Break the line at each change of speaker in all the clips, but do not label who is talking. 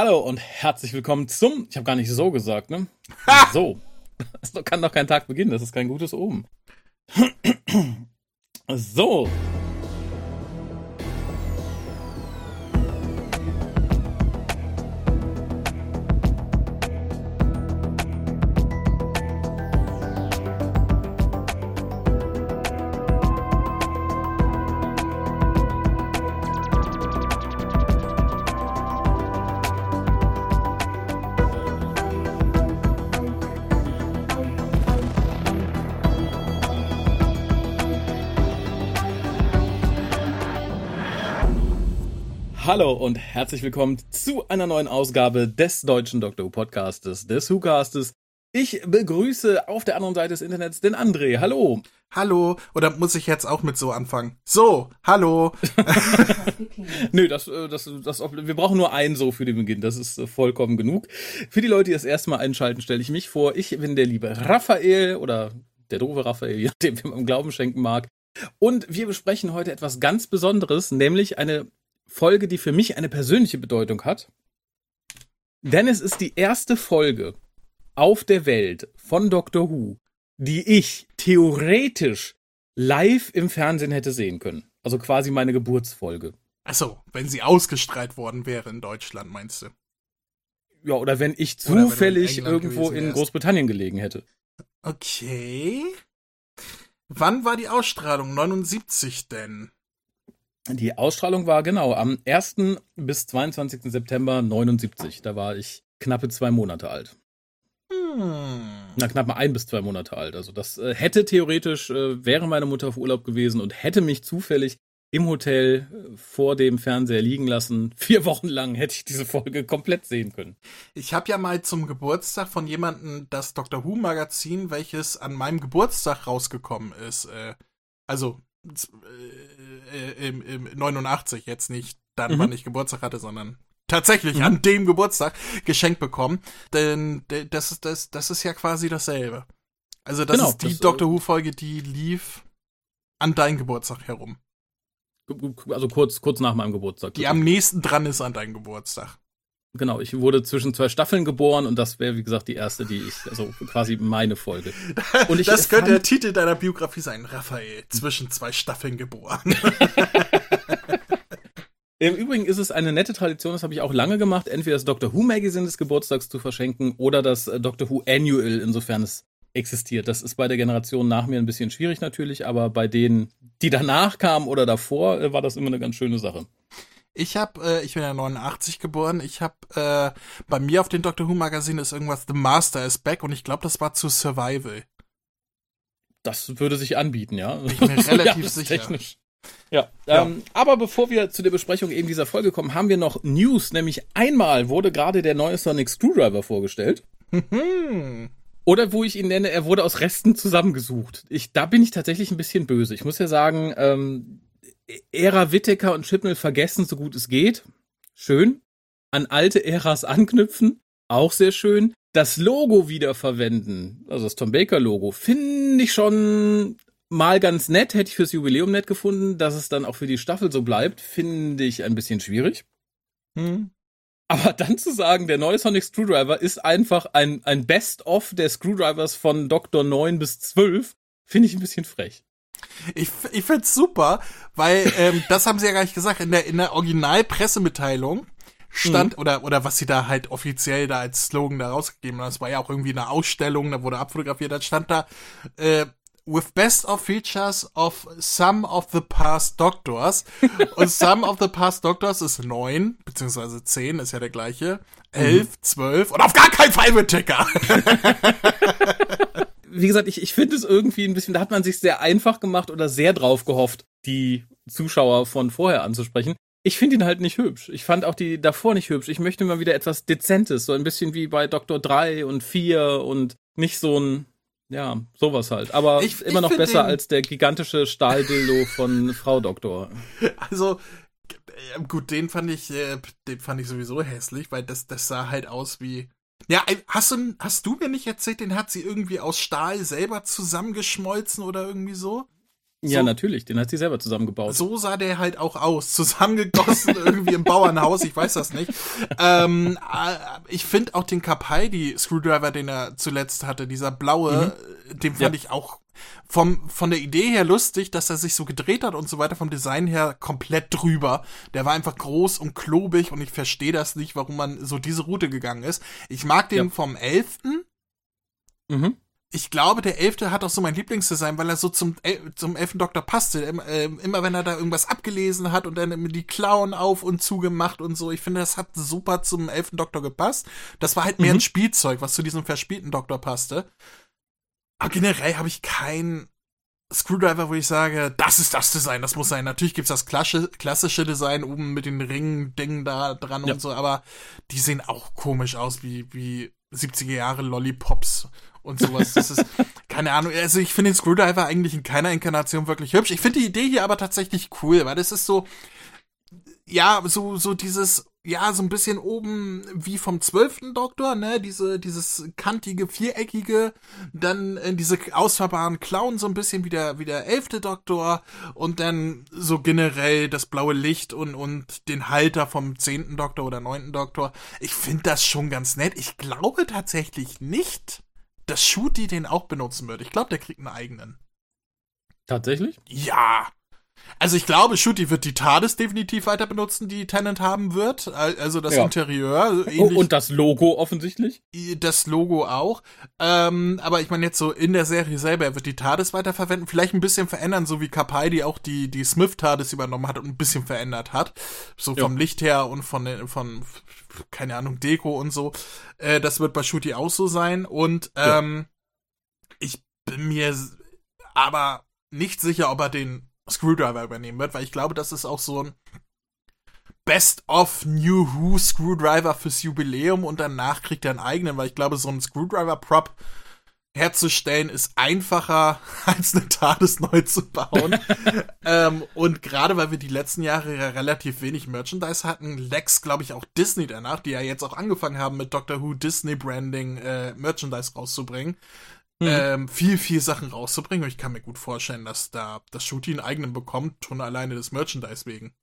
Hallo und herzlich willkommen zum. Ich habe gar nicht so gesagt, ne? So. Das kann doch kein Tag beginnen, das ist kein gutes Omen. So. Hallo und herzlich willkommen zu einer neuen Ausgabe des deutschen Dr. Who Podcastes, des WhoCastes. Ich begrüße auf der anderen Seite des Internets den André. Hallo.
Hallo. Oder muss ich jetzt auch mit so anfangen? So, hallo.
Nö, das, äh, das, das, wir brauchen nur einen so für den Beginn. Das ist äh, vollkommen genug. Für die Leute, die das erste Mal einschalten, stelle ich mich vor. Ich bin der liebe Raphael oder der doofe Raphael, je nachdem, wie man Glauben schenken mag. Und wir besprechen heute etwas ganz Besonderes, nämlich eine Folge, die für mich eine persönliche Bedeutung hat. Denn es ist die erste Folge auf der Welt von Doctor Who, die ich theoretisch live im Fernsehen hätte sehen können. Also quasi meine Geburtsfolge.
Achso, wenn sie ausgestrahlt worden wäre in Deutschland, meinst du?
Ja, oder wenn ich zufällig wenn irgendwo in Großbritannien gelegen hätte.
Okay. Wann war die Ausstrahlung? 79 denn?
Die Ausstrahlung war genau am 1. bis 22. September 79. Da war ich knappe zwei Monate alt. Hm. Na, knapp mal ein bis zwei Monate alt. Also das äh, hätte theoretisch, äh, wäre meine Mutter auf Urlaub gewesen und hätte mich zufällig im Hotel äh, vor dem Fernseher liegen lassen. Vier Wochen lang hätte ich diese Folge komplett sehen können.
Ich habe ja mal zum Geburtstag von jemandem das Doctor Who Magazin, welches an meinem Geburtstag rausgekommen ist. Äh, also äh, im, im 89 jetzt nicht dann, mhm. wann ich Geburtstag hatte, sondern tatsächlich mhm. an dem Geburtstag geschenkt bekommen. Denn das ist, das, das ist ja quasi dasselbe. Also das genau, ist die das, äh, Doctor Who-Folge, die lief an deinem Geburtstag herum.
Also kurz, kurz nach meinem Geburtstag.
Die am nächsten dran ist an deinem Geburtstag.
Genau, ich wurde zwischen zwei Staffeln geboren und das wäre, wie gesagt, die erste, die ich, also quasi meine Folge.
Und ich das könnte der Titel deiner Biografie sein, Raphael, zwischen zwei Staffeln geboren.
Im Übrigen ist es eine nette Tradition, das habe ich auch lange gemacht, entweder das Doctor Who Magazine des Geburtstags zu verschenken oder das äh, Doctor Who Annual, insofern es existiert. Das ist bei der Generation nach mir ein bisschen schwierig natürlich, aber bei denen, die danach kamen oder davor, äh, war das immer eine ganz schöne Sache.
Ich habe, äh, ich bin ja 89 geboren, ich habe, äh, bei mir auf dem Doctor Who Magazin ist irgendwas The Master is Back und ich glaube, das war zu Survival.
Das würde sich anbieten, ja.
Bin ich mir relativ ja, sicher.
Technisch. Ja, ja. Ähm, aber bevor wir zu der Besprechung eben dieser Folge kommen, haben wir noch News, nämlich einmal wurde gerade der neue Sonic Screwdriver vorgestellt. Oder wo ich ihn nenne, er wurde aus Resten zusammengesucht. Ich, da bin ich tatsächlich ein bisschen böse. Ich muss ja sagen, ähm, Ära Whittaker und Chipnell vergessen, so gut es geht. Schön. An alte Äras anknüpfen. Auch sehr schön. Das Logo wiederverwenden, also das Tom Baker Logo, finde ich schon mal ganz nett. Hätte ich fürs Jubiläum nett gefunden. Dass es dann auch für die Staffel so bleibt, finde ich ein bisschen schwierig. Hm. Aber dann zu sagen, der neue Sonic Screwdriver ist einfach ein, ein Best-of der Screwdrivers von Dr. 9 bis 12, finde ich ein bisschen frech.
Ich, ich find's super, weil ähm, das haben sie ja gar nicht gesagt. In der, in der Originalpressemitteilung stand, mhm. oder, oder was sie da halt offiziell da als Slogan da rausgegeben haben, das war ja auch irgendwie eine Ausstellung, da wurde abfotografiert, da stand da, äh, with best of features of some of the past Doctors. Und some of the past Doctors ist neun, beziehungsweise zehn, ist ja der gleiche. Elf, mhm. zwölf und auf gar keinen Fall mit Ticker.
wie gesagt, ich, ich finde es irgendwie ein bisschen, da hat man sich sehr einfach gemacht oder sehr drauf gehofft, die Zuschauer von vorher anzusprechen. Ich finde ihn halt nicht hübsch. Ich fand auch die davor nicht hübsch. Ich möchte mal wieder etwas Dezentes, so ein bisschen wie bei Doktor 3 und 4 und nicht so ein, ja, sowas halt. Aber ich, immer noch besser als der gigantische Stahldildo von Frau Doktor.
Also, gut, den fand ich, äh, den fand ich sowieso hässlich, weil das, das sah halt aus wie, ja, hast du, hast du mir nicht erzählt, den hat sie irgendwie aus Stahl selber zusammengeschmolzen oder irgendwie so?
Ja, natürlich, den hat sie selber zusammengebaut.
So sah der halt auch aus, zusammengegossen irgendwie im Bauernhaus, ich weiß das nicht. Ähm, äh, ich finde auch den Capaldi Screwdriver, den er zuletzt hatte, dieser blaue, mhm. den fand ja. ich auch vom, von der Idee her lustig, dass er sich so gedreht hat und so weiter, vom Design her komplett drüber. Der war einfach groß und klobig und ich verstehe das nicht, warum man so diese Route gegangen ist. Ich mag den ja. vom 11. Mhm ich glaube, der Elfte hat auch so mein Lieblingsdesign, weil er so zum, zum Elfen Doktor passte. Äh, immer wenn er da irgendwas abgelesen hat und dann die Klauen auf und zugemacht und so. Ich finde, das hat super zum Elfen Doktor gepasst. Das war halt mehr mhm. ein Spielzeug, was zu diesem verspielten Doktor passte. Aber generell habe ich kein Screwdriver, wo ich sage, das ist das Design, das muss sein. Natürlich gibt's das klassische, klassische Design oben mit den Ringen-Dingen da dran ja. und so, aber die sehen auch komisch aus, wie, wie 70er Jahre Lollipops und sowas. Das ist, keine Ahnung, also ich finde den Screwdriver eigentlich in keiner Inkarnation wirklich hübsch. Ich finde die Idee hier aber tatsächlich cool, weil das ist so, ja, so, so dieses, ja, so ein bisschen oben wie vom zwölften Doktor, ne, diese, dieses kantige, viereckige, dann äh, diese ausfahrbaren Klauen so ein bisschen wie der, wie der elfte Doktor und dann so generell das blaue Licht und, und den Halter vom zehnten Doktor oder neunten Doktor. Ich finde das schon ganz nett. Ich glaube tatsächlich nicht, dass Shooty den auch benutzen wird. Ich glaube, der kriegt einen eigenen.
Tatsächlich?
Ja. Also ich glaube, Shooty wird die TARDIS definitiv weiter benutzen, die Tenant haben wird. Also das ja. Interieur.
Oh, und das Logo offensichtlich?
Das Logo auch. Ähm, aber ich meine jetzt so in der Serie selber, er wird die TARDIS weiterverwenden, vielleicht ein bisschen verändern, so wie Capaldi auch die, die Smith TARDIS übernommen hat und ein bisschen verändert hat. So ja. vom Licht her und von, von, keine Ahnung, Deko und so. Äh, das wird bei Shooty auch so sein. Und ähm, ja. ich bin mir aber nicht sicher, ob er den Screwdriver übernehmen wird, weil ich glaube, das ist auch so ein Best of New Who Screwdriver fürs Jubiläum und danach kriegt er einen eigenen, weil ich glaube, so ein Screwdriver-Prop herzustellen ist einfacher, als eine TARDIS neu zu bauen. ähm, und gerade weil wir die letzten Jahre ja relativ wenig Merchandise hatten, Lex, glaube ich, auch Disney danach, die ja jetzt auch angefangen haben mit Doctor Who Disney Branding äh, Merchandise rauszubringen, mhm. ähm, viel, viel Sachen rauszubringen. Und ich kann mir gut vorstellen, dass da das Shooting einen eigenen bekommt, schon alleine des Merchandise wegen.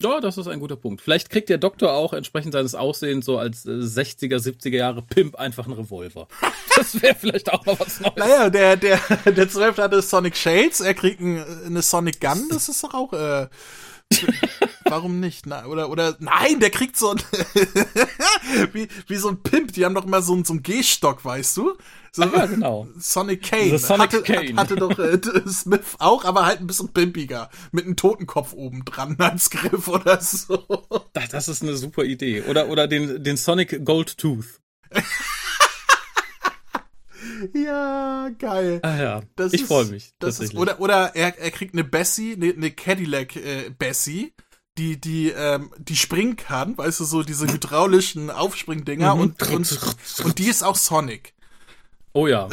Ja, das ist ein guter Punkt. Vielleicht kriegt der Doktor auch entsprechend seines Aussehens so als äh, 60er, 70er Jahre Pimp einfach einen Revolver. Das wäre vielleicht auch mal was Neues.
Naja, der, der, der 12 hatte Sonic Shades, er kriegt ein, eine Sonic Gun, das ist doch auch, äh, Warum nicht? Na, oder, oder, nein, der kriegt so ein, wie, wie so ein Pimp, die haben doch immer so, einen, so einen Gehstock, weißt du? So,
Ach ja, genau.
Sonic Kane. Sonic hatte, Kane. hatte doch äh, Smith auch, aber halt ein bisschen pimpiger. Mit einem Totenkopf oben dran als Griff oder so.
Das, das ist eine super Idee. Oder, oder den, den Sonic Gold Tooth.
Ja, geil.
Ah ja, das ich freue mich.
Das ist, oder oder er, er kriegt eine Bessie, eine, eine Cadillac äh, Bessie, die die ähm, die springen kann, weißt du, so diese hydraulischen Aufspringdinger mhm. und, und und die ist auch Sonic.
Oh ja.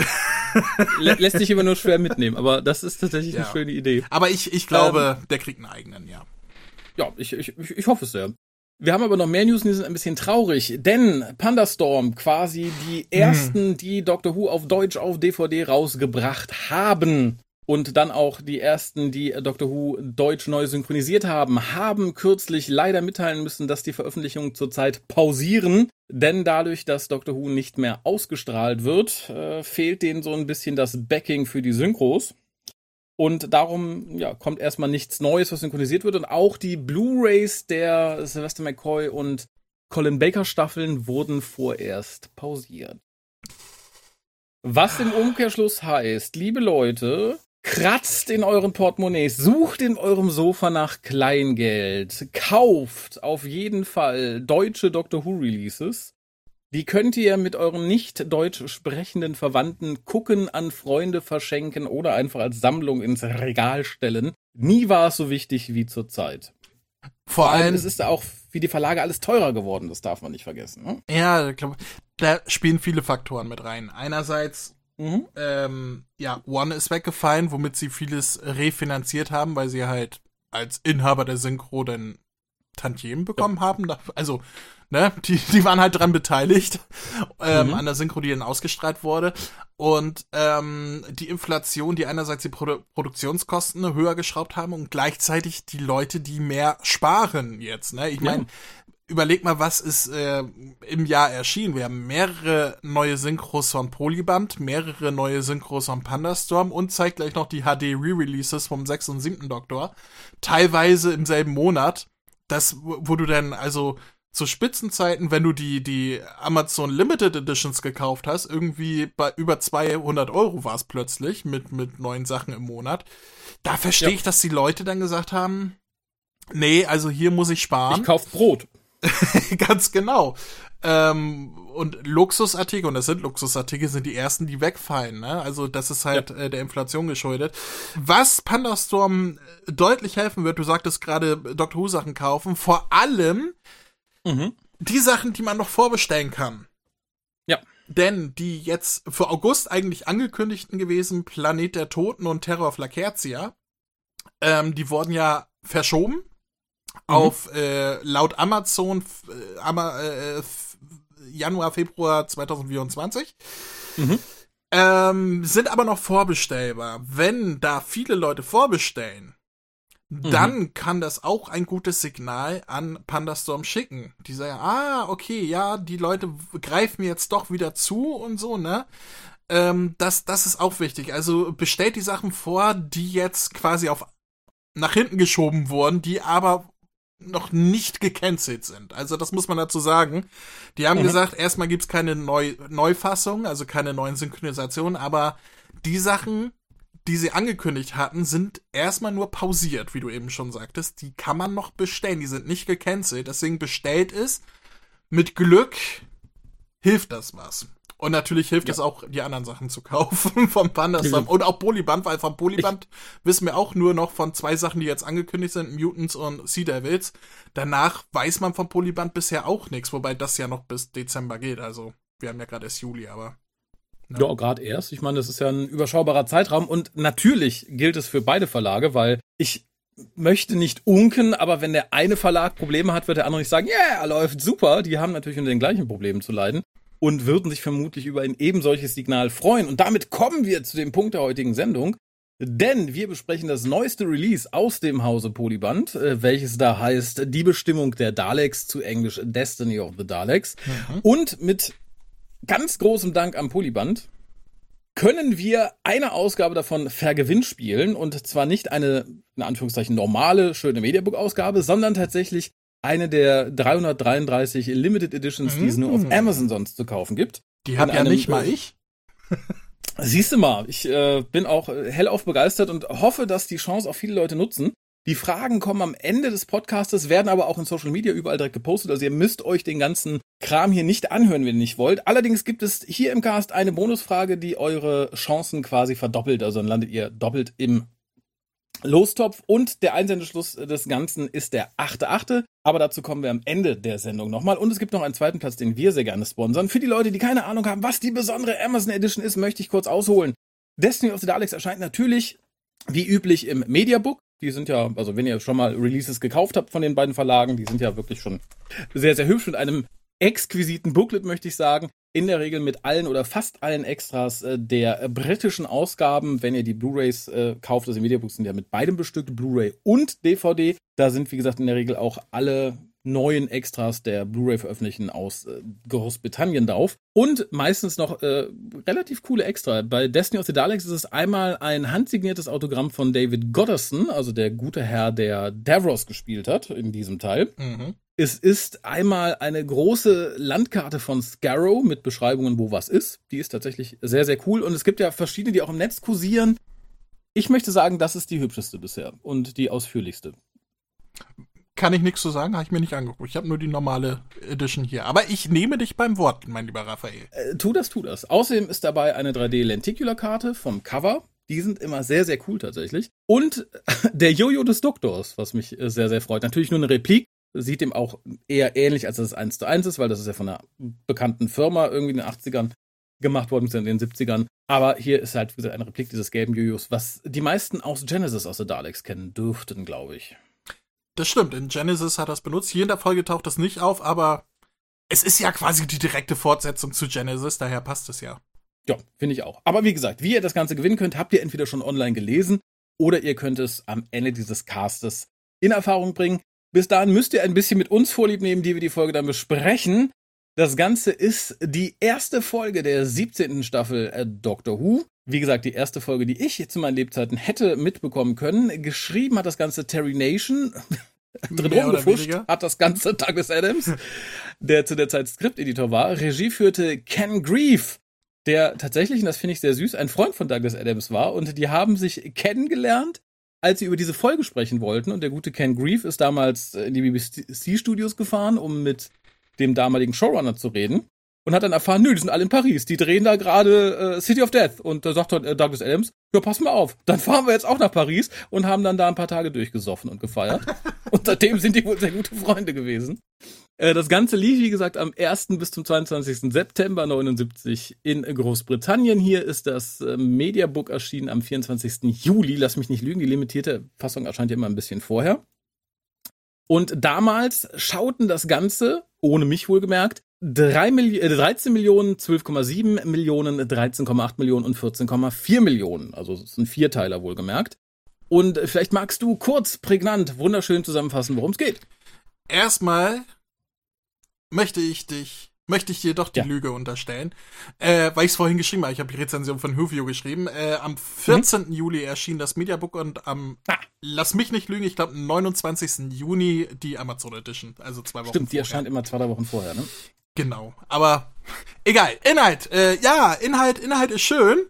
Lä lässt sich immer nur schwer mitnehmen, aber das ist tatsächlich ja. eine schöne Idee.
Aber ich ich glaube, ähm, der kriegt einen eigenen, ja.
Ja, ich, ich, ich hoffe es sehr. Wir haben aber noch mehr News, die sind ein bisschen traurig, denn Pandastorm, quasi die ersten, hm. die Doctor Who auf Deutsch auf DVD rausgebracht haben und dann auch die ersten, die Doctor Who Deutsch neu synchronisiert haben, haben kürzlich leider mitteilen müssen, dass die Veröffentlichungen zurzeit pausieren, denn dadurch, dass Doctor Who nicht mehr ausgestrahlt wird, äh, fehlt denen so ein bisschen das Backing für die Synchros. Und darum ja, kommt erstmal nichts Neues, was synchronisiert wird. Und auch die Blu-rays der Sylvester McCoy und Colin Baker Staffeln wurden vorerst pausiert. Was im Umkehrschluss heißt, liebe Leute, kratzt in euren Portemonnaies, sucht in eurem Sofa nach Kleingeld, kauft auf jeden Fall deutsche Doctor Who Releases die könnt ihr mit euren nicht deutsch sprechenden Verwandten gucken, an Freunde verschenken oder einfach als Sammlung ins Regal stellen. Nie war es so wichtig wie zurzeit. Vor, allem, allem es ist auch wie die Verlage alles teurer geworden, das darf man nicht vergessen. Ne?
Ja, ich glaube, da spielen viele Faktoren mit rein. Einerseits, mhm. ähm, ja, One ist weggefallen, womit sie vieles refinanziert haben, weil sie halt als Inhaber der Synchro dann Tantiemen bekommen ja. haben. Also Ne? Die, die waren halt dran beteiligt ähm, mhm. an der Synchro, die dann ausgestrahlt wurde. Und ähm, die Inflation, die einerseits die Produ Produktionskosten höher geschraubt haben und gleichzeitig die Leute, die mehr sparen jetzt. Ne? Ich meine, ja. überleg mal, was ist äh, im Jahr erschienen. Wir haben mehrere neue Synchros von Polyband, mehrere neue Synchros von Pandastorm und zeigt gleich noch die HD Re-Releases vom 6. und 7. Doktor. Teilweise im selben Monat. Das, wo du dann also zu Spitzenzeiten, wenn du die, die Amazon Limited Editions gekauft hast, irgendwie bei über 200 Euro war es plötzlich mit, mit neuen Sachen im Monat. Da verstehe ja. ich, dass die Leute dann gesagt haben, nee, also hier muss ich sparen.
Ich kauf Brot.
Ganz genau. Ähm, und Luxusartikel, und das sind Luxusartikel, sind die ersten, die wegfallen. Ne? Also das ist halt ja. äh, der Inflation geschuldet. Was Pandastorm deutlich helfen wird, du sagtest gerade Dr. Who Sachen kaufen, vor allem Mhm. Die Sachen, die man noch vorbestellen kann.
Ja.
Denn die jetzt für August eigentlich angekündigten gewesen, Planet der Toten und Terror of Lacertia, ähm, die wurden ja verschoben mhm. auf äh, laut Amazon äh, Ama, äh, Januar, Februar 2024. Mhm. Ähm, sind aber noch vorbestellbar. Wenn da viele Leute vorbestellen, Mhm. dann kann das auch ein gutes Signal an Pandastorm schicken. Die sagen, ah, okay, ja, die Leute greifen jetzt doch wieder zu und so, ne? Ähm, das, das ist auch wichtig. Also bestellt die Sachen vor, die jetzt quasi auf nach hinten geschoben wurden, die aber noch nicht gecancelt sind. Also das muss man dazu sagen. Die haben mhm. gesagt, erstmal gibt's keine Neu Neufassung, also keine neuen Synchronisationen, aber die Sachen, die sie angekündigt hatten, sind erstmal nur pausiert, wie du eben schon sagtest. Die kann man noch bestellen, die sind nicht gecancelt. Deswegen bestellt es. Mit Glück hilft das was. Und natürlich hilft ja. es auch, die anderen Sachen zu kaufen vom Pandasam. Und auch Polyband, weil vom Polyband ich wissen wir auch nur noch von zwei Sachen, die jetzt angekündigt sind, Mutants und Sea Devils. Danach weiß man vom Polyband bisher auch nichts, wobei das ja noch bis Dezember geht. Also, wir haben ja gerade erst Juli, aber.
Ja, ja gerade erst. Ich meine, das ist ja ein überschaubarer Zeitraum und natürlich gilt es für beide Verlage, weil ich möchte nicht unken, aber wenn der eine Verlag Probleme hat, wird der andere nicht sagen, ja, yeah, läuft super. Die haben natürlich unter den gleichen Problemen zu leiden und würden sich vermutlich über ein eben solches Signal freuen. Und damit kommen wir zu dem Punkt der heutigen Sendung. Denn wir besprechen das neueste Release aus dem Hause Polyband, äh, welches da heißt Die Bestimmung der Daleks, zu Englisch Destiny of the Daleks. Mhm. Und mit ganz großem Dank am Polyband können wir eine Ausgabe davon vergewinnspielen und zwar nicht eine, in Anführungszeichen, normale, schöne Mediabook-Ausgabe, sondern tatsächlich eine der 333 Limited Editions, die es nur auf mm. Amazon sonst zu kaufen gibt.
Die hat ja nicht mal ich.
Siehst du mal, ich äh, bin auch hellauf begeistert und hoffe, dass die Chance auch viele Leute nutzen. Die Fragen kommen am Ende des Podcastes, werden aber auch in Social Media überall direkt gepostet. Also ihr müsst euch den ganzen Kram hier nicht anhören, wenn ihr nicht wollt. Allerdings gibt es hier im Cast eine Bonusfrage, die eure Chancen quasi verdoppelt. Also dann landet ihr doppelt im Lostopf und der Einsendeschluss des Ganzen ist der 8.8. Aber dazu kommen wir am Ende der Sendung nochmal. Und es gibt noch einen zweiten Platz, den wir sehr gerne sponsern. Für die Leute, die keine Ahnung haben, was die besondere Amazon Edition ist, möchte ich kurz ausholen. Destiny of the Daleks erscheint natürlich wie üblich im Mediabook. Die sind ja, also wenn ihr schon mal Releases gekauft habt von den beiden Verlagen, die sind ja wirklich schon sehr, sehr hübsch mit einem exquisiten Booklet, möchte ich sagen. In der Regel mit allen oder fast allen Extras äh, der britischen Ausgaben. Wenn ihr die Blu-rays äh, kauft, also im Mediabook sind ja mit beidem bestückt, Blu-ray und DVD. Da sind, wie gesagt, in der Regel auch alle neuen Extras der Blu-ray veröffentlichen aus äh, Großbritannien drauf. Und meistens noch äh, relativ coole Extra. Bei Destiny of the Daleks ist es einmal ein handsigniertes Autogramm von David Goddardson, also der gute Herr, der Davros gespielt hat in diesem Teil. Mhm. Es ist einmal eine große Landkarte von Scarrow mit Beschreibungen, wo was ist. Die ist tatsächlich sehr, sehr cool. Und es gibt ja verschiedene, die auch im Netz kursieren. Ich möchte sagen, das ist die hübscheste bisher und die ausführlichste.
Kann ich nichts zu sagen, habe ich mir nicht angeguckt. Ich habe nur die normale Edition hier. Aber ich nehme dich beim Wort, mein lieber Raphael.
Äh, tu das, tu das. Außerdem ist dabei eine 3D-Lenticular-Karte vom Cover. Die sind immer sehr, sehr cool tatsächlich. Und der Jojo des Doktors, was mich äh, sehr, sehr freut. Natürlich nur eine Replik. Sieht dem auch eher ähnlich, als es 1 zu 1 ist, weil das ist ja von einer bekannten Firma irgendwie in den 80ern gemacht worden, in den 70ern. Aber hier ist halt, wie gesagt, eine Replik dieses gelben Jojos, was die meisten aus Genesis aus der Daleks kennen dürften, glaube ich.
Das stimmt, in Genesis hat es benutzt. Hier in der Folge taucht das nicht auf, aber es ist ja quasi die direkte Fortsetzung zu Genesis, daher passt es ja.
Ja, finde ich auch. Aber wie gesagt, wie ihr das Ganze gewinnen könnt, habt ihr entweder schon online gelesen oder ihr könnt es am Ende dieses Castes in Erfahrung bringen. Bis dahin müsst ihr ein bisschen mit uns Vorlieb nehmen, die wir die Folge dann besprechen. Das Ganze ist die erste Folge der 17. Staffel äh, Doctor Who. Wie gesagt, die erste Folge, die ich zu meinen Lebzeiten hätte mitbekommen können. Geschrieben hat das Ganze Terry Nation. Drin rumgefuscht hat das Ganze Douglas Adams, der zu der Zeit Skripteditor war. Regie führte Ken Grief, der tatsächlich, und das finde ich sehr süß, ein Freund von Douglas Adams war. Und die haben sich kennengelernt, als sie über diese Folge sprechen wollten. Und der gute Ken Grief ist damals in die BBC-Studios gefahren, um mit dem damaligen Showrunner zu reden. Und hat dann erfahren, nö, die sind alle in Paris. Die drehen da gerade äh, City of Death. Und da sagt dann äh, Douglas Adams, ja, pass mal auf, dann fahren wir jetzt auch nach Paris und haben dann da ein paar Tage durchgesoffen und gefeiert. und seitdem sind die wohl sehr gute Freunde gewesen. Äh, das Ganze lief, wie gesagt, am 1. bis zum 22. September 79 in Großbritannien. Hier ist das äh, Mediabook erschienen am 24. Juli. Lass mich nicht lügen, die limitierte Fassung erscheint ja immer ein bisschen vorher. Und damals schauten das Ganze, ohne mich wohlgemerkt, 3 Milli 13 Millionen, 12,7 Millionen, 13,8 Millionen und 14,4 Millionen. Also es sind Vierteiler wohlgemerkt. Und vielleicht magst du kurz, prägnant, wunderschön zusammenfassen, worum es geht.
Erstmal möchte ich dich, möchte ich dir doch die ja. Lüge unterstellen, äh, weil ich es vorhin geschrieben habe. Ich habe die Rezension von Huvio geschrieben. Äh, am 14. Mhm. Juli erschien das Mediabook und am, ah. lass mich nicht lügen, ich glaube, 29. Juni die Amazon Edition. Also zwei Wochen
Stimmt, vorher. die erscheint immer zwei, drei Wochen vorher, ne?
Genau. Aber egal. Inhalt. Äh, ja, Inhalt, Inhalt ist schön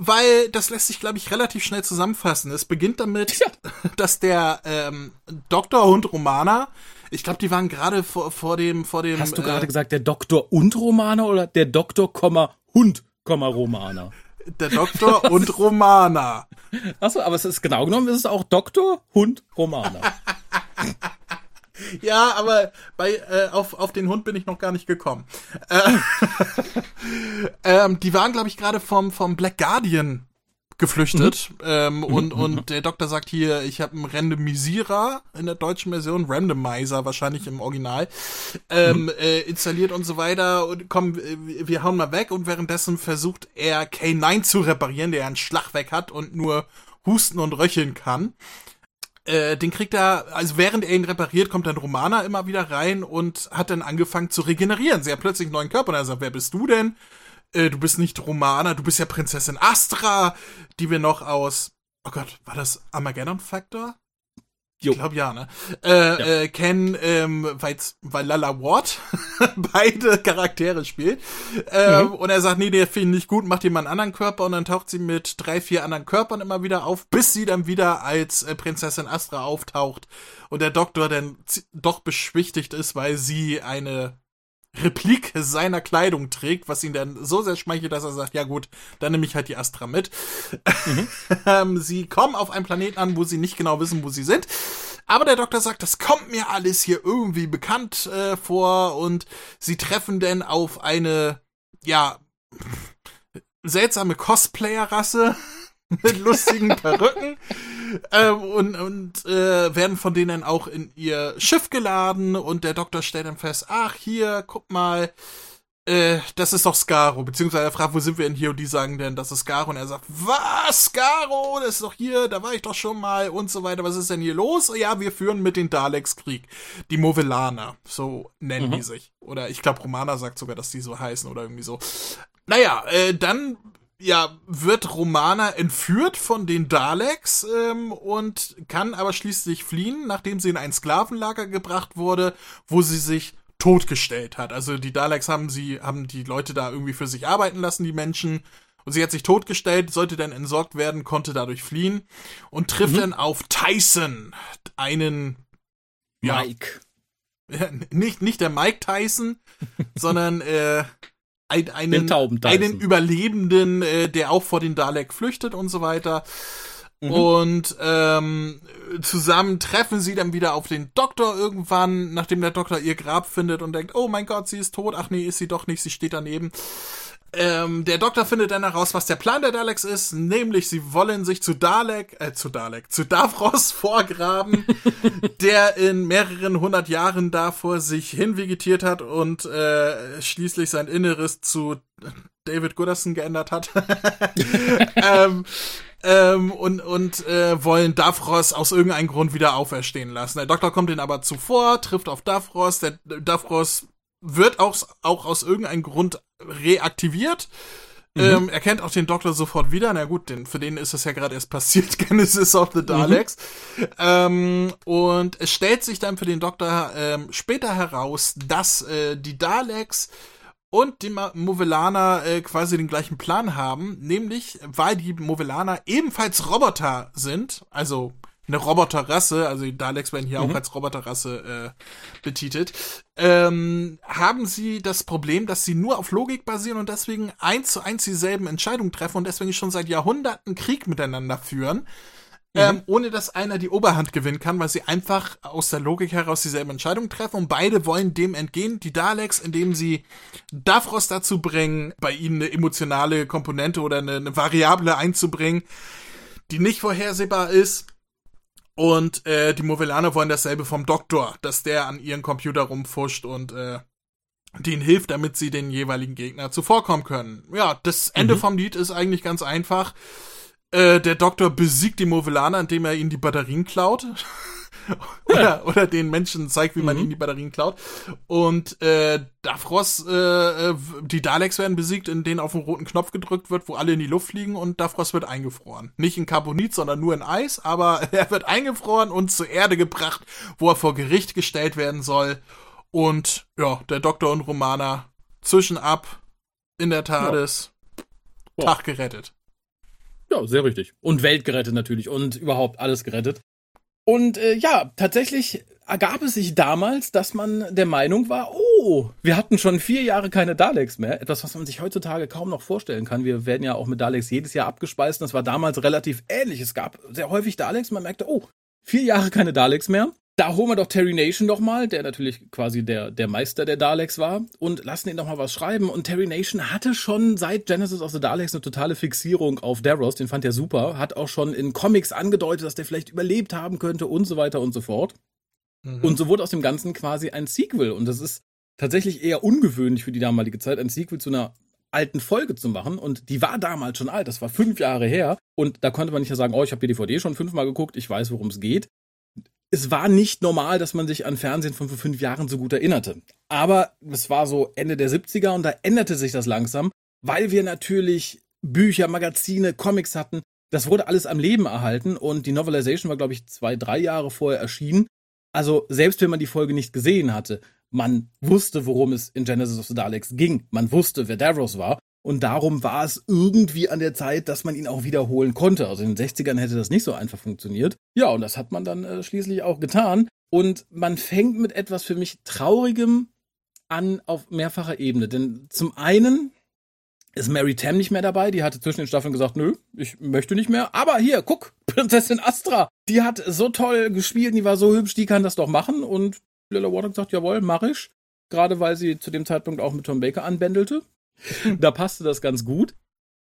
weil das lässt sich, glaube ich, relativ schnell zusammenfassen. Es beginnt damit, ja. dass der ähm, Doktor und Romana ich glaube, die waren gerade vor, vor dem, vor dem.
Hast du gerade äh, gesagt, der Doktor und Romana oder der Doktor, Hund, Romana?
Der Doktor und Romana.
Achso, aber es ist genau genommen, ist es auch Doktor, Hund, Romana.
ja, aber bei äh, auf, auf den Hund bin ich noch gar nicht gekommen. Äh, ähm, die waren, glaube ich, gerade vom, vom Black Guardian geflüchtet. Mhm. Ähm, mhm. Und, mhm. und der Doktor sagt hier, ich habe einen Randomisierer in der deutschen Version, Randomizer wahrscheinlich im Original, ähm, mhm. äh, installiert und so weiter. Und komm, wir hauen mal weg. Und währenddessen versucht er K9 zu reparieren, der einen Schlag weg hat und nur husten und röcheln kann äh, den kriegt er, also während er ihn repariert, kommt dann Romana immer wieder rein und hat dann angefangen zu regenerieren. Sie hat plötzlich einen neuen Körper und er sagt, wer bist du denn? Äh, du bist nicht Romana, du bist ja Prinzessin Astra, die wir noch aus, oh Gott, war das Armageddon Factor? Jo. Ich glaube ja, ne? Äh, ja. äh, kennen, ähm, weil, weil Lala Ward beide Charaktere spielt. Ähm, mhm. Und er sagt, nee, der finde ich nicht gut, mach dir mal einen anderen Körper und dann taucht sie mit drei, vier anderen Körpern immer wieder auf, bis sie dann wieder als äh, Prinzessin Astra auftaucht und der Doktor dann doch beschwichtigt ist, weil sie eine Replik seiner Kleidung trägt, was ihn dann so sehr schmeichelt, dass er sagt, ja gut, dann nehme ich halt die Astra mit. Mhm. Ähm, sie kommen auf einen Planeten an, wo sie nicht genau wissen, wo sie sind. Aber der Doktor sagt, das kommt mir alles hier irgendwie bekannt äh, vor und sie treffen denn auf eine, ja, seltsame Cosplayer-Rasse mit lustigen Perücken ähm, und, und äh, werden von denen auch in ihr Schiff geladen und der Doktor stellt dann fest, ach hier, guck mal, äh, das ist doch Scaro, beziehungsweise er fragt, wo sind wir denn hier? Und die sagen dann, das ist Scaro und er sagt, was, Scaro, das ist doch hier, da war ich doch schon mal und so weiter, was ist denn hier los? Ja, wir führen mit den Daleks Krieg, die Movelaner, so nennen mhm. die sich, oder ich glaube Romana sagt sogar, dass die so heißen oder irgendwie so. Naja, äh, dann ja, wird Romana entführt von den Daleks ähm, und kann aber schließlich fliehen, nachdem sie in ein Sklavenlager gebracht wurde, wo sie sich totgestellt hat. Also die Daleks haben sie, haben die Leute da irgendwie für sich arbeiten lassen, die Menschen. Und sie hat sich totgestellt, sollte dann entsorgt werden, konnte dadurch fliehen und trifft mhm. dann auf Tyson, einen
ja, Mike.
Nicht, nicht der Mike Tyson, sondern äh, ein, einen, einen Überlebenden, äh, der auch vor den Dalek flüchtet und so weiter. Mhm. Und ähm, zusammen treffen sie dann wieder auf den Doktor irgendwann, nachdem der Doktor ihr Grab findet und denkt, oh mein Gott, sie ist tot. Ach nee, ist sie doch nicht, sie steht daneben. Ähm, der Doktor findet dann heraus, was der Plan der Daleks ist, nämlich sie wollen sich zu Dalek, äh, zu Dalek, zu Davros vorgraben, der in mehreren hundert Jahren davor sich hinvegetiert hat und äh, schließlich sein Inneres zu David Gooderson geändert hat. ähm, ähm, und und äh, wollen Davros aus irgendeinem Grund wieder auferstehen lassen. Der Doktor kommt ihnen aber zuvor, trifft auf Davros, der Davros wird auch, auch aus irgendeinem Grund reaktiviert. Mhm. Ähm, er kennt auch den Doktor sofort wieder. Na gut, denn für den ist es ja gerade erst passiert, Genesis of the Daleks. Mhm. Ähm, und es stellt sich dann für den Doktor ähm, später heraus, dass äh, die Daleks und die Movelaner äh, quasi den gleichen Plan haben, nämlich weil die Movelaner ebenfalls Roboter sind, also eine Roboterrasse, also die Daleks werden hier mhm. auch als Roboterrasse äh, betitelt, ähm, haben sie das Problem, dass sie nur auf Logik basieren und deswegen eins zu eins dieselben Entscheidungen treffen und deswegen schon seit Jahrhunderten Krieg miteinander führen. Mhm. Ähm, ohne dass einer die Oberhand gewinnen kann, weil sie einfach aus der Logik heraus dieselben Entscheidungen treffen und beide wollen dem entgehen. Die Daleks, indem sie Davros dazu bringen, bei ihnen eine emotionale Komponente oder eine, eine Variable einzubringen, die nicht vorhersehbar ist und äh, die Movelaner wollen dasselbe vom Doktor, dass der an ihren Computer rumfuscht und äh, denen hilft, damit sie den jeweiligen Gegner zuvorkommen können. Ja, das Ende mhm. vom Lied ist eigentlich ganz einfach. Äh, der Doktor besiegt die Movelaner, indem er ihnen die Batterien klaut. oder, oder den Menschen zeigt, wie man mhm. ihnen die Batterien klaut. Und äh, Davros, äh, äh, die Daleks werden besiegt, in denen auf den roten Knopf gedrückt wird, wo alle in die Luft fliegen und Davros wird eingefroren. Nicht in Carbonit, sondern nur in Eis, aber er wird eingefroren und zur Erde gebracht, wo er vor Gericht gestellt werden soll. Und ja, der Doktor und Romana zwischen ab in der TARDIS. Ja. Tag gerettet.
Ja, sehr richtig. Und Welt gerettet natürlich und überhaupt alles gerettet. Und äh, ja, tatsächlich ergab es sich damals, dass man der Meinung war, oh, wir hatten schon vier Jahre keine Daleks mehr. Etwas, was man sich heutzutage kaum noch vorstellen kann. Wir werden ja auch mit Daleks jedes Jahr abgespeist. Das war damals relativ ähnlich. Es gab sehr häufig Daleks. Man merkte, oh, vier Jahre keine Daleks mehr da holen wir doch Terry Nation doch mal, der natürlich quasi der, der Meister der Daleks war, und lassen ihn doch mal was schreiben. Und Terry Nation hatte schon seit Genesis of the Daleks eine totale Fixierung auf Davros, den fand er super, hat auch schon in Comics angedeutet, dass der vielleicht überlebt haben könnte und so weiter und so fort. Mhm. Und so wurde aus dem Ganzen quasi ein Sequel. Und das ist tatsächlich eher ungewöhnlich für die damalige Zeit, ein Sequel zu einer alten Folge zu machen. Und die war damals schon alt, das war fünf Jahre her. Und da konnte man nicht sagen, oh, ich habe die DVD schon fünfmal geguckt, ich weiß, worum es geht es war nicht normal, dass man sich an Fernsehen von vor fünf Jahren so gut erinnerte. Aber es war so Ende der 70er und da änderte sich das langsam, weil wir natürlich Bücher, Magazine, Comics hatten. Das wurde alles am Leben erhalten und die Novelization war, glaube ich, zwei, drei Jahre vorher erschienen. Also selbst wenn man die Folge nicht gesehen hatte, man wusste, worum es in Genesis of the Daleks ging. Man wusste, wer Davros war. Und darum war es irgendwie an der Zeit, dass man ihn auch wiederholen konnte. Also in den 60ern hätte das nicht so einfach funktioniert. Ja, und das hat man dann äh, schließlich auch getan. Und man fängt mit etwas für mich Traurigem an auf mehrfacher Ebene. Denn zum einen ist Mary Tam nicht mehr dabei. Die hatte zwischen den Staffeln gesagt, nö, ich möchte nicht mehr. Aber hier, guck, Prinzessin Astra. Die hat so toll gespielt, die war so hübsch, die kann das doch machen. Und Lilla Water gesagt, jawohl, mach ich. Gerade weil sie zu dem Zeitpunkt auch mit Tom Baker anbändelte. da passte das ganz gut.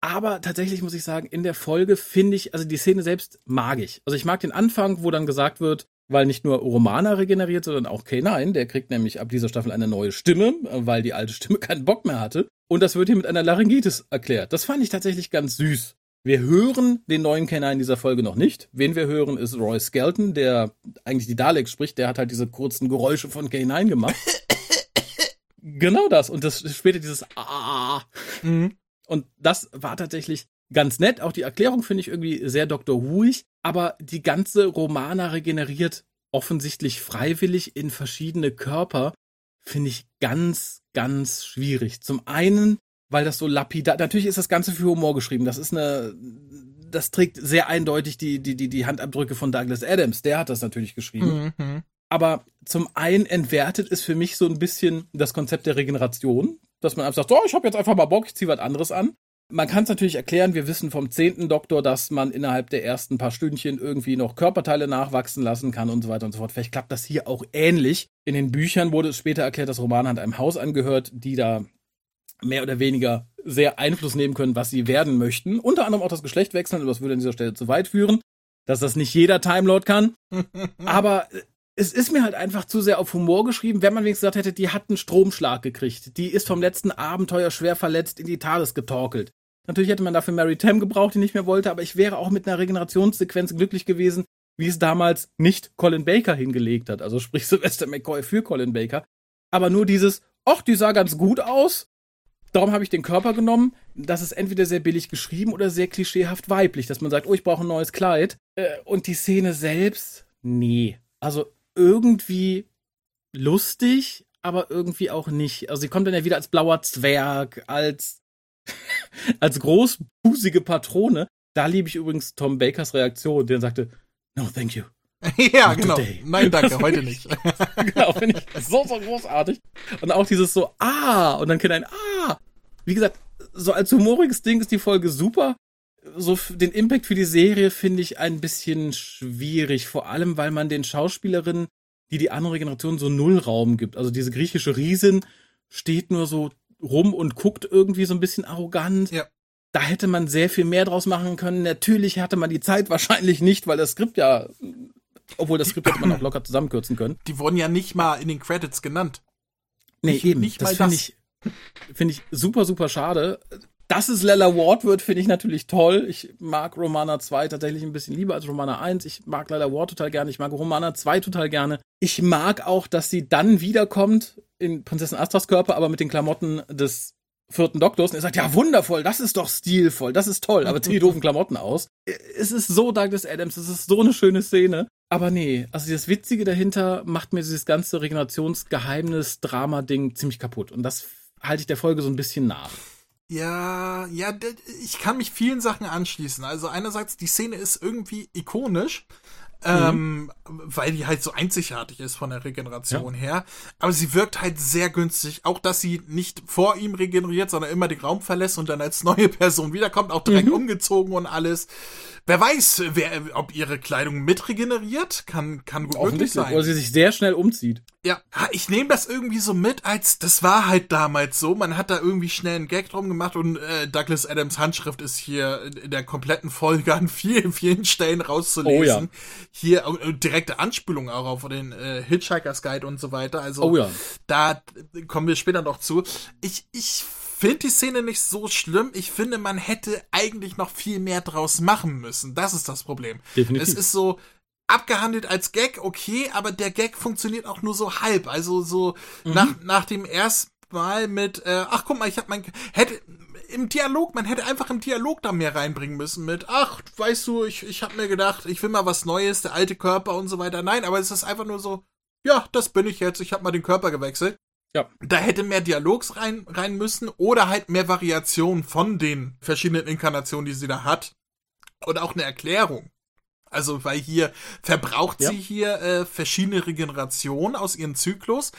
Aber tatsächlich muss ich sagen, in der Folge finde ich, also die Szene selbst mag ich. Also ich mag den Anfang, wo dann gesagt wird, weil nicht nur Romana regeneriert, sondern auch K9, der kriegt nämlich ab dieser Staffel eine neue Stimme, weil die alte Stimme keinen Bock mehr hatte. Und das wird hier mit einer Laryngitis erklärt. Das fand ich tatsächlich ganz süß. Wir hören den neuen K9 in dieser Folge noch nicht. Wen wir hören, ist Roy Skelton, der eigentlich die Daleks spricht. Der hat halt diese kurzen Geräusche von K9 gemacht. Genau das. Und das später dieses Ah. Mhm. Und das war tatsächlich ganz nett. Auch die Erklärung finde ich irgendwie sehr Dr. Whoig. Aber die ganze Romana regeneriert offensichtlich freiwillig in verschiedene Körper. Finde ich ganz, ganz schwierig. Zum einen, weil das so lapidar, natürlich ist das Ganze für Humor geschrieben. Das ist eine, das trägt sehr eindeutig die, die, die, die Handabdrücke von Douglas Adams. Der hat das natürlich geschrieben. Mhm. Aber zum einen entwertet es für mich so ein bisschen das Konzept der Regeneration, dass man einfach sagt, oh, ich habe jetzt einfach mal Bock, ich ziehe was anderes an. Man kann es natürlich erklären, wir wissen vom zehnten Doktor, dass man innerhalb der ersten paar Stündchen irgendwie noch Körperteile nachwachsen lassen kann und so weiter und so fort. Vielleicht klappt das hier auch ähnlich. In den Büchern wurde es später erklärt, dass Romana hat einem Haus angehört, die da mehr oder weniger sehr Einfluss nehmen können, was sie werden möchten. Unter anderem auch das Geschlecht wechseln, aber das würde an dieser Stelle zu weit führen, dass das nicht jeder Time Lord kann. aber es ist mir halt einfach zu sehr auf Humor geschrieben, wenn man wenigstens gesagt hätte, die hat einen Stromschlag gekriegt. Die ist vom letzten Abenteuer schwer verletzt in die TARDIS getorkelt. Natürlich hätte man dafür Mary Tam gebraucht, die nicht mehr wollte, aber ich wäre auch mit einer Regenerationssequenz glücklich gewesen, wie es damals nicht Colin Baker hingelegt hat. Also sprich Sylvester McCoy für Colin Baker. Aber nur dieses, ach, die sah ganz gut aus. Darum habe ich den Körper genommen. Das ist entweder sehr billig geschrieben oder sehr klischeehaft weiblich, dass man sagt, oh, ich brauche ein neues Kleid. Äh, und die Szene selbst, nee. Also irgendwie lustig, aber irgendwie auch nicht. Also sie kommt dann ja wieder als blauer Zwerg, als als großbusige Patrone. Da liebe ich übrigens Tom Bakers Reaktion, der sagte, no, thank you.
ja, Not genau. Today. Nein, danke, heute nicht.
genau, finde ich so, so großartig. Und auch dieses so, ah, und dann kennt ein, ah. Wie gesagt, so als humoriges Ding ist die Folge super. So den Impact für die Serie finde ich ein bisschen schwierig, vor allem weil man den Schauspielerinnen, die die andere Generation so null Raum gibt. Also diese griechische Riesin steht nur so rum und guckt irgendwie so ein bisschen arrogant. Ja. Da hätte man sehr viel mehr draus machen können. Natürlich hatte man die Zeit wahrscheinlich nicht, weil das Skript ja, obwohl das Skript hätte man auch locker zusammenkürzen können.
Die wurden ja nicht mal in den Credits genannt.
Nee, nicht, eben. Nicht das finde ich, finde ich super, super schade. Dass es Lella Ward wird, finde ich natürlich toll. Ich mag Romana 2 tatsächlich ein bisschen lieber als Romana 1. Ich mag Lella Ward total gerne. Ich mag Romana 2 total gerne. Ich mag auch, dass sie dann wiederkommt in Prinzessin Astras Körper, aber mit den Klamotten des vierten Doktors und er sagt, ja, wundervoll, das ist doch stilvoll, das ist toll, aber zieh die doofen Klamotten aus. Es ist so Douglas Adams, es ist so eine schöne Szene. Aber nee, also das Witzige dahinter macht mir dieses ganze Regenerationsgeheimnis-Drama-Ding ziemlich kaputt. Und das halte ich der Folge so ein bisschen nach.
Ja, ja, ich kann mich vielen Sachen anschließen. Also einerseits, die Szene ist irgendwie ikonisch, ähm, weil die halt so einzigartig ist von der Regeneration ja. her. Aber sie wirkt halt sehr günstig. Auch, dass sie nicht vor ihm regeneriert, sondern immer den Raum verlässt und dann als neue Person wiederkommt, auch direkt mhm. umgezogen und alles. Wer weiß, wer, ob ihre Kleidung mit regeneriert, kann, kann gut möglich sein.
Oder sie sich sehr schnell umzieht.
Ja, ich nehme das irgendwie so mit, als das war halt damals so. Man hat da irgendwie schnell einen Gag drum gemacht und äh, Douglas Adams Handschrift ist hier in der kompletten Folge an vielen, vielen Stellen rauszulesen. Oh, ja. Hier äh, direkte Anspielung auch auf den äh, Hitchhiker's Guide und so weiter. Also oh, ja. da kommen wir später noch zu. Ich, ich finde die Szene nicht so schlimm. Ich finde, man hätte eigentlich noch viel mehr draus machen müssen. Das ist das Problem. Definitiv. Es ist so abgehandelt als Gag, okay, aber der Gag funktioniert auch nur so halb. Also so mhm. nach, nach dem ersten Mal mit, äh, ach guck mal, ich hab mein, hätte, im Dialog, man hätte einfach im Dialog da mehr reinbringen müssen mit, ach, weißt du, ich, ich hab mir gedacht, ich will mal was Neues, der alte Körper und so weiter. Nein, aber es ist einfach nur so, ja, das bin ich jetzt, ich hab mal den Körper gewechselt. Ja. Da hätte mehr Dialogs rein, rein müssen oder halt mehr Variation von den verschiedenen Inkarnationen, die sie da hat. Und auch eine Erklärung. Also, weil hier verbraucht ja. sie hier äh, verschiedene Regenerationen aus ihrem Zyklus.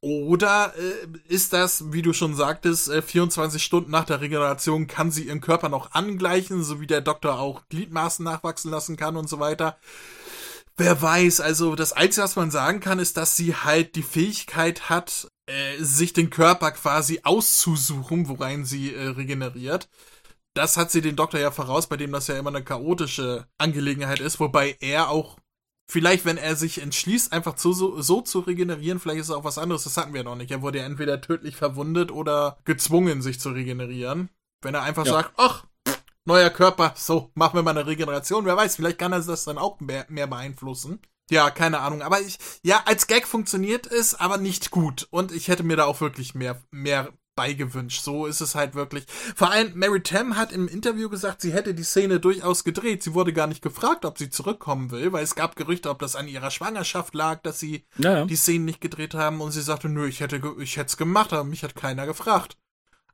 Oder äh, ist das, wie du schon sagtest, äh, 24 Stunden nach der Regeneration kann sie ihren Körper noch angleichen, so wie der Doktor auch Gliedmaßen nachwachsen lassen kann und so weiter. Wer weiß, also das Einzige, was man sagen kann, ist, dass sie halt die Fähigkeit hat, äh, sich den Körper quasi auszusuchen, worein sie äh, regeneriert. Das hat sie den Doktor ja voraus, bei dem das ja immer eine chaotische Angelegenheit ist, wobei er auch vielleicht, wenn er sich entschließt, einfach zu, so, so zu regenerieren, vielleicht ist es auch was anderes, das hatten wir noch nicht. Er wurde ja entweder tödlich verwundet oder gezwungen, sich zu regenerieren. Wenn er einfach ja. sagt, ach, neuer Körper, so, machen wir mal eine Regeneration. Wer weiß, vielleicht kann er das dann auch mehr, mehr beeinflussen. Ja, keine Ahnung. Aber ich, ja, als Gag funktioniert es, aber nicht gut. Und ich hätte mir da auch wirklich mehr, mehr beigewünscht. So ist es halt wirklich. Vor allem Mary Tam hat im Interview gesagt, sie hätte die Szene durchaus gedreht. Sie wurde gar nicht gefragt, ob sie zurückkommen will, weil es gab Gerüchte, ob das an ihrer Schwangerschaft lag, dass sie ja, die Szenen nicht gedreht haben. Und sie sagte, nö, ich hätte, ich hätte es gemacht, aber mich hat keiner gefragt.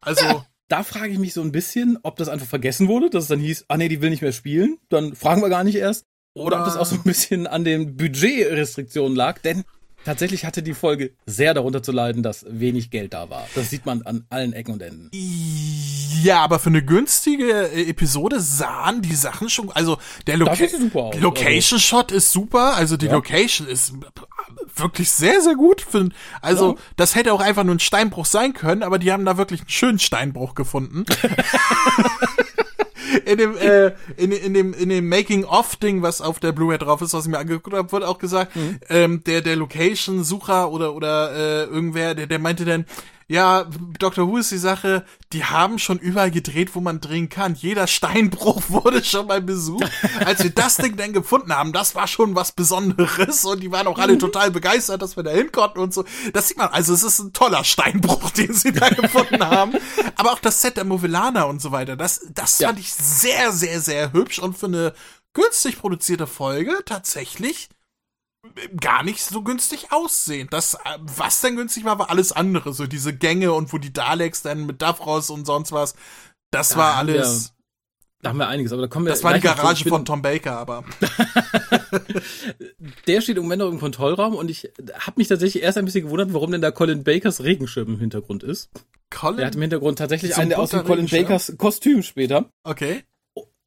Also. Ja,
da frage ich mich so ein bisschen, ob das einfach vergessen wurde, dass es dann hieß, ah nee, die will nicht mehr spielen. Dann fragen wir gar nicht erst. Oder ob das auch so ein bisschen an den Budgetrestriktionen lag, denn tatsächlich hatte die Folge sehr darunter zu leiden, dass wenig Geld da war. Das sieht man an allen Ecken und Enden.
Ja, aber für eine günstige äh, Episode sahen die Sachen schon, also der Loca Location Shot ist super, also die ja. Location ist wirklich sehr, sehr gut. Also, ja. das hätte auch einfach nur ein Steinbruch sein können, aber die haben da wirklich einen schönen Steinbruch gefunden. in dem, äh, in, in dem, in dem Making-of-Ding, was auf der Blu-ray drauf ist, was ich mir angeguckt habe, wurde auch gesagt, mhm. ähm, der, der Location-Sucher oder, oder äh, irgendwer, der, der meinte dann, ja, Dr. Who ist die Sache, die haben schon überall gedreht, wo man drehen kann. Jeder Steinbruch wurde schon mal besucht. Als wir das Ding dann gefunden haben, das war schon was Besonderes und die waren auch alle mhm. total begeistert, dass wir da hin konnten und so. Das sieht man, also es ist ein toller Steinbruch, den sie da gefunden haben. Aber auch das Set der Movellana und so weiter, das, das ja. fand ich sehr, sehr, sehr hübsch und für eine günstig produzierte Folge tatsächlich gar nicht so günstig aussehen. Das, was denn günstig war, war alles andere. So diese Gänge und wo die Daleks dann mit Davros und sonst was. Das da war alles.
Wir, da haben wir einiges, aber da kommen wir.
Das war die Garage von Tom Baker, aber.
der steht im Moment noch im Kontrollraum und ich habe mich tatsächlich erst ein bisschen gewundert, warum denn da Colin Bakers Regenschirm im Hintergrund ist. Colin? Der hat im Hintergrund tatsächlich einen aus dem Colin Bakers Kostüm später.
Okay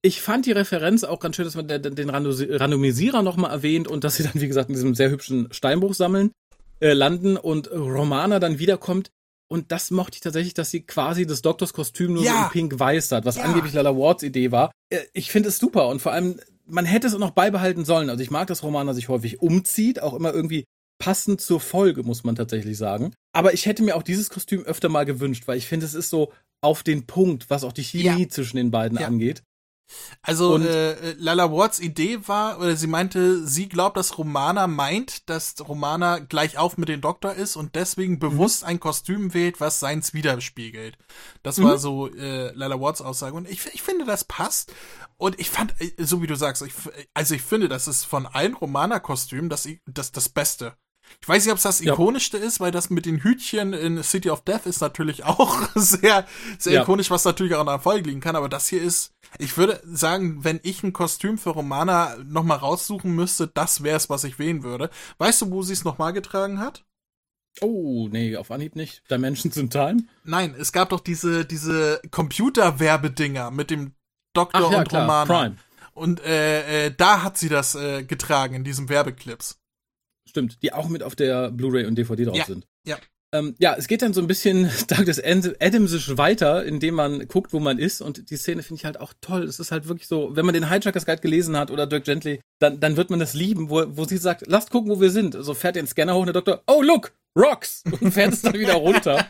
ich fand die Referenz auch ganz schön, dass man den Randomisierer nochmal erwähnt und dass sie dann, wie gesagt, in diesem sehr hübschen Steinbruch sammeln, äh, landen und Romana dann wiederkommt. Und das mochte ich tatsächlich, dass sie quasi das Doktors Kostüm nur ja. so in pink-weiß hat, was ja. angeblich Lala Wards Idee war. Äh, ich finde es super und vor allem, man hätte es auch noch beibehalten sollen. Also ich mag, dass Romana sich häufig umzieht, auch immer irgendwie passend zur Folge, muss man tatsächlich sagen. Aber ich hätte mir auch dieses Kostüm öfter mal gewünscht, weil ich finde, es ist so auf den Punkt, was auch die Chemie ja. zwischen den beiden ja. angeht.
Also äh, Lala Wards Idee war, oder sie meinte, sie glaubt, dass Romana meint, dass Romana gleich auf mit dem Doktor ist und deswegen bewusst mhm. ein Kostüm wählt, was seins widerspiegelt. Das mhm. war so äh, Lala Wards Aussage und ich, ich finde, das passt. Und ich fand, äh, so wie du sagst, ich, also ich finde, das ist von allen Romana-Kostümen das, das, das Beste. Ich weiß nicht, ob es das ikonischste ja. ist, weil das mit den Hütchen in City of Death ist natürlich auch sehr, sehr ja. ikonisch, was natürlich auch an der Folge liegen kann. Aber das hier ist, ich würde sagen, wenn ich ein Kostüm für Romana nochmal raussuchen müsste, das wäre es, was ich wählen würde. Weißt du, wo sie es nochmal getragen hat?
Oh, nee, auf Anhieb nicht. Dimensions in Time?
Nein, es gab doch diese, diese Computer-Werbedinger mit dem Doktor Ach, ja, und klar, Romana. Prime. Und äh, äh, da hat sie das äh, getragen in diesem Werbeclips.
Stimmt, die auch mit auf der Blu-ray und DVD drauf
ja,
sind.
Ja.
Ähm, ja, es geht dann so ein bisschen Douglas Adamsisch weiter, indem man guckt, wo man ist. Und die Szene finde ich halt auch toll. Es ist halt wirklich so, wenn man den Hijackers Guide gelesen hat oder Dirk Gently, dann, dann wird man das lieben, wo, wo sie sagt, lasst gucken, wo wir sind. So also fährt den Scanner hoch und der Doktor, oh look, Rocks! Und fährt es dann wieder runter.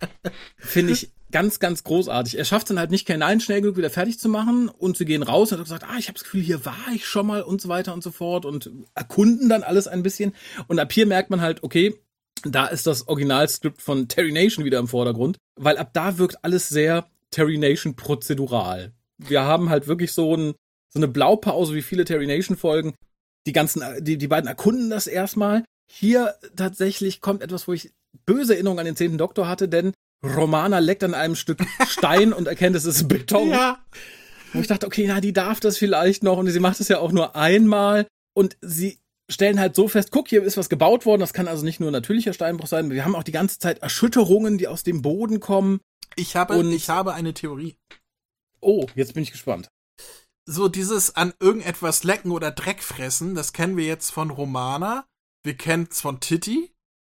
finde ich ganz, ganz großartig. Er schafft dann halt nicht, K9 schnell genug wieder fertig zu machen und sie gehen raus und hat gesagt, ah, ich habe das Gefühl, hier war ich schon mal und so weiter und so fort und erkunden dann alles ein bisschen. Und ab hier merkt man halt, okay, da ist das Originalskript von Terry Nation wieder im Vordergrund, weil ab da wirkt alles sehr Terry Nation prozedural. Wir haben halt wirklich so, ein, so eine Blaupause wie viele Terry Nation Folgen. Die ganzen, die, die beiden erkunden das erstmal. Hier tatsächlich kommt etwas, wo ich böse Erinnerungen an den zehnten Doktor hatte, denn Romana leckt an einem Stück Stein und erkennt, es ist Beton. Ja. Wo ich dachte, okay, na, die darf das vielleicht noch und sie macht es ja auch nur einmal und sie stellen halt so fest, guck, hier ist was gebaut worden, das kann also nicht nur natürlicher Steinbruch sein, wir haben auch die ganze Zeit Erschütterungen, die aus dem Boden kommen.
Ich habe, und ich habe eine Theorie.
Oh, jetzt bin ich gespannt.
So dieses an irgendetwas lecken oder Dreck fressen, das kennen wir jetzt von Romana, wir kennen es von Titty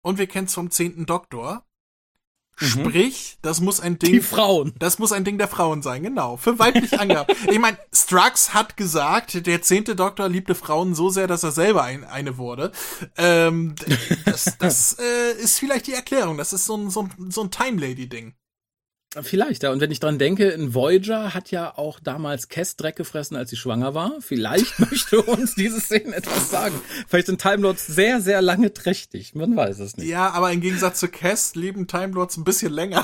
und wir kennen es vom zehnten Doktor. Mhm. Sprich, das muss ein Ding.
Die Frauen.
Das muss ein Ding der Frauen sein, genau. Für weiblich Angaben. ich meine, Strux hat gesagt, der zehnte Doktor liebte Frauen so sehr, dass er selber ein, eine wurde. Ähm, das das äh, ist vielleicht die Erklärung. Das ist so ein, so ein, so ein Time Lady-Ding.
Vielleicht, ja. Und wenn ich dran denke, ein Voyager hat ja auch damals Cass Dreck gefressen, als sie schwanger war. Vielleicht möchte uns diese Szene etwas sagen. Vielleicht sind Time Lords sehr, sehr lange trächtig. Man weiß es nicht.
Ja, aber im Gegensatz zu Cass leben Time Lords ein bisschen länger.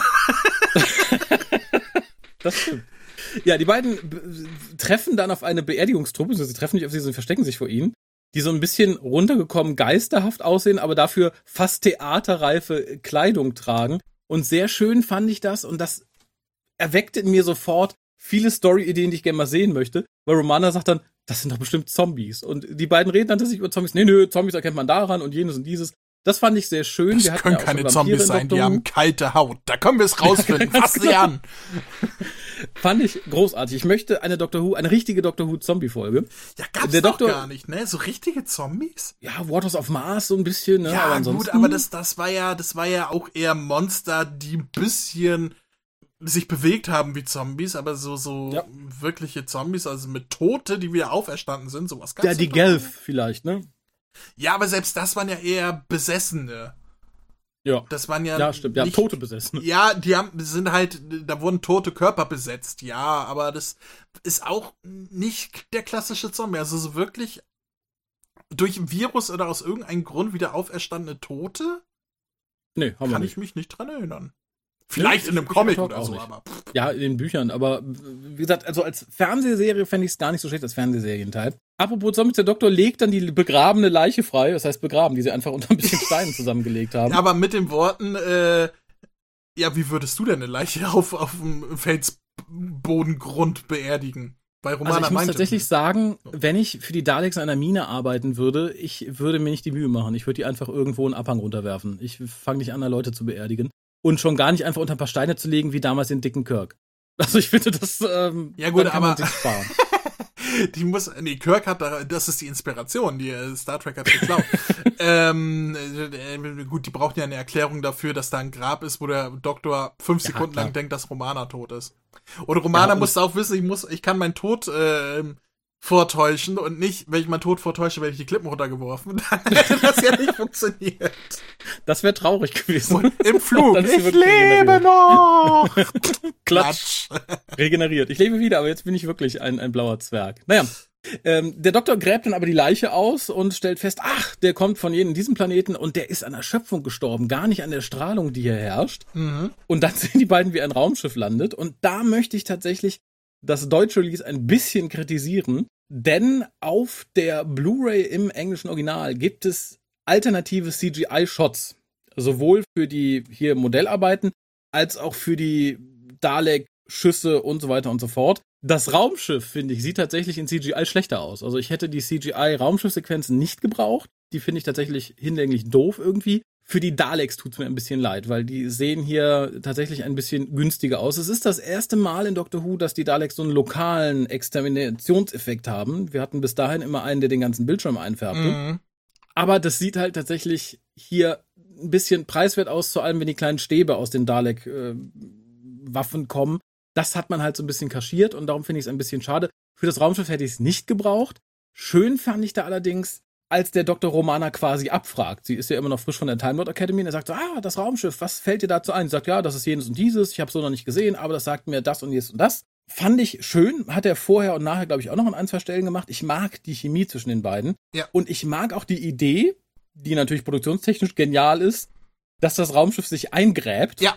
das stimmt. Ja, die beiden treffen dann auf eine Beerdigungstruppe, sie treffen nicht auf sie, sondern verstecken sich vor ihnen, die so ein bisschen runtergekommen geisterhaft aussehen, aber dafür fast theaterreife Kleidung tragen. Und sehr schön fand ich das und das erweckte in mir sofort viele Story-Ideen, die ich gerne mal sehen möchte, weil Romana sagt dann, das sind doch bestimmt Zombies. Und die beiden reden dann tatsächlich über Zombies. Nee, nö, Zombies erkennt man daran und jenes und dieses. Das fand ich sehr schön.
Das können ja keine Zombies sein, die haben kalte Haut. Da können wir es rausfinden. Fass sie an.
Fand ich großartig. Ich möchte eine Doctor Who, eine richtige Doctor Who Zombie-Folge.
Ja, gab's Der doch Doktor, gar nicht, ne? So richtige Zombies?
Ja, Waters of Mars so ein bisschen, ne?
Ja, aber ansonsten... gut, aber das, das war ja, das war ja auch eher Monster, die ein bisschen sich bewegt haben wie Zombies, aber so, so ja. wirkliche Zombies, also mit Tote, die wieder auferstanden sind, sowas
ganz Ja, die Gelf vielleicht, ne?
Ja, aber selbst das waren ja eher Besessene.
Ja.
Das waren ja.
Ja, stimmt. Ja, Tote besessen.
Ja, die haben, sind halt, da wurden tote Körper besetzt, ja, aber das ist auch nicht der klassische Zombie. Also so wirklich durch ein Virus oder aus irgendeinem Grund wieder auferstandene Tote?
Nee, haben
wir
Kann
nicht. ich mich nicht dran erinnern. Vielleicht in einem Comic oder so,
aber. Ja, in den Büchern, aber wie gesagt, also als Fernsehserie fände ich es gar nicht so schlecht als Fernsehserienteil. Apropos Zombies, der Doktor legt dann die begrabene Leiche frei, das heißt begraben, die sie einfach unter ein bisschen Steinen zusammengelegt haben.
Aber mit den Worten, äh, ja, wie würdest du denn eine Leiche auf, auf dem Felsbodengrund beerdigen?
Bei Romana also ich muss tatsächlich sagen, wenn ich für die Daleks in einer Mine arbeiten würde, ich würde mir nicht die Mühe machen. Ich würde die einfach irgendwo einen Abhang runterwerfen. Ich fange nicht an, da Leute zu beerdigen und schon gar nicht einfach unter ein paar Steine zu legen, wie damals den dicken Kirk. Also ich finde das ähm,
ja gut, aber die muss nee Kirk hat da das ist die Inspiration, die äh, Star Trek hat geklaut. ähm, äh, gut, die brauchen ja eine Erklärung dafür, dass da ein Grab ist, wo der Doktor fünf ja, Sekunden klar. lang denkt, dass Romana tot ist. Und Romana ja, muss auch wissen, ich muss, ich kann meinen Tod äh, vortäuschen und nicht, wenn ich meinen Tod vortäusche, werde ich die Klippen runtergeworfen. Dann hätte das ja nicht funktioniert.
Das wäre traurig gewesen.
Und Im Flug. ich lebe noch!
Klatsch. Regeneriert. Ich lebe wieder, aber jetzt bin ich wirklich ein, ein blauer Zwerg. Naja. Ähm, der Doktor gräbt dann aber die Leiche aus und stellt fest, ach, der kommt von jedem diesem Planeten und der ist an Erschöpfung gestorben, gar nicht an der Strahlung, die hier herrscht. Mhm. Und dann sehen die beiden, wie ein Raumschiff landet. Und da möchte ich tatsächlich das deutsche Release ein bisschen kritisieren, denn auf der Blu-ray im englischen Original gibt es alternative CGI-Shots. Sowohl für die hier Modellarbeiten als auch für die Dalek-Schüsse und so weiter und so fort. Das Raumschiff, finde ich, sieht tatsächlich in CGI schlechter aus. Also ich hätte die CGI-Raumschiffsequenzen nicht gebraucht. Die finde ich tatsächlich hinlänglich doof irgendwie. Für die Daleks tut's mir ein bisschen leid, weil die sehen hier tatsächlich ein bisschen günstiger aus. Es ist das erste Mal in Doctor Who, dass die Daleks so einen lokalen Exterminationseffekt haben. Wir hatten bis dahin immer einen, der den ganzen Bildschirm einfärbte. Mhm. Aber das sieht halt tatsächlich hier ein bisschen preiswert aus, vor allem wenn die kleinen Stäbe aus den Dalek-Waffen äh, kommen. Das hat man halt so ein bisschen kaschiert und darum finde ich es ein bisschen schade. Für das Raumschiff hätte ich es nicht gebraucht. Schön fand ich da allerdings, als der Dr. Romana quasi abfragt. Sie ist ja immer noch frisch von der Time Lord Academy und er sagt so, ah, das Raumschiff, was fällt dir dazu ein? Sie sagt, ja, das ist jenes und dieses, ich habe so noch nicht gesehen, aber das sagt mir das und jenes und das. Fand ich schön, hat er vorher und nachher, glaube ich, auch noch an ein, zwei Stellen gemacht. Ich mag die Chemie zwischen den beiden. Ja. Und ich mag auch die Idee, die natürlich produktionstechnisch genial ist, dass das Raumschiff sich eingräbt.
Ja.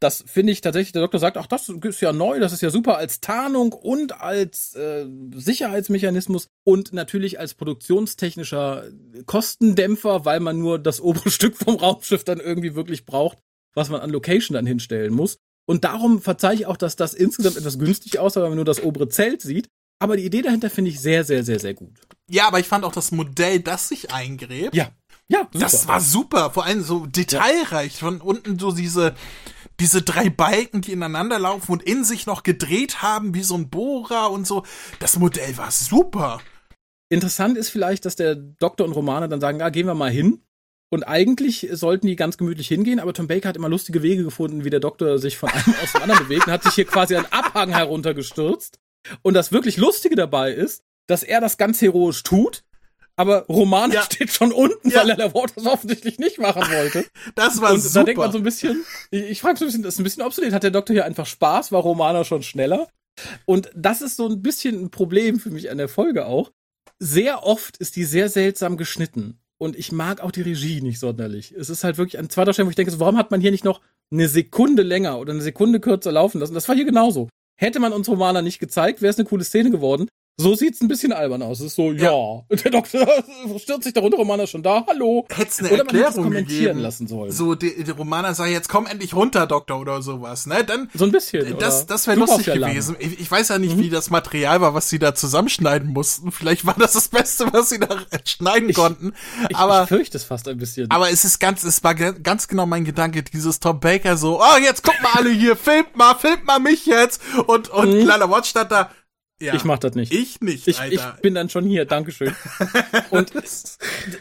Das finde ich tatsächlich, der Doktor sagt, ach, das ist ja neu, das ist ja super als Tarnung und als äh, Sicherheitsmechanismus und natürlich als produktionstechnischer Kostendämpfer, weil man nur das obere Stück vom Raumschiff dann irgendwie wirklich braucht, was man an Location dann hinstellen muss. Und darum verzeihe ich auch, dass das insgesamt etwas günstig aussah, wenn man nur das obere Zelt sieht. Aber die Idee dahinter finde ich sehr, sehr, sehr, sehr gut.
Ja, aber ich fand auch das Modell, das sich eingräbt.
Ja. Ja,
super. das war super. Vor allem so detailreich. Von unten so diese, diese drei Balken, die ineinander laufen und in sich noch gedreht haben, wie so ein Bohrer und so. Das Modell war super.
Interessant ist vielleicht, dass der Doktor und Romane dann sagen, ja, gehen wir mal hin. Und eigentlich sollten die ganz gemütlich hingehen, aber Tom Baker hat immer lustige Wege gefunden, wie der Doktor sich von einem aus dem anderen bewegt und hat sich hier quasi einen Abhang heruntergestürzt. Und das wirklich Lustige dabei ist, dass er das ganz heroisch tut, aber Roman ja. steht schon unten, ja. weil er das offensichtlich nicht machen wollte.
Das war
und
super.
da denkt man so ein bisschen, ich, ich frage so ein bisschen, das ist ein bisschen obsolet. Hat der Doktor hier einfach Spaß? War Romana schon schneller? Und das ist so ein bisschen ein Problem für mich an der Folge auch. Sehr oft ist die sehr seltsam geschnitten. Und ich mag auch die Regie nicht sonderlich. Es ist halt wirklich an zweiter Stelle, wo ich denke, so, warum hat man hier nicht noch eine Sekunde länger oder eine Sekunde kürzer laufen lassen? Das war hier genauso. Hätte man uns Romana nicht gezeigt, wäre es eine coole Szene geworden. So sieht's ein bisschen albern aus. Es ist so, ja, ja. der Doktor stürzt sich darunter, Romana ist schon da, hallo.
Hätt's eine oder Erklärung
kommentieren gegeben. lassen sollen.
So, die, die Romana sagt, jetzt komm endlich runter, Doktor, oder sowas, ne? Dann,
so ein bisschen,
Das, das wäre lustig ja gewesen. Ich, ich, weiß ja nicht, mhm. wie das Material war, was sie da zusammenschneiden mussten. Vielleicht war das das Beste, was sie da schneiden
ich,
konnten.
Ich,
aber,
ich fürchte es fast ein bisschen.
Aber es ist ganz, es war ganz genau mein Gedanke, dieses Tom Baker so, oh, jetzt guck mal alle hier, filmt mal, filmt mal mich jetzt. Und, und mhm. kleiner Watch stand da,
ja. Ich mach das nicht.
Ich nicht,
ich, Alter. Ich bin dann schon hier, Dankeschön. Und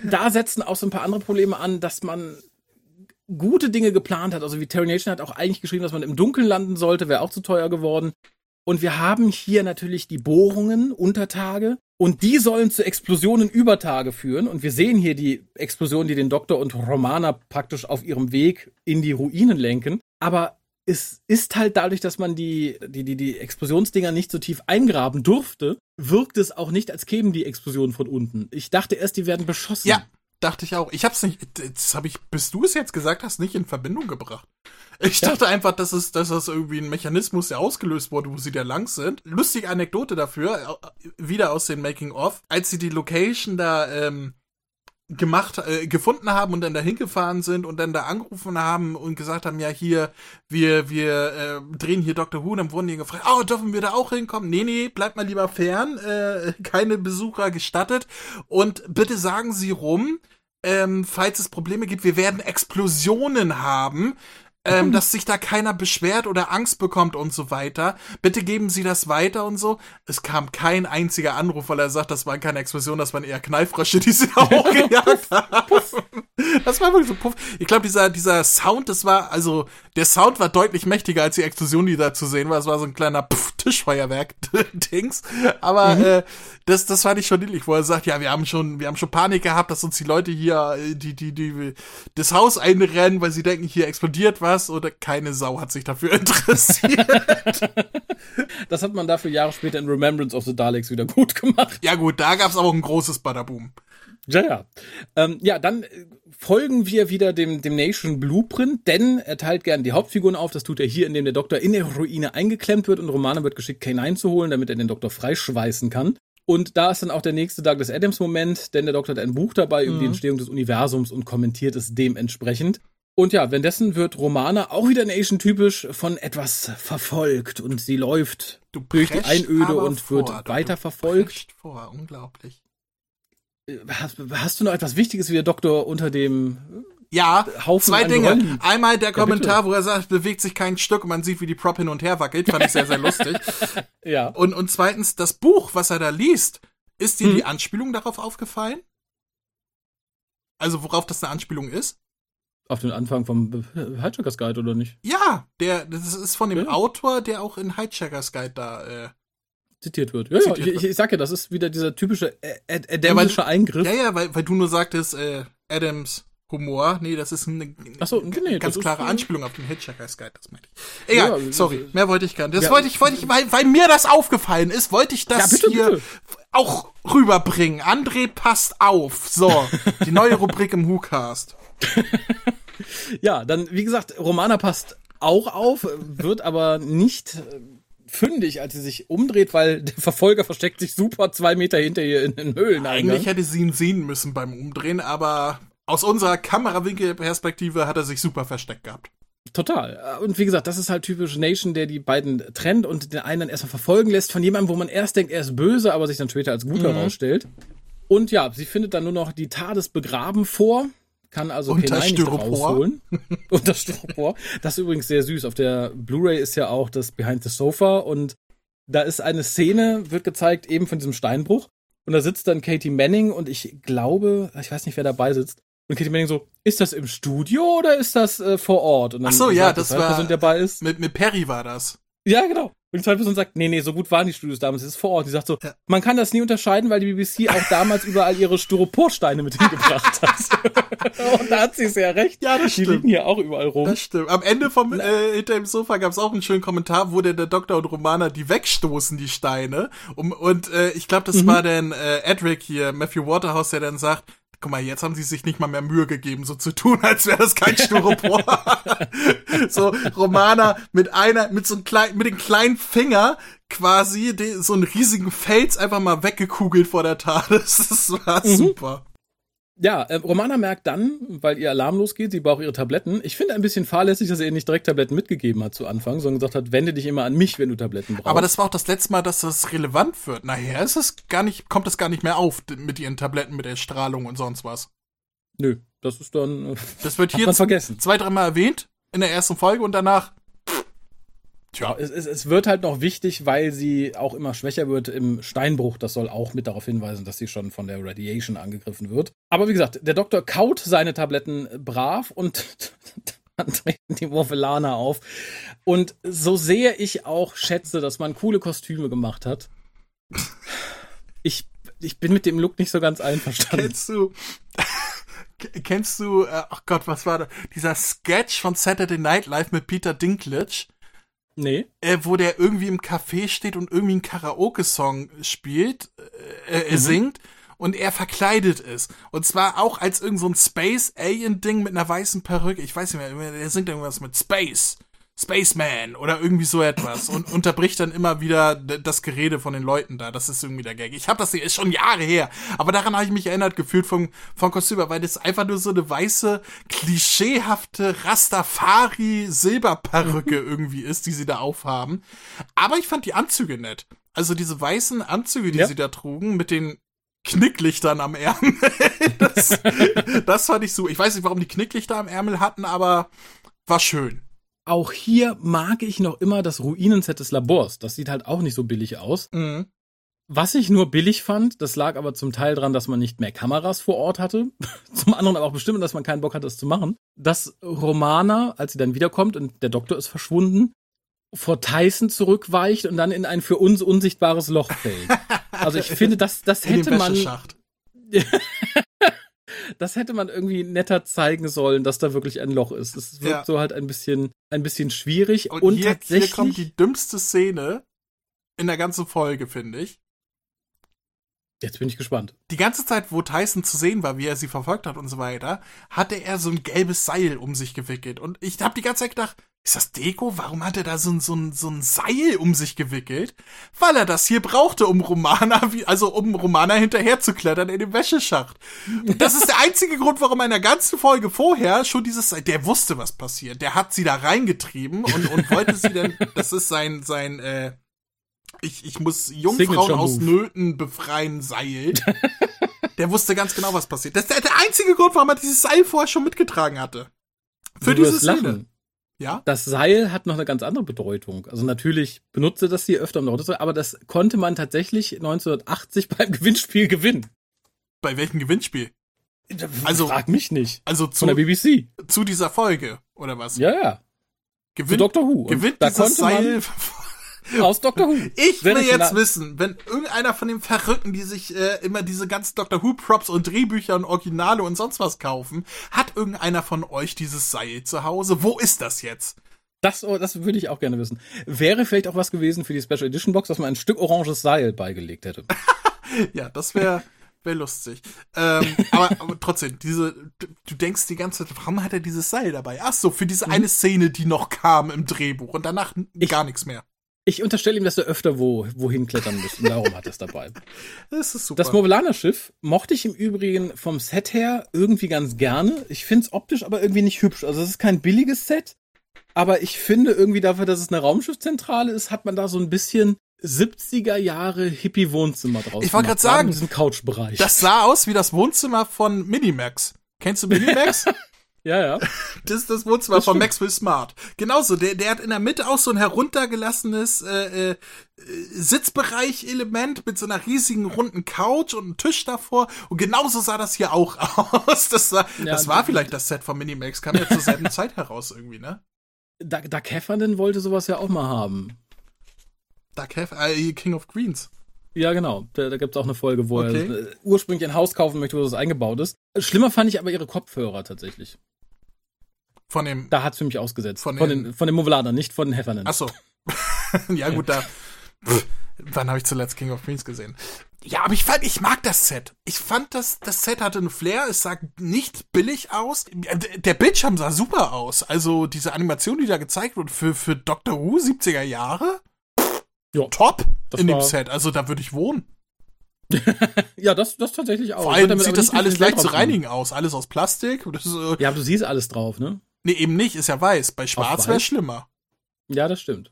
da setzen auch so ein paar andere Probleme an, dass man gute Dinge geplant hat. Also wie Terry Nation hat auch eigentlich geschrieben, dass man im Dunkeln landen sollte, wäre auch zu teuer geworden. Und wir haben hier natürlich die Bohrungen unter Tage und die sollen zu Explosionen über Tage führen. Und wir sehen hier die Explosion, die den Doktor und Romana praktisch auf ihrem Weg in die Ruinen lenken. Aber es ist halt dadurch, dass man die, die, die, die Explosionsdinger nicht so tief eingraben durfte, wirkt es auch nicht, als kämen die Explosionen von unten. Ich dachte erst, die werden beschossen.
Ja, dachte ich auch. Ich hab's nicht, das habe ich, bis du es jetzt gesagt hast, nicht in Verbindung gebracht. Ich ja. dachte einfach, dass es, dass das irgendwie ein Mechanismus, der ausgelöst wurde, wo sie da lang sind. Lustige Anekdote dafür, äh, wieder aus den Making of, als sie die Location da ähm, gemacht, äh, gefunden haben und dann dahin gefahren sind und dann da angerufen haben und gesagt haben, ja hier, wir, wir äh, drehen hier Dr. Who, dann wurden die gefragt, oh, dürfen wir da auch hinkommen? Nee, nee, bleibt mal lieber fern, äh, keine Besucher gestattet und bitte sagen Sie rum, ähm, falls es Probleme gibt, wir werden Explosionen haben ähm, dass sich da keiner beschwert oder Angst bekommt und so weiter. Bitte geben Sie das weiter und so. Es kam kein einziger Anruf, weil er sagt, das waren keine Explosionen, das waren eher Knallfrösche, die sie da hochgejagt haben. Das war wirklich so puff. Ich glaube, dieser, dieser Sound, das war, also, der Sound war deutlich mächtiger als die Explosion, die da zu sehen war. Es war so ein kleiner Puff, Tischfeuerwerk-Dings. Aber mhm. äh, das, das fand ich schon niedlich, wo er sagt, ja, wir haben schon, wir haben schon Panik gehabt, dass uns die Leute hier, äh, die, die, die, das Haus einrennen, weil sie denken, hier explodiert was oder keine Sau hat sich dafür interessiert.
das hat man dafür Jahre später in Remembrance of the Daleks wieder gut gemacht.
Ja gut, da gab's auch ein großes Badaboom.
Ja, ja. Ähm, ja, dann äh, folgen wir wieder dem, dem Nation Blueprint, denn er teilt gern die Hauptfiguren auf. Das tut er hier, indem der Doktor in der Ruine eingeklemmt wird und Romana wird geschickt, K9 zu holen, damit er den Doktor freischweißen kann. Und da ist dann auch der nächste Douglas Adams Moment, denn der Doktor hat ein Buch dabei mhm. über die. Entstehung des Universums und kommentiert es dementsprechend. Und ja, währenddessen wird Romana auch wieder Nation-typisch von etwas verfolgt und sie läuft durch die Einöde und vor, wird weiter verfolgt.
Vor, unglaublich.
Hast, hast, du noch etwas Wichtiges, wie der Doktor unter dem
ja, Haufen zwei Dinge. Einmal der Kommentar, ja, wo er sagt, bewegt sich kein Stück und man sieht, wie die Prop hin und her wackelt, fand ich sehr, sehr lustig.
ja.
Und, und zweitens, das Buch, was er da liest, ist dir hm. die Anspielung darauf aufgefallen? Also, worauf das eine Anspielung ist?
Auf den Anfang vom Hijackers Guide, oder nicht?
Ja, der, das ist von dem ja. Autor, der auch in Hijackers Guide da, äh,
zitiert wird. Ja, zitiert ja ich, ich, sag ja, das ist wieder dieser typische Adamsische
ja,
Eingriff.
Ja, ja, weil, weil du nur sagtest, äh, Adams Humor. Nee, das ist eine
so, nee,
ganz klare Anspielung auf den Hitchhiker's Guide, das meinte ich. Egal, ja, sorry, mehr wollte ich gar nicht. Das ja, wollte ich, wollte ich, weil, weil mir das aufgefallen ist, wollte ich das ja, bitte, hier bitte. auch rüberbringen. André passt auf. So, die neue Rubrik im WhoCast.
ja, dann, wie gesagt, Romana passt auch auf, wird aber nicht fündig, als sie sich umdreht, weil der Verfolger versteckt sich super zwei Meter hinter ihr in den Höhlen.
Eigentlich hätte sie ihn sehen müssen beim Umdrehen, aber aus unserer Kamerawinkelperspektive hat er sich super versteckt gehabt.
Total. Und wie gesagt, das ist halt typisch Nation, der die beiden trennt und den einen dann erstmal verfolgen lässt von jemandem, wo man erst denkt, er ist böse, aber sich dann später als gut mhm. herausstellt. Und ja, sie findet dann nur noch die TARDIS begraben vor, kann also
Unter Kenai nicht
rausholen. Unter Styropor. Das ist übrigens sehr süß. Auf der Blu-ray ist ja auch das Behind the Sofa und da ist eine Szene, wird gezeigt, eben von diesem Steinbruch. Und da sitzt dann Katie Manning und ich glaube, ich weiß nicht, wer dabei sitzt. Und Katie Manning so, ist das im Studio oder ist das äh, vor Ort? Und
dann Ach so, ja, das war,
Person, dabei ist.
Mit, mit Perry war das.
Ja, genau. Und die zweite Person sagt, nee, nee, so gut waren die Studios damals, das ist vor Ort. Die sagt so, ja. man kann das nie unterscheiden, weil die BBC auch damals überall ihre Styroporsteine mit hingebracht hat. und da hat sie es ja recht.
Ja, das
die
stimmt.
Die liegen hier auch überall rum.
Das stimmt. Am Ende vom, äh, hinter dem Sofa gab es auch einen schönen Kommentar, wo der, der Doktor und Romana die wegstoßen, die Steine. Um, und äh, ich glaube, das mhm. war dann äh, Edric hier, Matthew Waterhouse, der dann sagt, guck mal, jetzt haben sie sich nicht mal mehr Mühe gegeben, so zu tun, als wäre das kein Styropor. so Romana mit einer, mit so einem kleinen, mit dem kleinen Finger quasi den, so einen riesigen Fels einfach mal weggekugelt vor der Tat. Das war mhm. super.
Ja, äh, Romana merkt dann, weil ihr Alarm losgeht, sie braucht ihre Tabletten. Ich finde ein bisschen fahrlässig, dass er ihr nicht direkt Tabletten mitgegeben hat zu Anfang, sondern gesagt hat, wende dich immer an mich, wenn du Tabletten brauchst.
Aber das war auch das letzte Mal, dass das relevant wird. Nachher ist es gar nicht, kommt es gar nicht mehr auf mit ihren Tabletten, mit der Strahlung und sonst was.
Nö, das ist dann.
Äh, das wird hier vergessen. zwei, dreimal erwähnt in der ersten Folge und danach
Tja. Es, es, es wird halt noch wichtig, weil sie auch immer schwächer wird im Steinbruch. Das soll auch mit darauf hinweisen, dass sie schon von der Radiation angegriffen wird. Aber wie gesagt, der Doktor kaut seine Tabletten brav und dann treten die Morphelaner auf. Und so sehr ich auch schätze, dass man coole Kostüme gemacht hat, ich, ich bin mit dem Look nicht so ganz einverstanden.
Kennst du, kennst du, ach oh Gott, was war da? Dieser Sketch von Saturday Night Live mit Peter Dinklage?
Nee.
Äh, wo der irgendwie im Café steht und irgendwie einen Karaoke-Song spielt, äh, äh, mhm. singt und er verkleidet ist. Und zwar auch als irgend so ein Space-Alien-Ding mit einer weißen Perücke. Ich weiß nicht mehr, er singt irgendwas mit Space. Spaceman oder irgendwie so etwas und unterbricht dann immer wieder das Gerede von den Leuten da. Das ist irgendwie der Gag. Ich habe das hier, ist schon Jahre her, aber daran habe ich mich erinnert gefühlt vom, vom Kostüm, weil das einfach nur so eine weiße, klischeehafte Rastafari-Silberperücke irgendwie ist, die sie da aufhaben. Aber ich fand die Anzüge nett. Also diese weißen Anzüge, die ja. sie da trugen, mit den Knicklichtern am Ärmel. das, das fand ich so. Ich weiß nicht, warum die Knicklichter am Ärmel hatten, aber war schön.
Auch hier mag ich noch immer das Ruinenset des Labors. Das sieht halt auch nicht so billig aus. Mhm. Was ich nur billig fand, das lag aber zum Teil dran, dass man nicht mehr Kameras vor Ort hatte. zum anderen aber auch bestimmt, dass man keinen Bock hatte, es zu machen. Dass Romana, als sie dann wiederkommt und der Doktor ist verschwunden, vor Tyson zurückweicht und dann in ein für uns unsichtbares Loch fällt. Also ich finde, das, das hätte man. das hätte man irgendwie netter zeigen sollen, dass da wirklich ein Loch ist. Es wirkt ja. so halt ein bisschen, ein bisschen schwierig. Und, und
hier, tatsächlich. Hier kommt die dümmste Szene in der ganzen Folge, finde ich.
Jetzt bin ich gespannt.
Die ganze Zeit, wo Tyson zu sehen war, wie er sie verfolgt hat und so weiter, hatte er so ein gelbes Seil um sich gewickelt. Und ich habe die ganze Zeit gedacht, ist das Deko? Warum hat er da so ein, so, ein, so ein Seil um sich gewickelt? Weil er das hier brauchte, um Romana, also um Romana hinterher zu klettern in dem Wäscheschacht. Und das ist der einzige Grund, warum er in der ganzen Folge vorher schon dieses Seil, der wusste, was passiert. Der hat sie da reingetrieben und, und wollte sie dann, das ist sein, sein, äh, ich, ich muss Jungfrauen aus Nöten befreien, Seil. der wusste ganz genau, was passiert. Das ist der, der einzige Grund, warum er dieses Seil vorher schon mitgetragen hatte.
Für du diese Szene. Lachen. Ja. Das Seil hat noch eine ganz andere Bedeutung. Also natürlich benutze das hier öfter im Auto, aber das konnte man tatsächlich 1980 beim Gewinnspiel gewinnen.
Bei welchem Gewinnspiel?
Also frag mich nicht.
Also zu, Von der BBC. Zu dieser Folge oder was?
Ja, ja.
Gewinnt, zu Doctor Who. Gewinnt dieses Seil
Aus Doctor Who.
Ich will jetzt wissen, wenn irgendeiner von den Verrückten, die sich äh, immer diese ganzen Doctor Who Props und Drehbücher und Originale und sonst was kaufen, hat irgendeiner von euch dieses Seil zu Hause? Wo ist das jetzt?
Das, oh, das würde ich auch gerne wissen. Wäre vielleicht auch was gewesen für die Special Edition Box, dass man ein Stück oranges Seil beigelegt hätte.
ja, das wäre wäre lustig. Ähm, aber, aber trotzdem, diese, du, du, denkst die ganze Zeit, warum hat er dieses Seil dabei? Ach so, für diese mhm. eine Szene, die noch kam im Drehbuch und danach ich, gar nichts mehr.
Ich unterstelle ihm, dass er öfter wo, wohin klettern muss. Und darum hat er es dabei.
Das ist super.
Das Movelaner-Schiff mochte ich im Übrigen vom Set her irgendwie ganz gerne. Ich finde es optisch aber irgendwie nicht hübsch. Also es ist kein billiges Set. Aber ich finde irgendwie dafür, dass es eine Raumschiffzentrale ist, hat man da so ein bisschen 70er Jahre Hippie-Wohnzimmer draus.
Ich wollte gerade sagen,
diesen Couchbereich.
Das sah aus wie das Wohnzimmer von Minimax. Kennst du Minimax?
Ja, ja.
Das ist das Wohnzimmer das von Maxwell Smart. Genauso, der, der hat in der Mitte auch so ein heruntergelassenes äh, äh, Sitzbereich-Element mit so einer riesigen runden Couch und einem Tisch davor. Und genauso sah das hier auch aus. Das war, ja, das war vielleicht das Set von Minimax. Kam ja zur selben Zeit heraus irgendwie, ne?
Da, da Heffernan wollte sowas ja auch mal haben.
Doug Heffernan, äh, King of Queens.
Ja, genau. Da, da gibt es auch eine Folge, wo okay. er äh, ursprünglich ein Haus kaufen möchte, wo das eingebaut ist. Schlimmer fand ich aber ihre Kopfhörer tatsächlich.
Von dem.
Da hat's für mich ausgesetzt. Von, von den, von dem Movelaner, nicht von den Heffernan.
Ach so. ja, gut, da. Pff, wann habe ich zuletzt King of Queens gesehen? Ja, aber ich fand, ich mag das Set. Ich fand, das, das Set hatte einen Flair. Es sah nicht billig aus. Der Bildschirm sah super aus. Also diese Animation, die da gezeigt wurde für, für Doctor Who 70er Jahre. Ja, top in dem Set. Also da würde ich wohnen.
ja, das, das tatsächlich auch.
Vor allem sieht das alles leicht zu reinigen aus. Alles aus Plastik.
Das, äh, ja, aber du siehst alles drauf, ne?
Nee, eben nicht. Ist ja weiß. Bei schwarz wäre schlimmer.
Ja, das stimmt.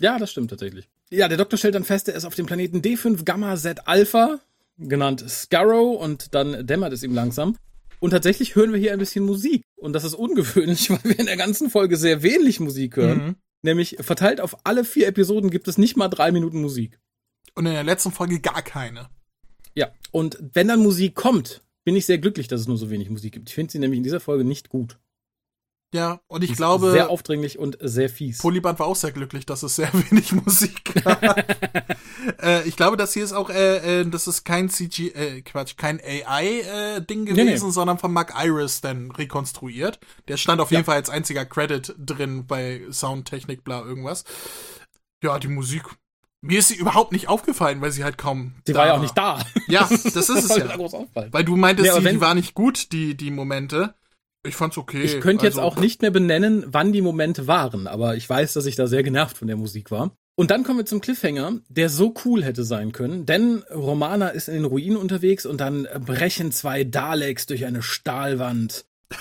Ja, das stimmt tatsächlich. Ja, der Doktor stellt dann fest, er ist auf dem Planeten D5 Gamma Z Alpha, genannt Scarrow, und dann dämmert es ihm langsam. Und tatsächlich hören wir hier ein bisschen Musik. Und das ist ungewöhnlich, weil wir in der ganzen Folge sehr wenig Musik hören. Mhm. Nämlich verteilt auf alle vier Episoden gibt es nicht mal drei Minuten Musik.
Und in der letzten Folge gar keine.
Ja, und wenn dann Musik kommt, bin ich sehr glücklich, dass es nur so wenig Musik gibt. Ich finde sie nämlich in dieser Folge nicht gut.
Ja, und ich glaube.
Sehr aufdringlich und sehr fies.
Polyband war auch sehr glücklich, dass es sehr wenig Musik gab. äh, ich glaube, das hier ist auch, äh, äh, das ist kein CG, äh, Quatsch, kein AI-Ding äh, gewesen, nee, nee. sondern von Mark Iris dann rekonstruiert. Der stand auf ja. jeden Fall als einziger Credit drin bei Soundtechnik, bla, irgendwas. Ja, die Musik. Mir ist sie überhaupt nicht aufgefallen, weil sie halt kaum.
Sie war ja auch nicht da.
Ja, das ist es ja. Weil du meintest, ja, sie, die war nicht gut, die, die Momente. Ich fand's okay.
Ich könnte jetzt also, auch nicht mehr benennen, wann die Momente waren, aber ich weiß, dass ich da sehr genervt von der Musik war. Und dann kommen wir zum Cliffhanger, der so cool hätte sein können, denn Romana ist in den Ruinen unterwegs und dann brechen zwei Daleks durch eine Stahlwand.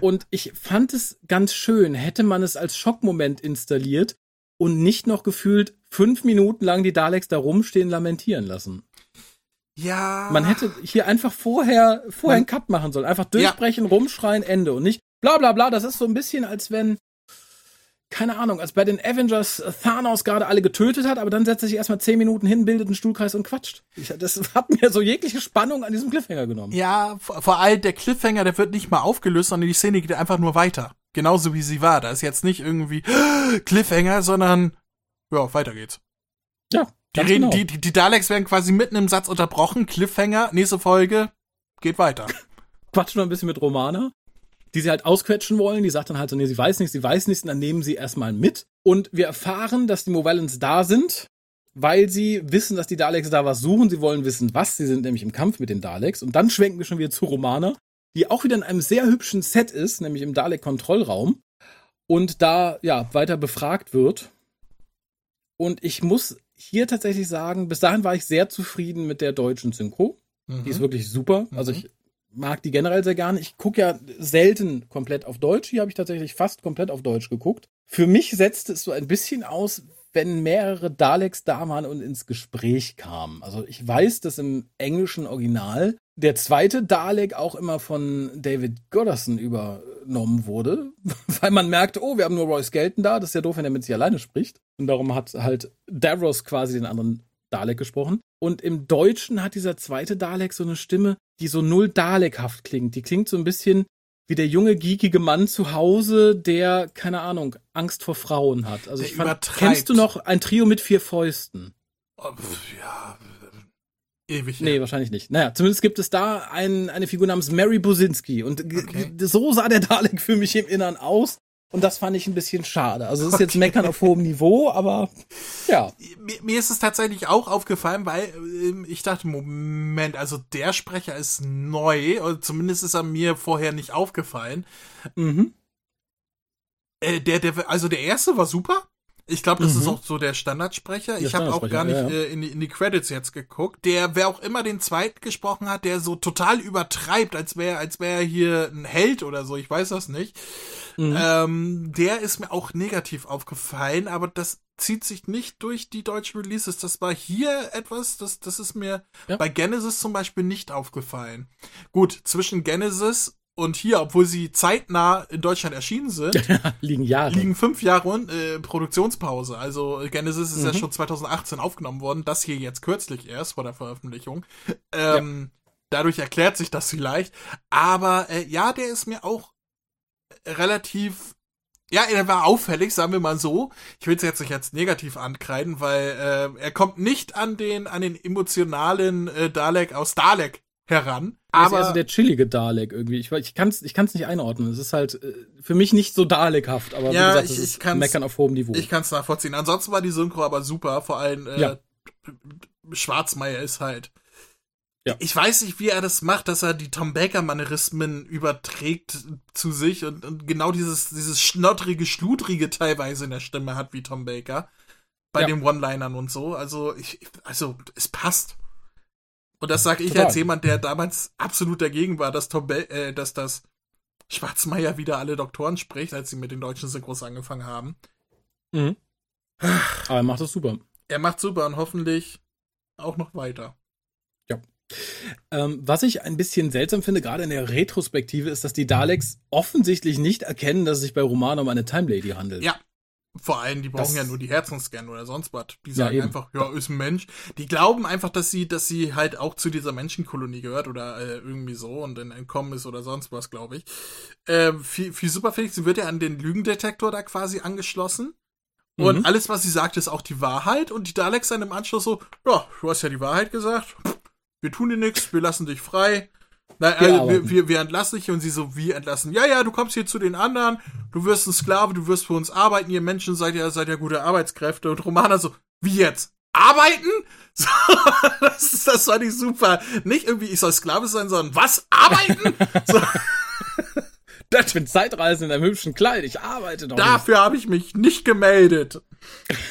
Und ich fand es ganz schön, hätte man es als Schockmoment installiert und nicht noch gefühlt fünf Minuten lang die Daleks da rumstehen lamentieren lassen.
Ja.
Man hätte hier einfach vorher, vorher einen Cut machen sollen. Einfach durchbrechen, ja. rumschreien, Ende. Und nicht bla bla bla. Das ist so ein bisschen, als wenn, keine Ahnung, als bei den Avengers Thanos gerade alle getötet hat, aber dann setzt er sich erstmal zehn Minuten hin, bildet einen Stuhlkreis und quatscht. Ich, das hat mir so jegliche Spannung an diesem Cliffhanger genommen.
Ja, vor, vor allem der Cliffhanger, der wird nicht mal aufgelöst, sondern die Szene geht einfach nur weiter. Genauso wie sie war. Da ist jetzt nicht irgendwie Cliffhanger, sondern ja, weiter geht's.
Ja,
die, reden, genau. die, die, die Daleks werden quasi mitten im Satz unterbrochen. Cliffhanger, nächste Folge, geht weiter.
Quatschen wir ein bisschen mit Romana, die sie halt ausquetschen wollen. Die sagt dann halt so, nee, sie weiß nichts, sie weiß nichts. Und dann nehmen sie erstmal mit. Und wir erfahren, dass die Movellans da sind, weil sie wissen, dass die Daleks da was suchen. Sie wollen wissen, was. Sie sind nämlich im Kampf mit den Daleks. Und dann schwenken wir schon wieder zu Romana, die auch wieder in einem sehr hübschen Set ist, nämlich im Dalek-Kontrollraum. Und da, ja, weiter befragt wird. Und ich muss hier tatsächlich sagen, bis dahin war ich sehr zufrieden mit der deutschen Synchro. Mhm. Die ist wirklich super. Mhm. Also ich mag die generell sehr gerne. Ich gucke ja selten komplett auf Deutsch. Hier habe ich tatsächlich fast komplett auf Deutsch geguckt. Für mich setzt es so ein bisschen aus, wenn mehrere Daleks da waren und ins Gespräch kamen. Also ich weiß, dass im englischen Original der zweite Dalek auch immer von David Goderson übernommen wurde, weil man merkte, oh, wir haben nur Roy Skelton da, das ist ja doof, wenn er mit sich alleine spricht. Und darum hat halt Davros quasi den anderen Dalek gesprochen. Und im Deutschen hat dieser zweite Dalek so eine Stimme, die so null Dalekhaft klingt. Die klingt so ein bisschen wie der junge, geekige Mann zu Hause, der, keine Ahnung, Angst vor Frauen hat. Also ich fand, kennst du noch ein Trio mit vier Fäusten?
Oh, ja, ewig.
Nee, ja. wahrscheinlich nicht. Naja, zumindest gibt es da ein, eine Figur namens Mary Businski und okay. so sah der Dalek für mich im Innern aus. Und das fand ich ein bisschen schade. Also es ist okay. jetzt Meckern auf hohem Niveau, aber ja.
Mir, mir, ist es tatsächlich auch aufgefallen, weil äh, ich dachte, Moment, also der Sprecher ist neu, oder zumindest ist er mir vorher nicht aufgefallen. Mhm. Äh, der, der, also der erste war super. Ich glaube, das mhm. ist auch so der Standardsprecher. Der ich habe auch gar nicht ja, ja. Äh, in, die, in die Credits jetzt geguckt. Der, wer auch immer den zweiten gesprochen hat, der so total übertreibt, als wäre als wäre er hier ein Held oder so. Ich weiß das nicht. Mhm. Ähm, der ist mir auch negativ aufgefallen, aber das zieht sich nicht durch die deutschen Releases. Das war hier etwas, das, das ist mir ja. bei Genesis zum Beispiel nicht aufgefallen. Gut, zwischen Genesis und hier, obwohl sie zeitnah in Deutschland erschienen sind,
liegen Jahre.
Liegen fünf Jahre äh, Produktionspause. Also Genesis ist mhm. ja schon 2018 aufgenommen worden, das hier jetzt kürzlich erst vor der Veröffentlichung. Ähm, ja. Dadurch erklärt sich das vielleicht. Aber äh, ja, der ist mir auch relativ ja, er war auffällig, sagen wir mal so. Ich will es jetzt nicht als negativ ankreiden, weil äh, er kommt nicht an den an den emotionalen äh, Dalek aus Dalek heran.
Aber ist also der chillige Dalek irgendwie. Ich, ich kann es ich kann's nicht einordnen. Es ist halt äh, für mich nicht so Dalekhaft, aber
ja,
wie gesagt,
ich,
es
ich kann's,
Meckern auf hohem Niveau.
Ich kann es nachvollziehen. Ansonsten war die Synchro aber super, vor allem äh,
ja.
Schwarzmeier ist halt.
Ja.
Ich weiß nicht, wie er das macht, dass er die Tom Baker-Manierismen überträgt zu sich und, und genau dieses, dieses schnottrige, schludrige teilweise in der Stimme hat wie Tom Baker. Bei
Ja.
den One-Linern und so. Also, ich, also, es passt. Und das sage ich
Total.
als jemand, der damals absolut dagegen war, dass Tom ba äh, dass das Schwarzmeier wieder alle Doktoren spricht, als sie mit den deutschen Synchros angefangen haben.
Mhm. Aber er macht das super.
Er macht super und hoffentlich auch noch weiter.
Ähm, was ich ein bisschen seltsam finde, gerade in der Retrospektive, ist, dass die Daleks offensichtlich nicht erkennen, dass es sich bei Roman um eine Time Lady handelt.
Ja. Vor allem, die brauchen
Das-
ja nur die Herzensscannen oder sonst was. Die
Ja,
sagen
eben.
einfach, ja, ist ein Mensch. Die glauben einfach, dass sie, dass sie halt auch zu dieser Menschenkolonie gehört oder äh, irgendwie so und dann entkommen ist oder sonst was, glaube ich. Äh, super finde ich, sie wird ja an den Lügendetektor da quasi angeschlossen. Und
Mhm.
alles, was sie sagt, ist auch die Wahrheit. Und die Daleks dann im Anschluss so, ja, du hast ja die Wahrheit gesagt. Wir tun dir nichts, wir lassen dich frei.
Wir
äh, wir, wir, wir entlassen dich und sie so, wie entlassen? Ja, ja, du kommst hier zu den anderen, du wirst ein Sklave, du wirst für uns arbeiten, ihr Menschen seid ja, seid ja gute Arbeitskräfte. Und Romana so, wie jetzt? Arbeiten? So, das, ist- das fand ich super. Nicht irgendwie, ich soll Sklave sein, sondern was? Arbeiten? so,
Ich bin Zeitreisen in einem hübschen Kleid, ich arbeite doch nicht.
dafür habe ich mich nicht gemeldet.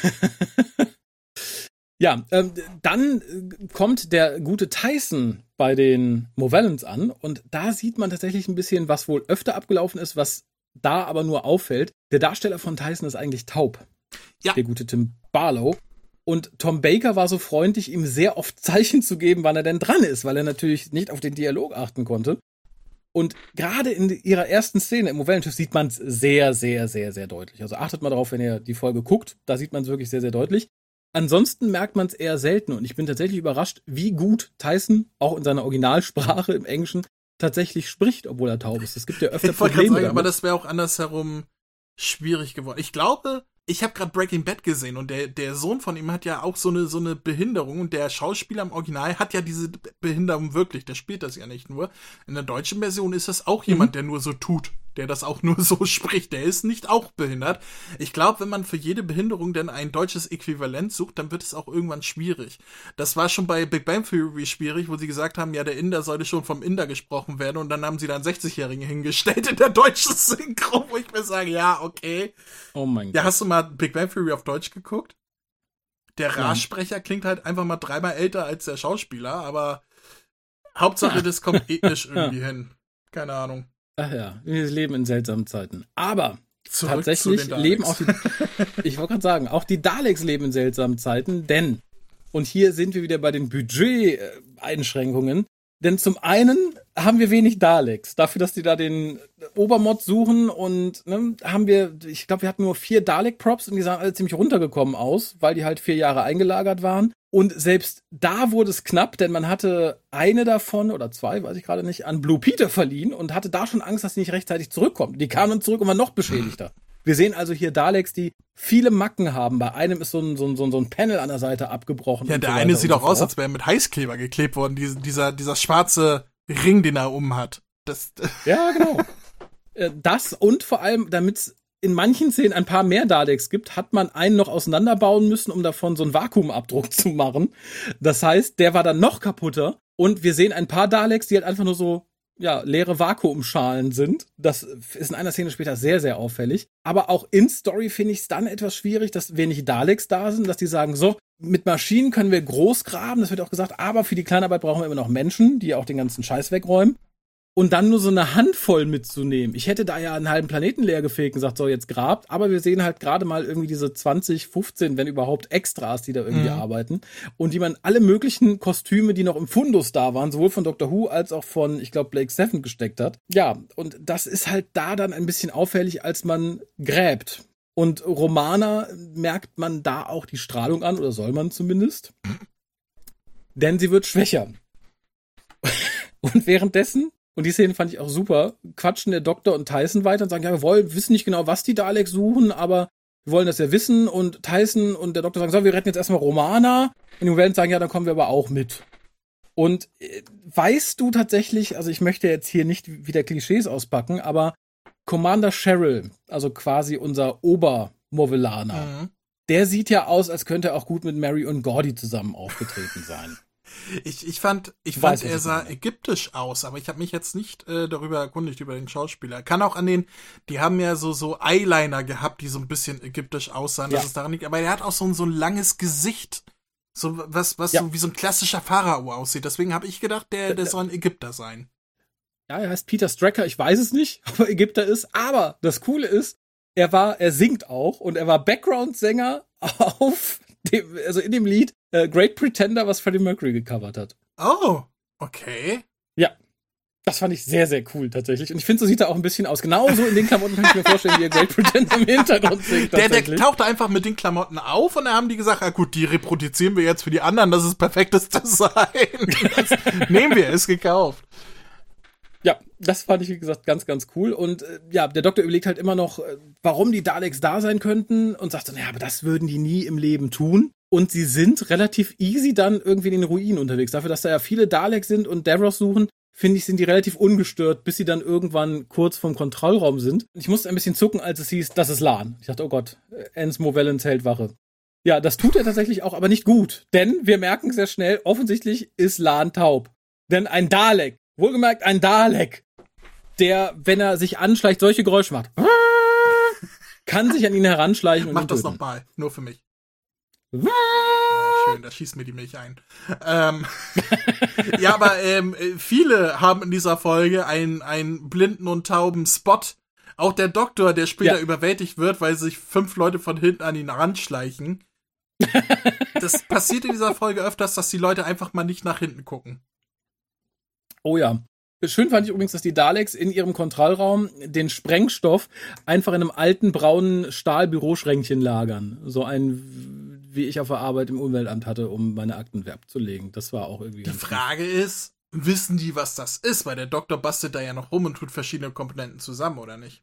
Ja, ähm, dann äh, kommt der gute Tyson bei den Movellans an und da sieht man tatsächlich ein bisschen, was wohl öfter abgelaufen ist, was da aber nur auffällt. Der Darsteller von Tyson ist eigentlich taub.
Ja.
Der gute Tim Barlow. Und Tom Baker war so freundlich, ihm sehr oft Zeichen zu geben, wann er denn dran ist, weil er natürlich nicht auf den Dialog achten konnte. Und gerade in ihrer ersten Szene im Movellenschiff sieht man es sehr, sehr, sehr, sehr deutlich. Also achtet mal darauf, wenn ihr die Folge guckt, da sieht man es wirklich sehr, sehr deutlich. Ansonsten merkt man es eher selten und ich bin tatsächlich überrascht, wie gut Tyson auch in seiner Originalsprache im Englischen tatsächlich spricht, obwohl er taub ist. Es gibt ja öfter
Ich
Probleme
sagen, aber
damit.
das wäre auch andersherum schwierig geworden. Ich glaube, ich habe gerade Breaking Bad gesehen und der, der Sohn von ihm hat ja auch so eine, so eine Behinderung und der Schauspieler im Original hat ja diese Behinderung wirklich. Der spielt das ja nicht nur. In der deutschen Version ist das auch jemand, der nur so tut, der das auch nur so spricht. Der ist nicht auch behindert. Ich glaube, wenn man für jede Behinderung denn ein deutsches Äquivalent sucht, dann wird es auch irgendwann schwierig. Das war schon bei Big Bang Theory schwierig, wo sie gesagt haben, ja, der Inder sollte schon vom Inder gesprochen werden und dann haben sie da einen 60-Jährigen hingestellt in der deutschen Synchro, wo ich mir sage, ja, okay.
Oh mein
Ja,
Gott.
hast du mal Big Bang Theory auf Deutsch geguckt? Der. Ra-Sprecher klingt halt einfach mal dreimal älter als der Schauspieler, aber Hauptsache, das kommt ethnisch irgendwie hin. Keine Ahnung.
Ach ja, wir leben in seltsamen Zeiten. Aber
Zurück
tatsächlich leben auch die, ich wollte gerade sagen, auch die Daleks leben in seltsamen Zeiten, denn, und hier sind wir wieder bei den Budget-Einschränkungen, denn zum einen haben wir wenig Daleks. Dafür, dass die da den Obermod suchen und ne, haben wir, ich glaube, wir hatten nur vier Dalek-Props und die sahen alle ziemlich runtergekommen aus, weil die halt vier Jahre eingelagert waren. Und selbst da wurde es knapp, denn man hatte eine davon oder zwei, weiß ich gerade nicht, an Blue Peter verliehen und hatte da schon Angst, dass sie nicht rechtzeitig zurückkommt. Die kamen dann zurück und waren noch beschädigter. Wir sehen also hier Daleks, die viele Macken haben. Bei einem ist so ein, so ein, so ein, Panel an der Seite abgebrochen.
Ja, der
so
eine sieht auch
so
aus, als wäre er mit Heißkleber geklebt worden, dieser, dieser, dieser schwarze Ring, den er um hat. Das,
Ja, genau. Äh, das und vor allem, damit es in manchen Szenen ein paar mehr Daleks gibt, hat man einen noch auseinanderbauen müssen, um davon so einen Vakuumabdruck zu machen. Das heißt, der war dann noch kaputter. Und wir sehen ein paar Daleks, die halt einfach nur so ja, leere Vakuumschalen sind. Das ist in einer Szene später sehr, sehr auffällig. Aber auch in Story finde ich es dann etwas schwierig, dass wenig Daleks da sind, dass die sagen, so, mit Maschinen können wir groß graben, das wird auch gesagt, aber für die Kleinarbeit brauchen wir immer noch Menschen, die auch den ganzen Scheiß wegräumen. Und dann nur so eine Handvoll mitzunehmen. Ich hätte da ja einen halben Planeten leer gefegt und gesagt, so, jetzt grabt. Aber wir sehen halt gerade mal irgendwie diese 20, 15, wenn überhaupt Extras, die da irgendwie
Mhm.
arbeiten. Und die man alle möglichen Kostüme, die noch im Fundus da waren, sowohl von Doctor Who als auch von, ich glaube, Blake Seven gesteckt hat. Ja, und das ist halt da dann ein bisschen auffällig, als man gräbt. Und Romana merkt man da auch die Strahlung an, oder soll man zumindest. Denn sie wird schwächer. Und währenddessen, und die Szene fand ich auch super, quatschen der Doktor und Tyson weiter und sagen, ja, wir wollen, wissen nicht genau, was die Daleks suchen, aber wir wollen das ja wissen. Und Tyson und der Doktor sagen, so, wir retten jetzt erstmal Romana. Und die Wellen sagen, ja, dann kommen wir aber auch mit. Und äh, weißt du tatsächlich, also ich möchte jetzt hier nicht wieder Klischees auspacken, aber Commander Cheryl, also quasi unser Obermovellaner,
Mhm.
der sieht ja aus, als könnte er auch gut mit Mary und Gordy zusammen aufgetreten sein.
Ich, ich fand, ich weiß, fand, er sah ägyptisch aus, aber ich habe mich jetzt nicht äh, darüber erkundigt über den Schauspieler. Kann auch an den, die haben ja so so Eyeliner gehabt, die so ein bisschen ägyptisch aussahen, ja. dass es daran liegt. Aber er hat auch so ein so ein langes Gesicht, so was was ja. so wie so ein klassischer Pharao aussieht. Deswegen habe ich gedacht, der der soll ein Ägypter sein.
Ja, er heißt Peter Stracker. Ich weiß es nicht, ob er Ägypter ist. Aber das Coole ist, er war, er singt auch und er war Background-Sänger auf dem, also in dem Lied äh, Great Pretender, was Freddie Mercury gecovert hat.
Oh, okay.
Ja. Das fand ich sehr, sehr cool tatsächlich. Und ich finde, so sieht er auch ein bisschen aus. Genauso in den Klamotten kann ich mir vorstellen, wie er Great Pretender im Hintergrund singt.
Der, der tauchte einfach mit den Klamotten auf und da haben die gesagt, ah gut, die reproduzieren wir jetzt für die anderen, das ist perfektes Design. Das nehmen wir, ist gekauft.
Ja, das fand ich, wie gesagt, ganz, ganz cool. Und äh, ja, der Doktor überlegt halt immer noch, äh, warum die Daleks da sein könnten und sagt so, naja, aber das würden die nie im Leben tun. Und sie sind relativ easy dann irgendwie in den Ruinen unterwegs. Dafür, dass da ja viele Daleks sind und Davros suchen, finde ich, sind die relativ ungestört, bis sie dann irgendwann kurz vom Kontrollraum sind. Ich musste ein bisschen zucken, als es hieß, das ist Lan. Ich dachte, oh Gott, Ensmo Wellens hält Wache. Ja, das tut er tatsächlich auch, aber nicht gut. Denn wir merken sehr schnell, offensichtlich ist Lan taub. Denn ein Dalek, wohlgemerkt ein Dalek, der, wenn er sich anschleicht, solche Geräusche macht, kann sich an ihn heranschleichen
und Mach das nochmal, nur für mich. Oh, schön, da schießt mir die Milch ein. Ähm, ja, aber ähm, viele haben in dieser Folge einen, einen blinden und tauben Spot. Auch der Doktor, der später ja. überwältigt wird, weil sich fünf Leute von hinten an ihn ranschleichen. das passiert in dieser Folge öfters, dass die Leute einfach mal nicht nach hinten gucken.
Oh ja. Schön fand ich übrigens, dass die Daleks in ihrem Kontrollraum den Sprengstoff einfach in einem alten braunen Stahlbüroschränkchen lagern. So ein, wie ich auf der Arbeit im Umweltamt hatte, um meine Akten abzulegen. Das war auch irgendwie.
Die Frage gut. ist, wissen die, was das ist? Weil der Doktor bastelt da ja noch rum und tut verschiedene Komponenten zusammen, oder nicht?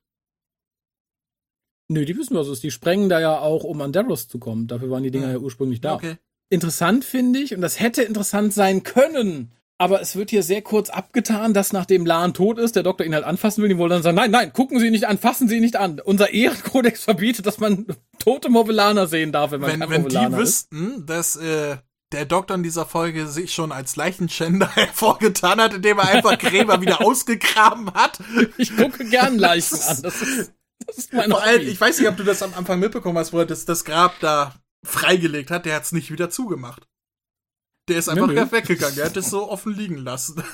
Nö, die wissen, was es ist. Die sprengen da ja auch, um an Davros zu kommen. Dafür waren die Dinger hm. ja ursprünglich da. Okay. Interessant finde ich, und das hätte interessant sein können, aber es wird hier sehr kurz abgetan, dass nachdem Lahn tot ist, der Doktor ihn halt anfassen will, die wollen dann sagen, nein, nein, gucken Sie ihn nicht an, fassen Sie ihn nicht an. Unser Ehrenkodex verbietet, dass man tote Movellaner sehen darf, wenn man
wenn, kein wenn Movellaner die wüssten, dass äh, der Doktor in dieser Folge sich schon als Leichenschänder hervorgetan hat, indem er einfach Gräber wieder ausgegraben hat.
Ich gucke gern Leichen an. Das ist, das ist
mein Vor allem, ich weiß nicht, ob du das am Anfang mitbekommen hast, wo er das, das Grab da freigelegt hat, der hat es nicht wieder zugemacht. Der ist einfach nö, weggegangen. Der hat es so offen liegen lassen.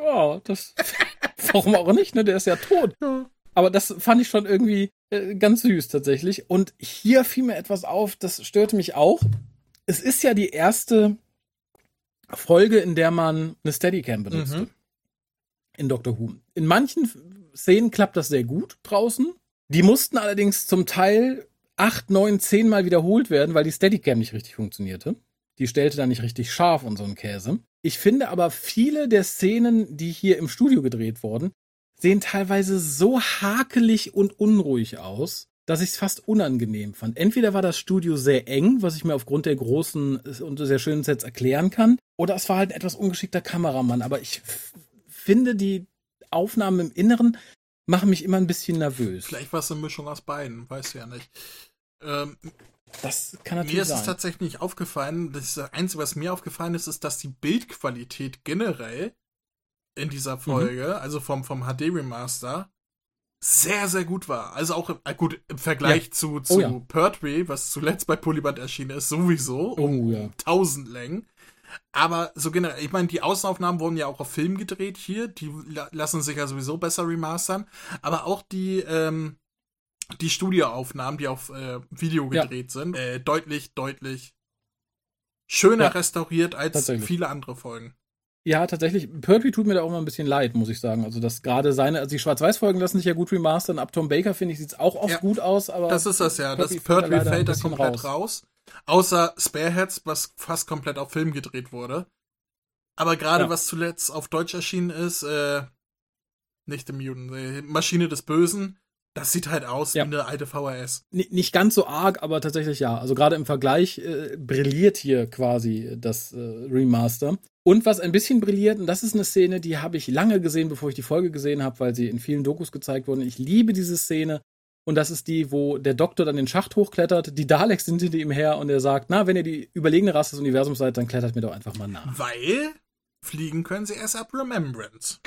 Ja, das. Warum auch nicht, ne? Der ist ja tot. Ja. Aber das fand ich schon irgendwie äh, ganz süß tatsächlich. Und hier fiel mir etwas auf, das störte mich auch. Es ist ja die erste Folge, in der man eine Steadicam benutzt. Mhm. In Doctor Who. In manchen Szenen klappt das sehr gut draußen. Die mussten allerdings zum Teil acht, neun, zehn Mal wiederholt werden, weil die Steadicam nicht richtig funktionierte. Die stellte da nicht richtig scharf und so ein Käse. Ich finde aber viele der Szenen, die hier im Studio gedreht wurden, sehen teilweise so hakelig und unruhig aus, dass ich es fast unangenehm fand. Entweder war das Studio sehr eng, was ich mir aufgrund der großen und sehr schönen Sets erklären kann, oder es war halt ein etwas ungeschickter Kameramann. Aber ich finde, die Aufnahmen im Inneren machen mich immer ein bisschen nervös.
Vielleicht war es eine Mischung aus beiden, weißt du ja nicht. Ähm,
das kann natürlich Mir
ist
sein.
es tatsächlich nicht aufgefallen. Das Einzige, was mir aufgefallen ist, ist, dass die Bildqualität generell in dieser mhm. Folge, mhm. also vom, vom HD Remaster, sehr, sehr gut war. Also auch äh, gut im Vergleich ja. zu, zu oh, ja. Pertwee, was zuletzt bei Polyband erschienen ist, sowieso oh, um ja. tausend Längen. Aber so generell, ich meine, die Außenaufnahmen wurden ja auch auf Film gedreht hier, die lassen sich ja sowieso besser remastern. Aber auch die, ähm, die Studioaufnahmen, die auf äh, Video gedreht ja. sind, äh, deutlich, deutlich schöner ja, restauriert als viele andere Folgen.
Ja, tatsächlich. Pertwee tut mir da auch mal ein bisschen leid, muss ich sagen. Also, dass gerade seine, also die Schwarz-Weiß-Folgen lassen sich ja gut remastern. Ab Tom Baker, finde ich, sieht es auch oft ja, gut aus, aber.
Das ist das ja. Pertwee das Pertwee fällt da komplett raus. raus. Außer Spareheads, was fast komplett auf Film gedreht wurde. Aber gerade was zuletzt auf Deutsch erschienen ist, äh, nicht The Mutant, äh, Maschine des Bösen, das sieht halt aus ja. wie eine alte VHS.
N nicht ganz so arg, aber tatsächlich ja. Also gerade im Vergleich äh, brilliert hier quasi das äh, Remaster. Und was ein bisschen brilliert, und das ist eine Szene, die habe ich lange gesehen, bevor ich die Folge gesehen habe, weil sie in vielen Dokus gezeigt wurde. Ich liebe diese Szene, Und das ist die, wo der Doktor dann den Schacht hochklettert, die Daleks sind hinter ihm her und er sagt, na, wenn ihr die überlegene Rasse des Universums seid, dann klettert mir doch einfach mal nach.
Weil fliegen können sie erst ab Remembrance.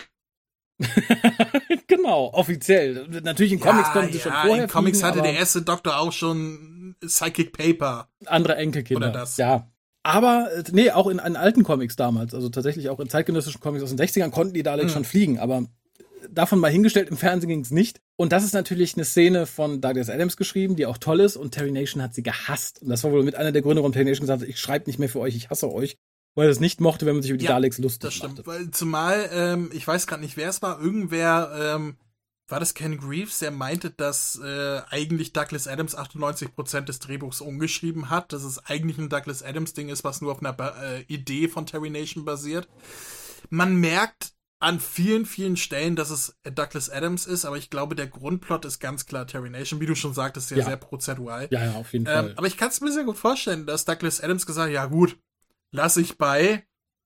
genau, offiziell. Natürlich in Comics ja, konnten sie ja, schon vorher
in Comics fliegen, hatte der erste Doktor auch schon Psychic Paper.
Andere Enkelkinder.
Oder das.
Ja. Aber, nee, auch in, in alten Comics damals, also tatsächlich auch in zeitgenössischen Comics aus den 60ern konnten die Daleks mhm. schon fliegen, aber davon mal hingestellt, im Fernsehen ging es nicht. Und das ist natürlich eine Szene von Douglas Adams geschrieben, die auch toll ist. Und Terry Nation hat sie gehasst. Und das war wohl mit einer der Gründe, warum Terry Nation gesagt hat, ich schreibe nicht mehr für euch, ich hasse euch. Weil er es nicht mochte, wenn man sich über die ja, Daleks lustig das stimmt.
Machte. Weil zumal, ähm, ich weiß gerade nicht, wer es war, irgendwer, ähm, war das Ken Greaves, der meinte, dass äh, eigentlich Douglas Adams 98% des Drehbuchs umgeschrieben hat, dass es eigentlich ein Douglas Adams Ding ist, was nur auf einer äh, Idee von Terry Nation basiert. Man merkt an vielen, vielen Stellen, dass es Douglas Adams ist, aber ich glaube, der Grundplot ist ganz klar Terry Nation, wie du schon sagtest, ja, ja. sehr prozentual.
Ja, ja, auf jeden ähm, Fall.
Aber ich kann es mir sehr gut vorstellen, dass Douglas Adams gesagt hat, ja gut, lass ich bei,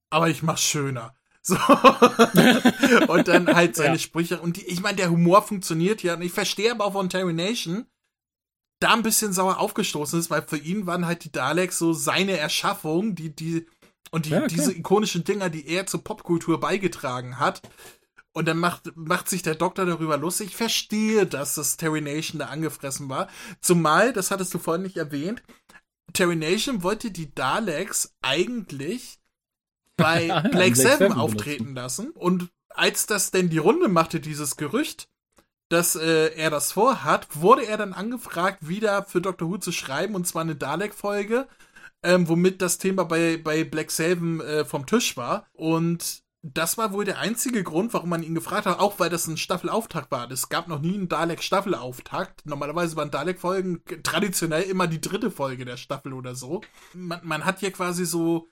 aber ich mach's schöner. So. und dann halt seine ja. Sprüche. Und die, ich meine, der Humor funktioniert ja. Und ich verstehe aber auch von Terry Nation, da ein bisschen sauer aufgestoßen ist, weil für ihn waren halt die Daleks so seine Erschaffung, die, die, und die, ja, diese ikonischen Dinger, die er zur Popkultur beigetragen hat. Und dann macht, macht sich der Doktor darüber lustig. Ich verstehe, dass das Terry Nation da angefressen war. Zumal, das hattest du vorhin nicht erwähnt, Terry Nation wollte die Daleks eigentlich bei Black Seven auftreten lassen. Und als das denn die Runde machte, dieses Gerücht, dass äh, er das vorhat, wurde er dann angefragt, wieder für Doctor Who zu schreiben, und zwar eine Dalek-Folge ähm, womit das Thema bei, bei Black Seven äh, vom Tisch war. Und das war wohl der einzige Grund, warum man ihn gefragt hat, auch weil das ein Staffelauftakt war. Es gab noch nie einen Dalek-Staffelauftakt. Normalerweise waren Dalek-Folgen traditionell immer die dritte Folge der Staffel oder so. Man, man hat hier quasi so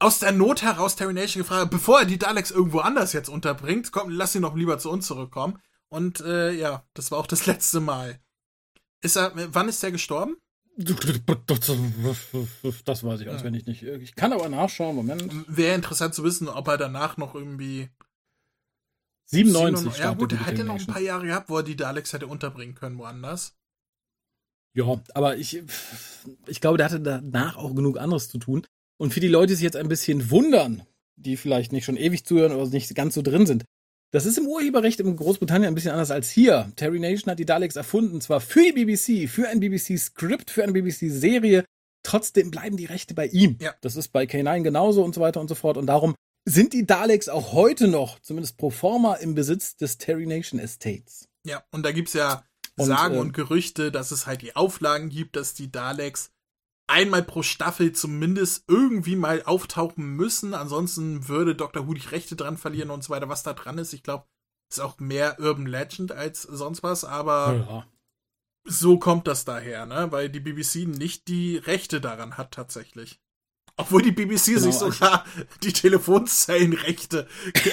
aus der Not heraus Terry Nation gefragt, bevor er die Daleks irgendwo anders jetzt unterbringt, komm, lass ihn doch lieber zu uns zurückkommen. Und äh, ja, das war auch das letzte Mal. Ist er, wann ist er gestorben?
Das weiß ich auswendig nicht. Ich kann aber nachschauen, Moment.
Wäre interessant zu wissen, ob er danach noch irgendwie
97.
Ja gut, er hätte noch ein paar Jahre gehabt, wo er die Daleks hätte unterbringen können woanders.
Ja, aber ich, ich glaube, der hatte danach auch genug anderes zu tun. Und für die Leute, die sich jetzt ein bisschen wundern, die vielleicht nicht schon ewig zuhören oder nicht ganz so drin sind, das ist im Urheberrecht in Großbritannien ein bisschen anders als hier. Terry Nation hat die Daleks erfunden, zwar für die BBC, für ein BBC-Skript, für eine BBC-Serie. Trotzdem bleiben die Rechte bei ihm. Ja. Das ist bei K9 genauso und so weiter und so fort. Und darum sind die Daleks auch heute noch, zumindest pro forma, im Besitz des Terry Nation Estates.
Ja, und da gibt's ja Sagen und, äh, und Gerüchte, dass es halt die Auflagen gibt, dass die Daleks einmal pro Staffel zumindest irgendwie mal auftauchen müssen. Ansonsten würde Dr. Who die Rechte dran verlieren und so weiter. Was da dran ist, ich glaube, ist auch mehr Urban Legend als sonst was, aber ja. so kommt das daher, ne? Weil die BBC nicht die Rechte daran hat tatsächlich. Obwohl die BBC genau, sich sogar die Telefonzellenrechte,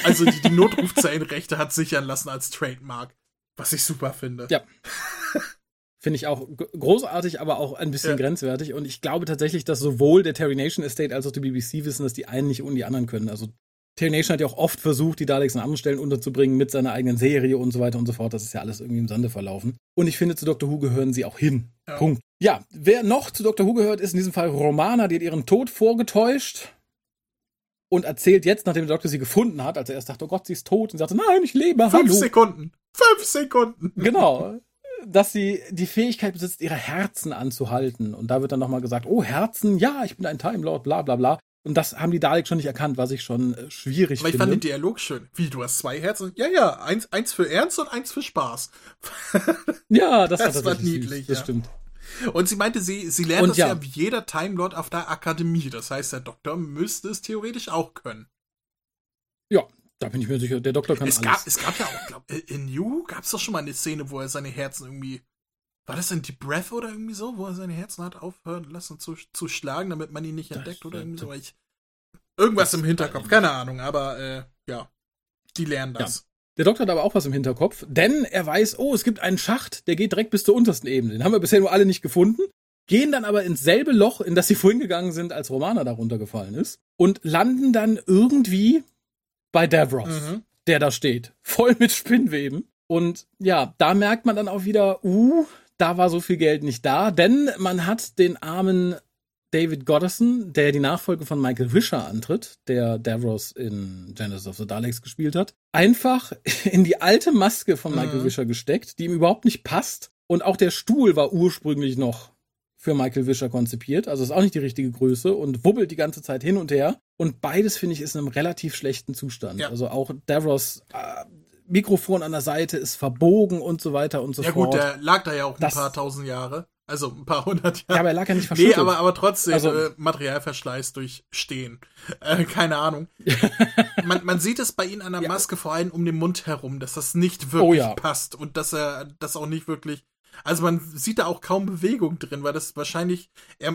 also die, die Notrufzellenrechte hat sichern lassen als Trademark. Was ich super finde.
Ja. Finde ich auch großartig, aber auch ein bisschen ja. grenzwertig. Und ich glaube tatsächlich, dass sowohl der Terry Nation Estate als auch die BBC wissen, dass die einen nicht ohne die anderen können. Also Terry Nation hat ja auch oft versucht, die Daleks an anderen Stellen unterzubringen mit seiner eigenen Serie und so weiter und so fort. Das ist ja alles irgendwie im Sande verlaufen. Und ich finde, zu Doctor Who gehören sie auch hin. Ja. Punkt. Ja, wer noch zu Doctor Who gehört, ist in diesem Fall Romana, die hat ihren Tod vorgetäuscht und erzählt jetzt, nachdem der Doktor sie gefunden hat, als er erst dachte, oh Gott, sie ist tot, und sagte, nein, ich lebe,
Fünf hallo. Sekunden. Fünf Sekunden.
Genau dass sie die Fähigkeit besitzt, ihre Herzen anzuhalten. Und da wird dann nochmal gesagt, oh, Herzen, ja, ich bin ein Time Lord, bla bla bla. Und das haben die Daleks schon nicht erkannt, was ich schon äh, schwierig
Aber
finde.
Aber ich fand den Dialog schön. Wie, du hast zwei Herzen? Ja, ja, eins, eins für Ernst und eins für Spaß.
ja, das, das war niedlich. Süß, das
ja.
stimmt.
Und sie meinte, sie, sie lernt und das ja. ja wie jeder Time Lord auf der Akademie. Das heißt, der Doktor müsste es theoretisch auch können.
Ja, da bin ich mir sicher, der Doktor kann
es
alles.
Gab, es gab ja auch, glaub, in New gab es doch schon mal eine Szene, wo er seine Herzen irgendwie. War das denn die Breath oder irgendwie so, wo er seine Herzen hat aufhören lassen zu, zu schlagen, damit man ihn nicht entdeckt das, oder irgendwie so? Ich, irgendwas im Hinterkopf, keine Ahnung, aber äh, ja, die lernen das. Ja.
Der Doktor hat aber auch was im Hinterkopf, denn er weiß, oh, es gibt einen Schacht, der geht direkt bis zur untersten Ebene. Den haben wir bisher nur alle nicht gefunden, gehen dann aber ins selbe Loch, in das sie vorhin gegangen sind, als Romana darunter gefallen ist, und landen dann irgendwie bei Davros, mhm. der da steht, voll mit Spinnweben. Und ja, da merkt man dann auch wieder, uh, da war so viel Geld nicht da, denn man hat den armen David Goddison, der die Nachfolge von Michael Wisher antritt, der Davros in Genesis of the Daleks gespielt hat, einfach in die alte Maske von Michael mhm. Wisher gesteckt, die ihm überhaupt nicht passt. Und auch der Stuhl war ursprünglich noch für Michael Wisher konzipiert, also ist auch nicht die richtige Größe und wubbelt die ganze Zeit hin und her. Und beides, finde ich, ist in einem relativ schlechten Zustand. Ja. Also auch Davros äh, Mikrofon an der Seite ist verbogen und so weiter und so
ja,
fort.
Ja gut, der lag da ja auch das, ein paar tausend Jahre. Also ein paar hundert Jahre.
Ja, aber er lag ja nicht verschüttet.
Nee, aber, aber trotzdem also, äh, Materialverschleiß durch Stehen. Äh, keine Ahnung. man, man sieht es bei ihm an der ja. Maske vor allem um den Mund herum, dass das nicht wirklich oh, ja. passt und dass er das auch nicht wirklich also man sieht da auch kaum Bewegung drin, weil das wahrscheinlich,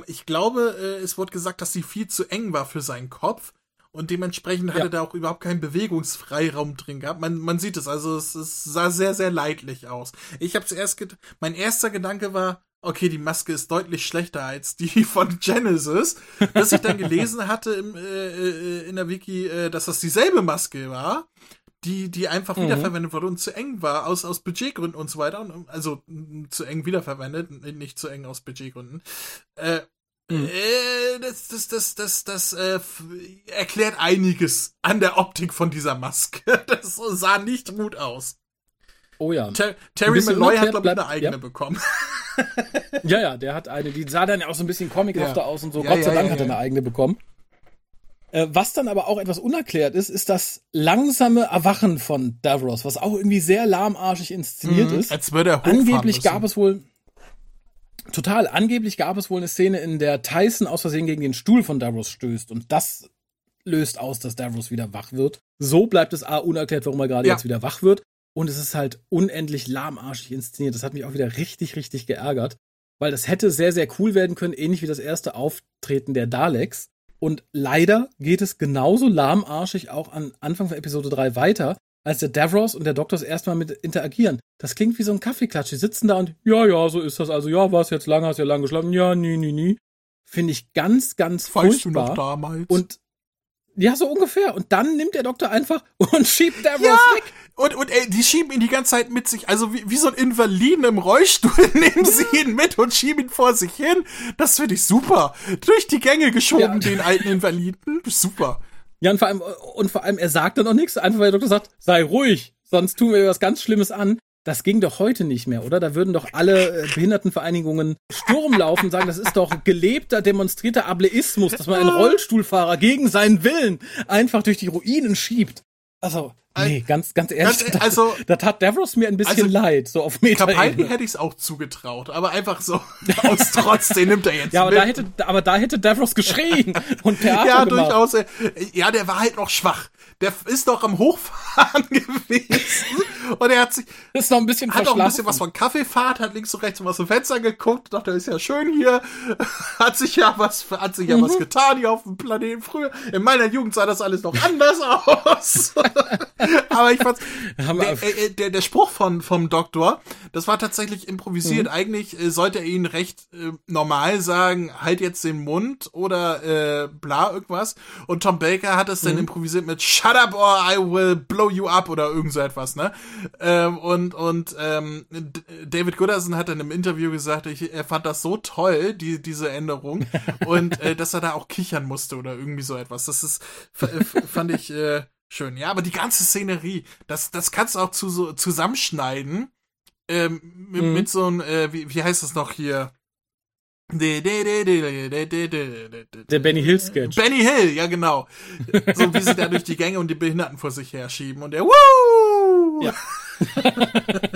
ich glaube, äh, es wurde gesagt, dass sie viel zu eng war für seinen Kopf und dementsprechend ja. hatte da auch überhaupt keinen Bewegungsfreiraum drin gehabt. Man, man sieht es, also es, es sah sehr, sehr leidlich aus. Ich habe zuerst, mein erster Gedanke war, okay, die Maske ist deutlich schlechter als die von Genesis, dass ich dann gelesen hatte im, äh, äh, in der Wiki, äh, dass das dieselbe Maske war, die, die einfach mhm. wiederverwendet wurde und zu eng war, aus, aus Budgetgründen und so weiter. Und, also zu eng wiederverwendet, nicht zu eng aus Budgetgründen. Äh, Mhm. Äh, das, das, das, das, das äh, erklärt einiges an der Optik von dieser Maske. Das sah nicht gut aus.
Oh ja.
Ter Terry Malloy hat, glaube ich, eine eigene ja. bekommen.
ja, ja, der hat eine, die sah dann ja auch so ein bisschen comichafter ja. aus und so. Ja, Gott sei Dank hat er eine eigene bekommen. Äh, was dann aber auch etwas unerklärt ist, ist das langsame Erwachen von Davros, was auch irgendwie sehr lahmarschig inszeniert mhm, ist.
Als würde er
Angeblich gab es wohl Total. Angeblich gab es wohl eine Szene, in der Tyson aus Versehen gegen den Stuhl von Davros stößt und das löst aus, dass Davros wieder wach wird. So bleibt es A unerklärt, warum er gerade ja. jetzt wieder wach wird. Und es ist halt unendlich lahmarschig inszeniert. Das hat mich auch wieder richtig, richtig geärgert. Weil das hätte sehr, sehr cool werden können, ähnlich wie das erste Auftreten der Daleks. Und leider geht es genauso lahmarschig auch an Anfang von Episode 3 weiter, als der Davros und der Doktor erstmal mit interagieren. Das klingt wie so ein Kaffeeklatsch. Die sitzen da und, ja, ja, so ist das. Also, ja, war es jetzt lang, hast ja lang geschlafen. Ja, nie, nie, nie. Finde ich ganz, ganz weißt furchtbar. Du noch
damals?
Und ja, so ungefähr. Und dann nimmt der Doktor einfach und schiebt Davros ja, weg.
Und, und ey, die schieben ihn die ganze Zeit mit sich, also wie, wie so ein Invaliden im Rollstuhl, nehmen sie ihn mit und schieben ihn vor sich hin. Das finde ich super. Durch die Gänge geschoben, ja. den alten Invaliden. Super.
Ja, und vor allem, und vor allem, er sagt dann auch nichts, einfach weil der Doktor sagt, sei ruhig, sonst tun wir was ganz Schlimmes an. Das ging doch heute nicht mehr, oder? Da würden doch alle äh, Behindertenvereinigungen Sturm laufen, sagen, das ist doch gelebter, demonstrierter Ableismus, dass man einen Rollstuhlfahrer gegen seinen Willen einfach durch die Ruinen schiebt. Also, Nee, ganz, ganz ehrlich. Ganz, also, da tat Davros mir ein bisschen also, leid, so auf Meta.
Capaldi hätte ich es auch zugetraut, aber einfach so aus Trotz, den nimmt er jetzt.
Ja, aber mit. da hätte, aber da hätte Davros geschrien und Theater
Ja,
gemacht.
durchaus. Ja, der war halt noch schwach der ist doch am Hochfahren gewesen und er hat sich
ist noch ein bisschen
hat auch ein bisschen was von Kaffeefahrt, hat links und rechts mal aus dem Fenster geguckt, dachte, ist ja schön hier, hat sich ja was hat sich ja mhm. was getan hier auf dem Planeten früher. In meiner Jugend sah das alles noch anders aus. Aber ich fand's der, äh, der, der Spruch von vom Doktor, das war tatsächlich improvisiert. Mhm. Eigentlich äh, sollte er ihn recht äh, normal sagen, halt jetzt den Mund oder äh, bla irgendwas und Tom Baker hat es mhm. dann improvisiert mit Shut up or I will blow you up oder irgend so etwas, ne? Ähm, und und ähm, David Gooderson hat in einem Interview gesagt, ich, er fand das so toll, die, diese Änderung, und äh, dass er da auch kichern musste oder irgendwie so etwas. Das ist, fand ich äh, schön. Ja, aber die ganze Szenerie, das, das kannst du auch zu, so, zusammenschneiden. Ähm, mit, mhm. mit so einem, äh, wie, wie heißt das noch hier?
Der Benny Hill Sketch.
Benny Hill, ja genau. So wie sie da durch die Gänge und die Behinderten vor sich her schieben und der Woo!
Ja.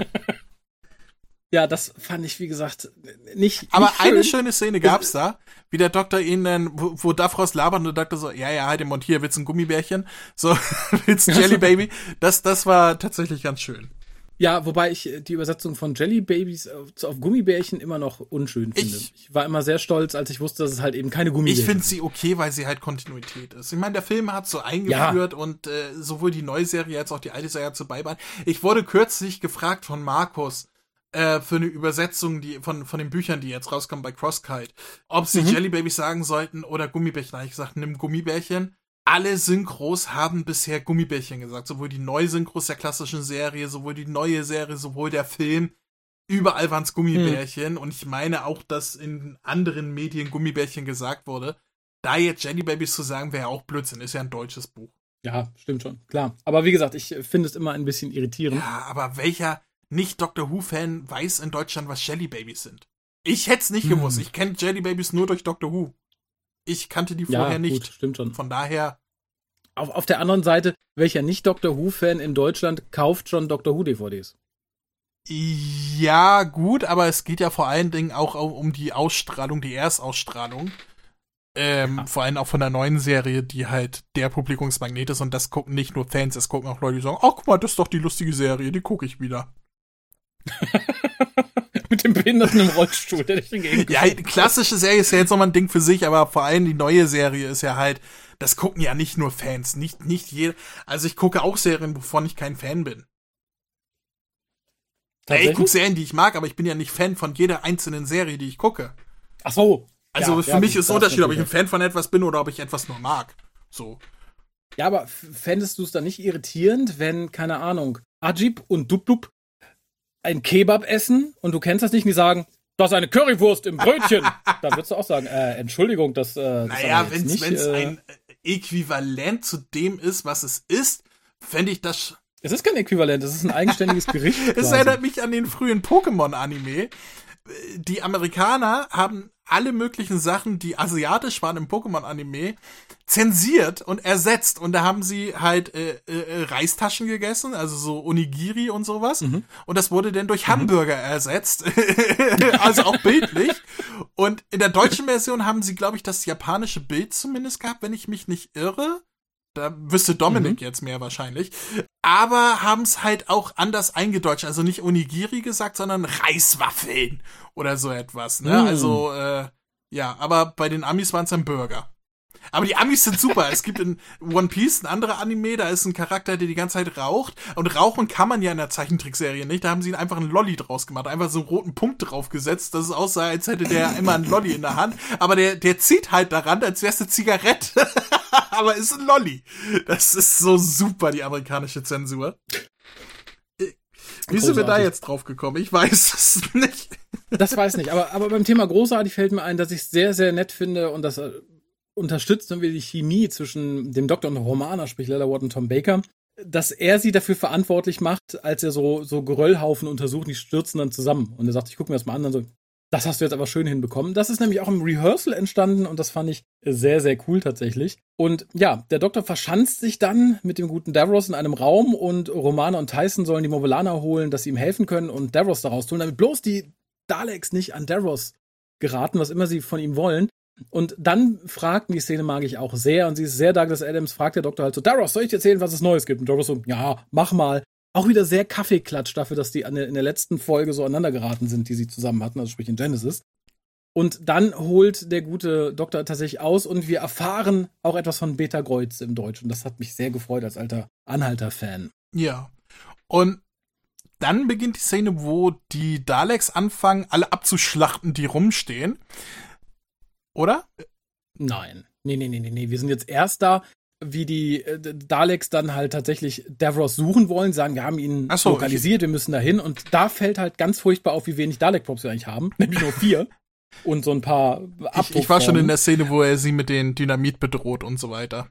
ja, das fand ich, wie gesagt, nicht. nicht
Aber schön. eine schöne Szene gab's da, wie der Doktor ihn dann, wo, wo Davros labert und der Doktor so, ja, ja, halt den Mund hier, willst ein Gummibärchen? So, willst Jelly Baby? Das, das war tatsächlich ganz schön.
Ja, wobei ich äh, die Übersetzung von Jelly Babies auf, auf Gummibärchen immer noch unschön finde. Ich, ich, war immer sehr stolz, als ich wusste, dass es halt eben keine Gummibärchen
Ich finde sie okay, weil sie halt Kontinuität ist. Ich meine, der Film hat so eingeführt ja. und äh, sowohl die neue Serie als auch die alte Serie zu beibehalten. Ich wurde kürzlich gefragt von Markus, äh, für eine Übersetzung die von von den Büchern, die jetzt rauskommen bei Crosskite, ob sie mhm. Jelly Babies sagen sollten oder Gummibärchen. Da habe ich gesagt, nimm Gummibärchen, alle Synchros haben bisher Gummibärchen gesagt. Sowohl die neue Synchros der klassischen Serie, sowohl die neue Serie, sowohl der Film. Überall waren es Gummibärchen. Hm. Und ich meine auch, dass in anderen Medien Gummibärchen gesagt wurde. Da jetzt Jelly Babies zu sagen, wäre auch Blödsinn. Ist ja ein deutsches Buch.
Ja, stimmt schon. Klar. Aber wie gesagt, ich finde es immer ein bisschen irritierend.
Ja, aber welcher nicht Doctor Who-Fan weiß in Deutschland, was Jelly Babies sind? Ich hätte es nicht hm. gewusst. Ich kenne Jelly Babies nur durch Doctor Who. Ich kannte die vorher ja, nicht. Gut,
stimmt schon.
Von daher.
Auf, auf der anderen Seite, welcher nicht Doctor Who-Fan in Deutschland kauft schon Doctor Who-DVDs?
Ja, gut, aber es geht ja vor allen Dingen auch um die Ausstrahlung, die Erstausstrahlung. Ähm, ja. Vor allem auch von der neuen Serie, die halt der Publikumsmagnet ist und das gucken nicht nur Fans, es gucken auch Leute, die sagen, ach guck mal, das ist doch die lustige Serie, die gucke ich wieder.
Mit dem Behinderten im Rollstuhl, der dich
entgegen Ja, die klassische Serie ist ja jetzt nochmal ein Ding für sich, aber vor allem die neue Serie ist ja halt, das gucken ja nicht nur Fans, nicht, nicht jeder. Also ich gucke auch Serien, wovon ich kein Fan bin. Ich gucke Serien, die ich mag, aber ich bin ja nicht Fan von jeder einzelnen Serie, die ich gucke.
Ach so.
Also ja, für ja, mich ist es Unterschied, ob ich ein Fan von etwas bin oder ob ich etwas nur mag. So.
Ja, aber fändest du es dann nicht irritierend, wenn, keine Ahnung, Ajib und Dubdub ein Kebab essen und du kennst das nicht und die sagen, das ist eine Currywurst im Brötchen. da würdest du auch sagen, äh, Entschuldigung, das, äh,
das Naja, wenn es äh, ein Äquivalent zu dem ist, was es ist, fände ich das.
Es ist kein Äquivalent, es ist ein eigenständiges Gericht.
es erinnert mich an den frühen Pokémon-Anime. Die Amerikaner haben alle möglichen Sachen, die asiatisch waren im Pokémon-Anime, zensiert und ersetzt. Und da haben sie halt äh, äh, Reistaschen gegessen, also so Onigiri und sowas. Mhm. Und das wurde dann durch mhm. Hamburger ersetzt. also auch bildlich. Und in der deutschen Version haben sie, glaube ich, das japanische Bild zumindest gehabt, wenn ich mich nicht irre. Da wüsste Dominik mhm. jetzt mehr wahrscheinlich. Aber haben es halt auch anders eingedeutscht. Also nicht Onigiri gesagt, sondern Reiswaffeln oder so etwas. Ne? Mm. Also, äh, ja, aber bei den Amis waren es dann Burger. Aber die Amis sind super. es gibt in One Piece ein anderer Anime, da ist ein Charakter, der die ganze Zeit raucht. Und rauchen kann man ja in der Zeichentrickserie nicht. Da haben sie ihn einfach einen Lolly draus gemacht. Einfach so einen roten Punkt draufgesetzt, dass es aussah, als hätte der immer einen Lolly in der Hand. Aber der, der zieht halt daran, als wäre es eine Zigarette. Aber ist ein Lolly. Das ist so super, die amerikanische Zensur. Wie sind wir da jetzt drauf gekommen? Ich weiß es nicht.
Das weiß nicht, aber, aber beim Thema großartig fällt mir ein, dass ich es sehr, sehr nett finde und das äh, unterstützt irgendwie die Chemie zwischen dem Doktor und Romana, sprich Lella Ward und Tom Baker, dass er sie dafür verantwortlich macht, als er so, so Geröllhaufen untersucht, die stürzen dann zusammen. Und er sagt, ich gucke mir das mal an, dann so, das hast du jetzt aber schön hinbekommen. Das ist nämlich auch im Rehearsal entstanden und das fand ich sehr, sehr cool tatsächlich. Und ja, der Doktor verschanzt sich dann mit dem guten Davros in einem Raum und Romana und Tyson sollen die Movelaner holen, dass sie ihm helfen können und Davros daraus tun, damit bloß die Daleks nicht an Davros geraten, was immer sie von ihm wollen. Und dann fragt, die Szene mag ich auch sehr, und sie ist sehr Douglas Adams, fragt der Doktor halt so, Davros, soll ich dir erzählen, was es Neues gibt? Und Davros so, ja, mach mal. Auch wieder sehr Kaffeeklatsch dafür, dass die in der letzten Folge so aneinander geraten sind, die sie zusammen hatten, also sprich in Genesis. Und dann holt der gute Doktor tatsächlich aus und wir erfahren auch etwas von Beta Kreuz im Deutschen. Das hat mich sehr gefreut als alter Anhalter-Fan.
Ja. Und dann beginnt die Szene, wo die Daleks anfangen, alle abzuschlachten, die rumstehen. Oder?
Nein. Nee, nee, nee, nee, nee. Wir sind jetzt erst da, wie die äh, Daleks dann halt tatsächlich Davros suchen wollen, sagen, wir haben ihn so, lokalisiert, wir müssen dahin. Und da fällt halt ganz furchtbar auf, wie wenig Dalek-Props wir eigentlich haben. Nämlich nur vier. und so ein paar
ich, ich war schon in der Szene, wo er sie mit den Dynamit bedroht und so weiter.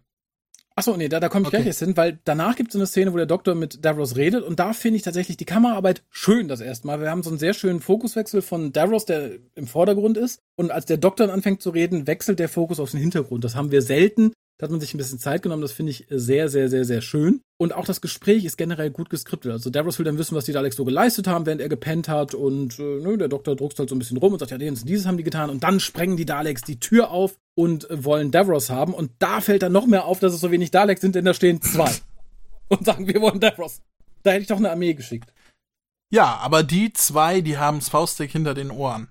Achso, nee, da, da komme ich okay. gleich jetzt hin, weil danach gibt es eine Szene, wo der Doktor mit Davros redet und da finde ich tatsächlich die Kameraarbeit schön das erste Mal. Wir haben so einen sehr schönen Fokuswechsel von Davros, der im Vordergrund ist und als der Doktor dann anfängt zu reden, wechselt der Fokus auf den Hintergrund. Das haben wir selten da hat man sich ein bisschen Zeit genommen, das finde ich sehr, sehr, sehr, sehr schön. Und auch das Gespräch ist generell gut geskriptet. Also Davros will dann wissen, was die Daleks so geleistet haben, während er gepennt hat. Und äh, ne, der Doktor druckst halt so ein bisschen rum und sagt, ja, dieses, dieses haben die getan. Und dann sprengen die Daleks die Tür auf und äh, wollen Davros haben. Und da fällt dann noch mehr auf, dass es so wenig Daleks sind, denn da stehen zwei. und sagen, wir wollen Davros. Da hätte ich doch eine Armee geschickt.
Ja, aber die zwei, die haben's Faustdick hinter den Ohren.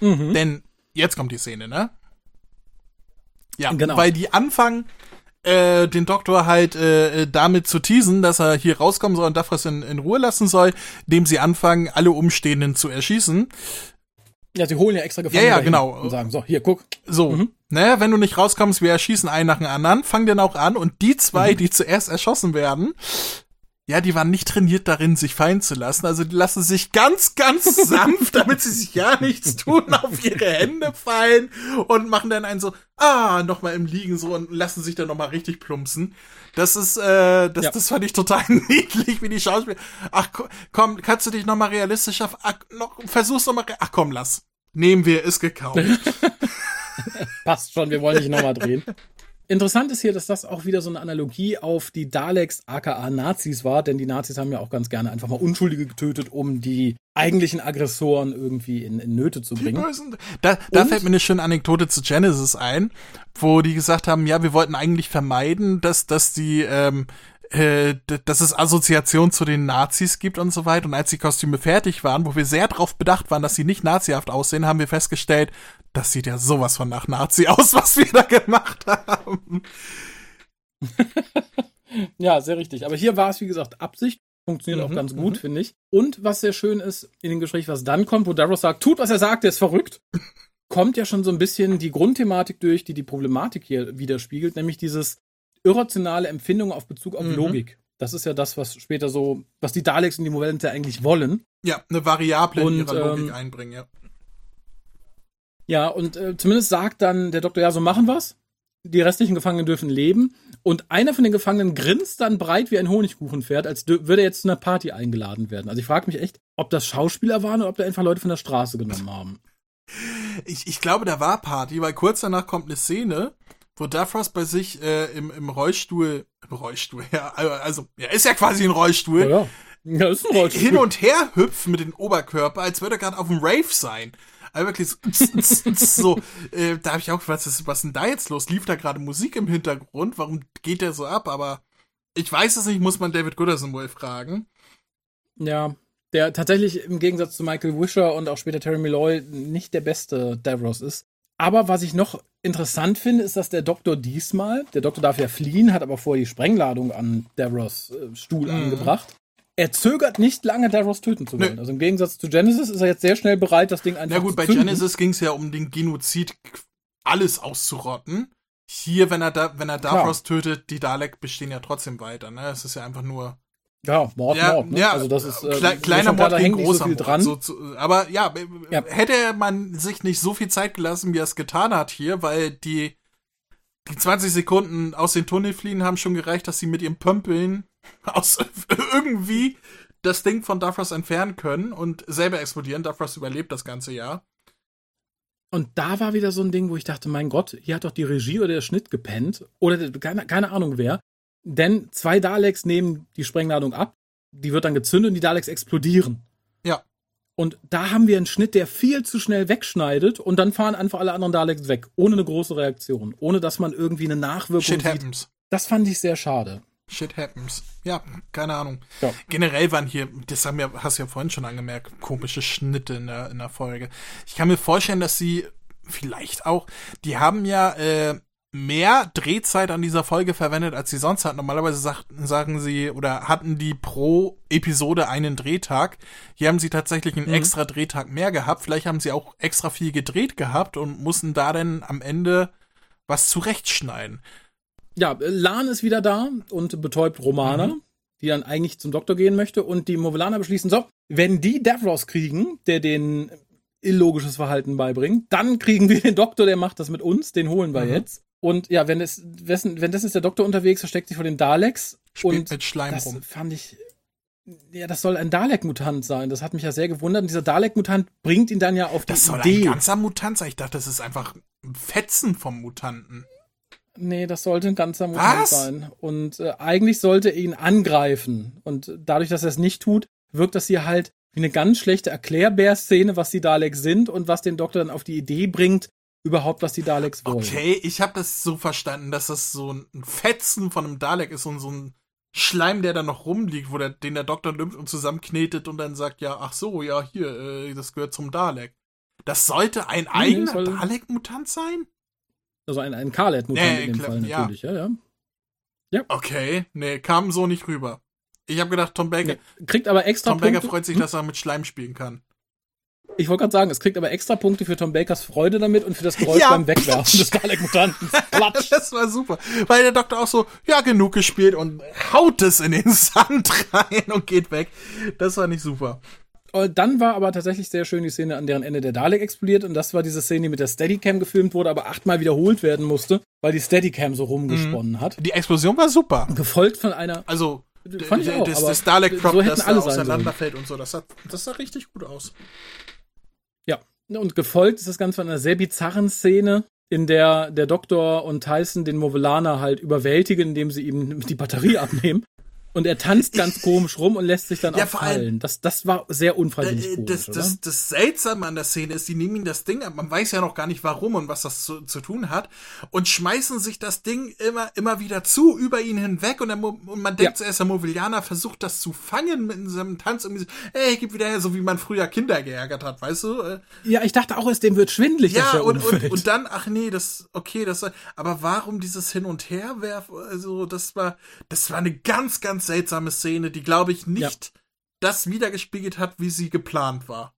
Mhm. Denn jetzt kommt die Szene, ne? Ja, genau. weil die anfangen, äh, den Doktor halt äh, damit zu teasen, dass er hier rauskommen soll und Davros in, in Ruhe lassen soll, indem sie anfangen, alle Umstehenden zu erschießen.
Ja, sie holen ja extra Gefangene
ja, ja, genau.
und sagen, so, hier, guck.
So, mhm. naja, wenn du nicht rauskommst, wir erschießen einen nach dem anderen, fang dann auch an und die zwei, mhm. die zuerst erschossen werden, ja, die waren nicht trainiert darin, sich fallen zu lassen. Also die lassen sich ganz, ganz sanft, damit sie sich ja nichts tun, auf ihre Hände fallen und machen dann einen so, ah, nochmal im Liegen so und lassen sich dann nochmal richtig plumpsen. Das ist, äh, das, ja. das fand ich total niedlich, wie die Schauspieler. Ach komm, kannst du dich nochmal realistisch auf, ach, noch, versuch's nochmal, ach komm, lass. Nehmen wir, ist gekauft.
Passt schon, wir wollen nicht nochmal drehen. Interessant ist hier, dass das auch wieder so eine Analogie auf die Daleks aka Nazis war, denn die Nazis haben ja auch ganz gerne einfach mal Unschuldige getötet, um die eigentlichen Aggressoren irgendwie in, in Nöte zu bringen.
Da, da fällt mir eine schöne Anekdote zu Genesis ein, wo die gesagt haben, ja, wir wollten eigentlich vermeiden, dass, dass die ähm, äh, dass es Assoziation zu den Nazis gibt und so weiter. Und als die Kostüme fertig waren, wo wir sehr darauf bedacht waren, dass sie nicht nazihaft aussehen, haben wir festgestellt, das sieht ja sowas von nach Nazi aus, was wir da gemacht haben.
ja, sehr richtig. Aber hier war es, wie gesagt, Absicht. Funktioniert mhm, auch ganz gut, mhm. finde ich. Und was sehr schön ist in dem Gespräch, was dann kommt, wo Davros sagt, tut, was er sagt, der ist verrückt, kommt ja schon so ein bisschen die Grundthematik durch, die die Problematik hier widerspiegelt, nämlich dieses irrationale Empfindung auf Bezug auf mhm. Logik. Das ist ja das, was später so, was die Daleks und die Movemente eigentlich wollen.
Ja, eine Variable und, in ihrer Logik ähm, einbringen, ja.
Ja, und äh, zumindest sagt dann der Doktor, ja, so machen wir's. Die restlichen Gefangenen dürfen leben. Und einer von den Gefangenen grinst dann breit wie ein Honigkuchenpferd, als würde er jetzt zu einer Party eingeladen werden. Also ich frage mich echt, ob das Schauspieler waren oder ob da einfach Leute von der Straße genommen haben.
Ich, ich glaube, da war Party, weil kurz danach kommt eine Szene, wo Davros bei sich äh, im, im Rollstuhl, im Rollstuhl, ja, also, ja, ist ja quasi ein Rollstuhl, ja, ja. Ist ein Rollstuhl. hin und her hüpft mit dem Oberkörper, als würde er gerade auf dem Rave sein. Also wirklich so, so äh, da habe ich auch gefragt, was ist, was denn da jetzt los? Lief da gerade Musik im Hintergrund? Warum geht der so ab? Aber ich weiß es nicht, muss man David Gooderson wohl fragen.
Ja, der tatsächlich im Gegensatz zu Michael Wisher und auch später Terry Malloy nicht der beste Davros ist. Aber was ich noch interessant finde, ist, dass der Doktor diesmal, der Doktor darf ja fliehen, hat aber vorher die Sprengladung an Davros äh, Stuhl mhm. angebracht er zögert nicht lange, Davros töten zu wollen. Nee. Also im Gegensatz zu Genesis ist er jetzt sehr schnell bereit, das Ding einfach
zu Na gut, bei zünden. Genesis ging es ja um den Genozid, alles auszurotten. Hier, wenn er da, wenn er Davros Klar. tötet, die Dalek bestehen ja trotzdem weiter. Ne, es ist ja einfach nur
ja, Mord,
ja,
Mord. Ne?
Ja, also das ist äh, Kle kleiner Mord gegen großer so Mord. So, so, aber ja, ja, hätte man sich nicht so viel Zeit gelassen, wie er es getan hat hier, weil die die 20 Sekunden aus den Tunnel fliehen haben schon gereicht, dass sie mit ihrem Pömpeln aus irgendwie das Ding von Davros entfernen können und selber explodieren. Davros überlebt das ganze Jahr.
Und da war wieder so ein Ding, wo ich dachte, mein Gott, hier hat doch die Regie oder der Schnitt gepennt. Oder keine, keine Ahnung wer. Denn zwei Daleks nehmen die Sprengladung ab, die wird dann gezündet und die Daleks explodieren.
Ja.
Und da haben wir einen Schnitt, der viel zu schnell wegschneidet und dann fahren einfach alle anderen Daleks weg, ohne eine große Reaktion, ohne dass man irgendwie eine Nachwirkung Shit sieht. Happens. Das fand ich sehr schade.
Shit happens. Ja, keine Ahnung. Ja. Generell waren hier, das haben wir, hast du ja vorhin schon angemerkt, komische Schnitte in der, in der Folge. Ich kann mir vorstellen, dass sie vielleicht auch, die haben ja äh, mehr Drehzeit an dieser Folge verwendet, als sie sonst hatten. Normalerweise sagten, sagen sie oder hatten die pro Episode einen Drehtag. Hier haben sie tatsächlich einen mhm. extra Drehtag mehr gehabt. Vielleicht haben sie auch extra viel gedreht gehabt und mussten da dann am Ende was zurechtschneiden
ja, Lan ist wieder da und betäubt Romana, mhm. die dann eigentlich zum Doktor gehen möchte. Und die Movelaner beschließen, so, wenn die Davros kriegen, der den illogisches Verhalten beibringt, dann kriegen wir den Doktor, der macht das mit uns, den holen wir mhm. jetzt. Und ja, wenn das, wenn das ist der Doktor unterwegs, versteckt sich vor den Daleks.
Spielt
und
mit Schleim
das
rum.
fand ich, ja, das soll ein Dalek-Mutant sein. Das hat mich ja sehr gewundert. Und dieser Dalek-Mutant bringt ihn dann ja auf die
das
Idee.
Das soll ein ganzer Mutant sein. Ich dachte, das ist einfach ein Fetzen vom Mutanten.
Nee, das sollte ein ganzer Mutant sein. Und äh, eigentlich sollte er ihn angreifen. Und dadurch, dass er es nicht tut, wirkt das hier halt wie eine ganz schlechte Erklärbär-Szene, was die Daleks sind und was den Doktor dann auf die Idee bringt, überhaupt, was die Daleks wollen.
Okay, ich habe das so verstanden, dass das so ein Fetzen von einem Dalek ist und so ein Schleim, der da noch rumliegt, wo der, den der Doktor nimmt und zusammenknetet und dann sagt, ja, ach so, ja, hier, äh, das gehört zum Dalek. Das sollte ein eigener Dalek-Mutant sein?
Also ein, ein Karlet-Mutant nee, in dem Fall natürlich, ja. ja,
ja. Okay, nee, kam so nicht rüber. Ich habe gedacht, Tom Baker.
Nee, kriegt aber extra
Tom Baker freut sich, hm? dass er mit Schleim spielen kann.
Ich wollte gerade sagen, es kriegt aber extra Punkte für Tom Bakers Freude damit und für das Geräusch
Ja,
beim Wegwerfen des Dalek-Mutanten.
Das war super. Weil der Doktor auch so, ja, genug gespielt und haut es in den Sand rein und geht weg. Das war nicht super.
Und dann war aber tatsächlich sehr schön die Szene, an deren Ende der Dalek explodiert. Und das war diese Szene, die mit der Steadicam gefilmt wurde, aber achtmal wiederholt werden musste, weil die Steadicam so rumgesponnen hat.
Die Explosion war super.
Gefolgt von einer.
Also,
Fand ich auch,
das, das Dalek Prop,
so
das da auseinanderfällt und so, das, hat, das sah richtig gut aus.
Und gefolgt ist das Ganze von einer sehr bizarren Szene, in der der Doktor und Tyson den Movelaner halt überwältigen, indem sie ihm die Batterie abnehmen. Und er tanzt ganz komisch rum und lässt sich dann
Ja,
auch
allem-
fallen. Das, das war sehr unfreiwillig
Äh,
komisch,
das,
oder?
das, das Seltsame an der Szene ist, die nehmen ihm das Ding ab, man weiß ja noch gar nicht warum und was das zu, zu tun hat, und schmeißen sich das Ding immer, immer wieder zu, über ihn hinweg, und, Mo- und man denkt
Ja.
zuerst, der Movilianer versucht das zu fangen mit seinem Tanz, irgendwie so, ey, gib wieder her, so wie man früher Kinder geärgert hat, weißt du? Äh,
ja, ich dachte auch, es dem wird schwindelig,
Ja, und, und, und dann, ach nee, das, okay, das war, aber warum dieses Hin und Her werfen, also, das war, das war eine ganz, ganz seltsame Szene, die, glaube ich, nicht das wiedergespiegelt hat, wie sie geplant war.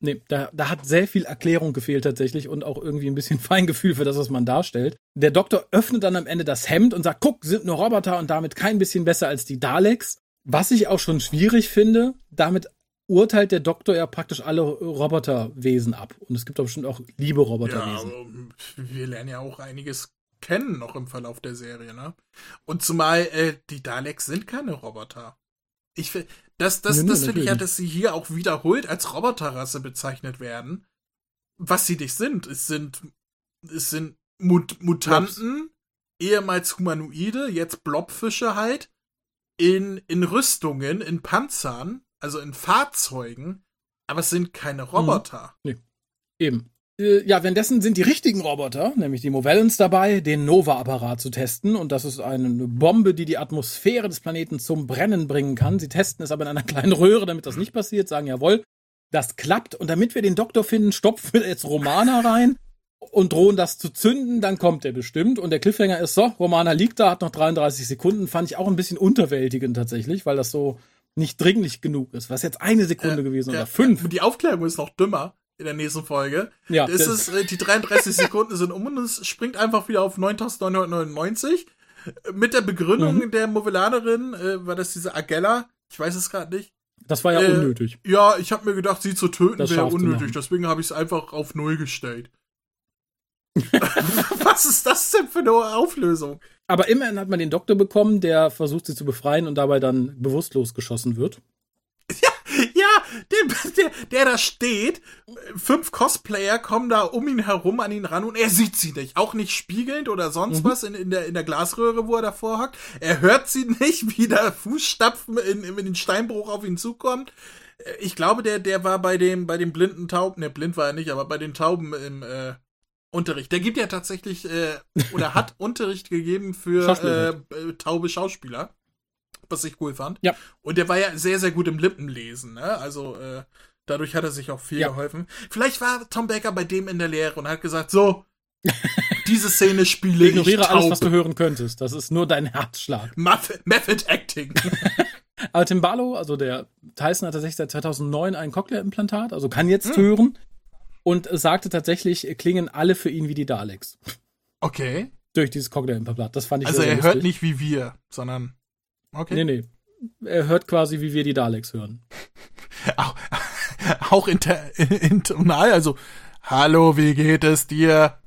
Nee, da, da hat sehr viel Erklärung gefehlt tatsächlich und auch irgendwie ein bisschen Feingefühl für das, was man darstellt. Der Doktor öffnet dann am Ende das Hemd und sagt, guck, sind nur Roboter und damit kein bisschen besser als die Daleks. Was ich auch schon schwierig finde, damit urteilt der Doktor ja praktisch alle Roboterwesen ab. Und es gibt doch bestimmt auch liebe
Ja,
Roboterwesen.
aber wir lernen ja auch einiges kennen noch im Verlauf der Serie, ne? Und zumal, äh, die Daleks sind keine Roboter. Ich finde, das, das,
nö,
das finde ich ja, dass sie hier auch wiederholt als Roboterrasse bezeichnet werden. Was sie nicht sind. Es sind, es sind Mut Mutanten, ehemals Humanoide, jetzt Blobfische halt, in, in Rüstungen, in Panzern, also in Fahrzeugen, aber es sind keine Roboter.
Eben. Äh, Ja, währenddessen sind die richtigen Roboter, nämlich die Movellons dabei, den Nova-Apparat zu testen. Und das ist eine Bombe, die die Atmosphäre des Planeten zum Brennen bringen kann. Sie testen es aber in einer kleinen Röhre, damit das nicht passiert, sagen jawohl, das klappt. Und damit wir den Doktor finden, stopfen wir jetzt Romana rein und drohen das zu zünden, dann kommt er bestimmt. Und der Cliffhanger ist so, Romana liegt da, hat noch 33 Sekunden. Fand ich auch ein bisschen unterwältigend tatsächlich, weil das so nicht dringlich genug ist. Was jetzt eine Sekunde gewesen
Ja,
oder fünf.
Und die Aufklärung ist noch dümmer in der nächsten Folge.
Ja,
das ist, äh, die 33 Sekunden sind um und es springt einfach wieder auf 9999. Äh, Mit der Begründung
Mhm.
der Movellanerin, äh, war das diese Agella? Ich weiß es gerade nicht.
Das war ja
Äh,
unnötig.
Ja, ich habe mir gedacht, sie zu töten wäre unnötig. Deswegen habe ich es einfach auf Null gestellt. Was ist das denn für eine Auflösung?
Aber immerhin hat man den Doktor bekommen, der versucht, sie zu befreien und dabei dann bewusstlos geschossen wird.
Ja, der, der, der da steht, fünf Cosplayer kommen da um ihn herum an ihn ran und er sieht sie nicht. Auch nicht spiegelnd oder sonst was in, in, der, in der Glasröhre, wo er davor hockt. Er hört sie nicht, wie der Fußstapfen in, in den Steinbruch auf ihn zukommt. Ich glaube, der, der war bei dem, bei den blinden Tauben, ne, blind war er nicht, aber bei den Tauben im äh, Unterricht. Der gibt ja tatsächlich, äh, oder hat Unterricht gegeben für äh, taube Schauspieler. Was ich cool fand.
Ja.
Und der war ja sehr, sehr gut im Lippenlesen, ne? Also, äh, dadurch hat er sich auch viel
Ja.
geholfen. Vielleicht war Tom Baker bei dem in der Lehre und hat gesagt, so, diese Szene spiele ich
Ignoriere alles, was du hören könntest. Das ist nur dein Herzschlag.
Method, Method Acting.
Aber Tim Barlow, also der Tyson hat tatsächlich seit 2009 ein Cochlea-Implantat, also kann
Hm.
jetzt hören. Und sagte tatsächlich, klingen alle für ihn wie die Daleks.
Okay.
Durch dieses Cochlea-Implantat. Das fand ich
Also
sehr,
er
sehr
hört
lustig.
nicht wie wir, sondern. Okay.
Nee, nee. Er hört quasi, wie wir die Daleks hören.
Auch, auch inter, intonal, also, hallo, wie geht es dir?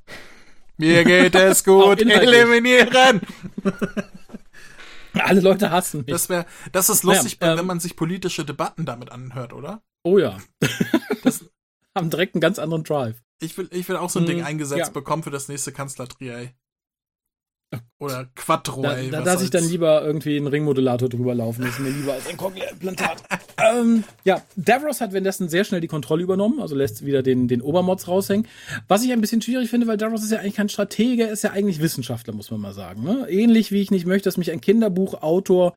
Mir geht es gut, eliminieren!
Alle Leute hassen mich.
Das wäre, das ist lustig,
Ja, ähm,
wenn man sich politische Debatten damit anhört, oder?
oh ja.
Das-
Haben direkt einen ganz anderen Drive.
Ich will, ich will auch so ein Ding eingesetzt
ja.
bekommen für das nächste Kanzlertrio. Oder Quattro,
Da,
ey.
da lasse ich dann lieber irgendwie einen Ringmodulator drüber laufen. Das ist mir lieber als ein Cochlea-Implantat. ähm, ja, Davros hat währenddessen sehr schnell die Kontrolle übernommen, also lässt wieder den, den Obermods raushängen. Was ich ein bisschen schwierig finde, weil Davros ist ja eigentlich kein Stratege, ist ja eigentlich Wissenschaftler, muss man mal sagen. Ne? Ähnlich wie ich nicht möchte, dass mich ein Kinderbuchautor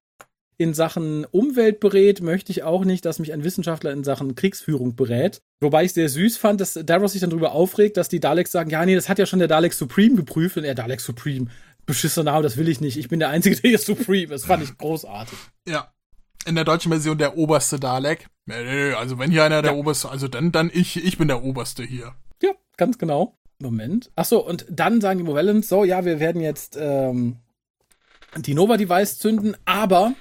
in Sachen Umwelt berät, möchte ich auch nicht, dass mich ein Wissenschaftler in Sachen Kriegsführung berät. Wobei ich sehr süß fand, dass Davros sich dann darüber aufregt, dass die Daleks sagen, ja, nee, das hat ja schon der Dalek Supreme geprüft und er Dalek Supreme. Beschissener Name, das will ich nicht. Ich bin der Einzige, der hier Supreme ist. Fand ich großartig.
Ja. in der deutschen Version der oberste Dalek. Also wenn hier einer der ja. oberste, also dann, dann ich, ich bin der oberste hier.
Ja, ganz genau. Moment. Ach so, und dann sagen die Movellans, so, ja, wir werden jetzt ähm, die Nova-Device zünden, aber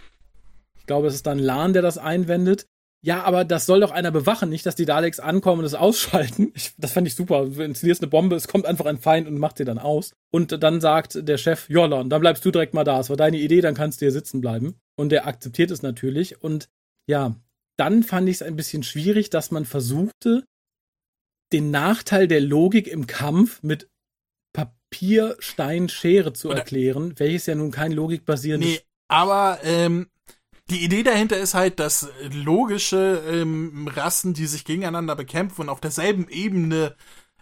ich glaube, es ist dann Lan, der das einwendet. Ja, aber das soll doch einer bewachen, nicht, dass die Daleks ankommen und es ausschalten. Ich, das fand ich super. Du installierst eine Bombe, es kommt einfach ein Feind und macht sie dann aus. Und dann sagt der Chef, Jolon, dann bleibst du direkt mal da. Es war deine Idee, dann kannst du hier sitzen bleiben. Und der akzeptiert es natürlich. Und ja, dann fand ich es ein bisschen schwierig, dass man versuchte, den Nachteil der Logik im Kampf mit Papier, Stein, Schere zu erklären, welches ja nun kein logikbasierendes. Nee,
aber ähm, die Idee dahinter ist halt, dass logische ähm, Rassen, die sich gegeneinander bekämpfen und auf derselben Ebene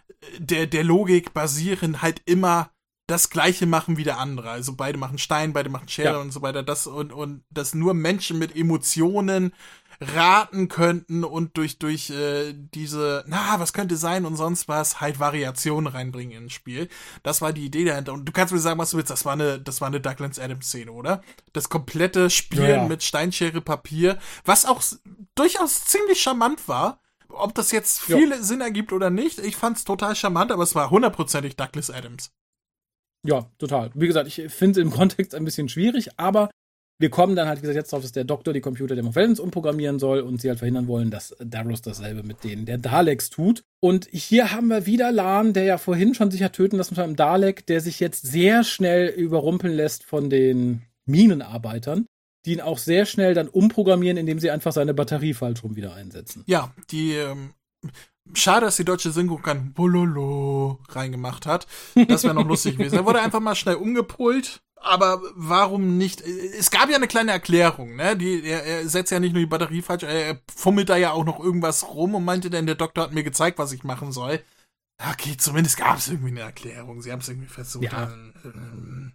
äh, der, der Logik basieren, halt immer das gleiche machen wie der andere. Also beide machen Stein, beide machen Schere ja. und so weiter. Das und, und dass nur Menschen mit Emotionen raten könnten und durch, durch äh, diese, na, was könnte sein und sonst was, halt Variationen reinbringen ins Spiel. Das war die Idee dahinter. Und du kannst mir sagen, was du willst, das war eine, das war eine Douglas Adams-Szene, oder? Das komplette Spielen ja, ja. mit Steinschere Papier, was auch durchaus ziemlich charmant war. Ob das jetzt viel ja. Sinn ergibt oder nicht, ich fand's total charmant, aber es war hundertprozentig Douglas Adams.
Ja, total. Wie gesagt, ich finde es im Kontext ein bisschen schwierig, aber wir kommen dann halt, wie gesagt, jetzt darauf, dass der Doktor die Computer der Movellans umprogrammieren soll und sie halt verhindern wollen, dass Davros dasselbe mit denen der Daleks tut. Und hier haben wir wieder Lan, der ja vorhin schon sich hat töten lassen von einem Dalek, der sich jetzt sehr schnell überrumpeln lässt von den Minenarbeitern, die ihn auch sehr schnell dann umprogrammieren, indem sie einfach seine Batterie falsch rum wieder einsetzen.
Ja, die ähm, Schade, dass die deutsche Synchro kein Bololo reingemacht hat. Das wäre noch lustig gewesen. Er wurde einfach mal schnell umgepult aber warum nicht? Es gab ja eine kleine Erklärung, ne? Die, er, er setzt ja nicht nur die Batterie falsch, er fummelt da ja auch noch irgendwas rum und meinte dann, der Doktor hat mir gezeigt, was ich machen soll. Okay, zumindest gab es irgendwie eine Erklärung. Sie haben es irgendwie versucht. Ja. Dann,
äh,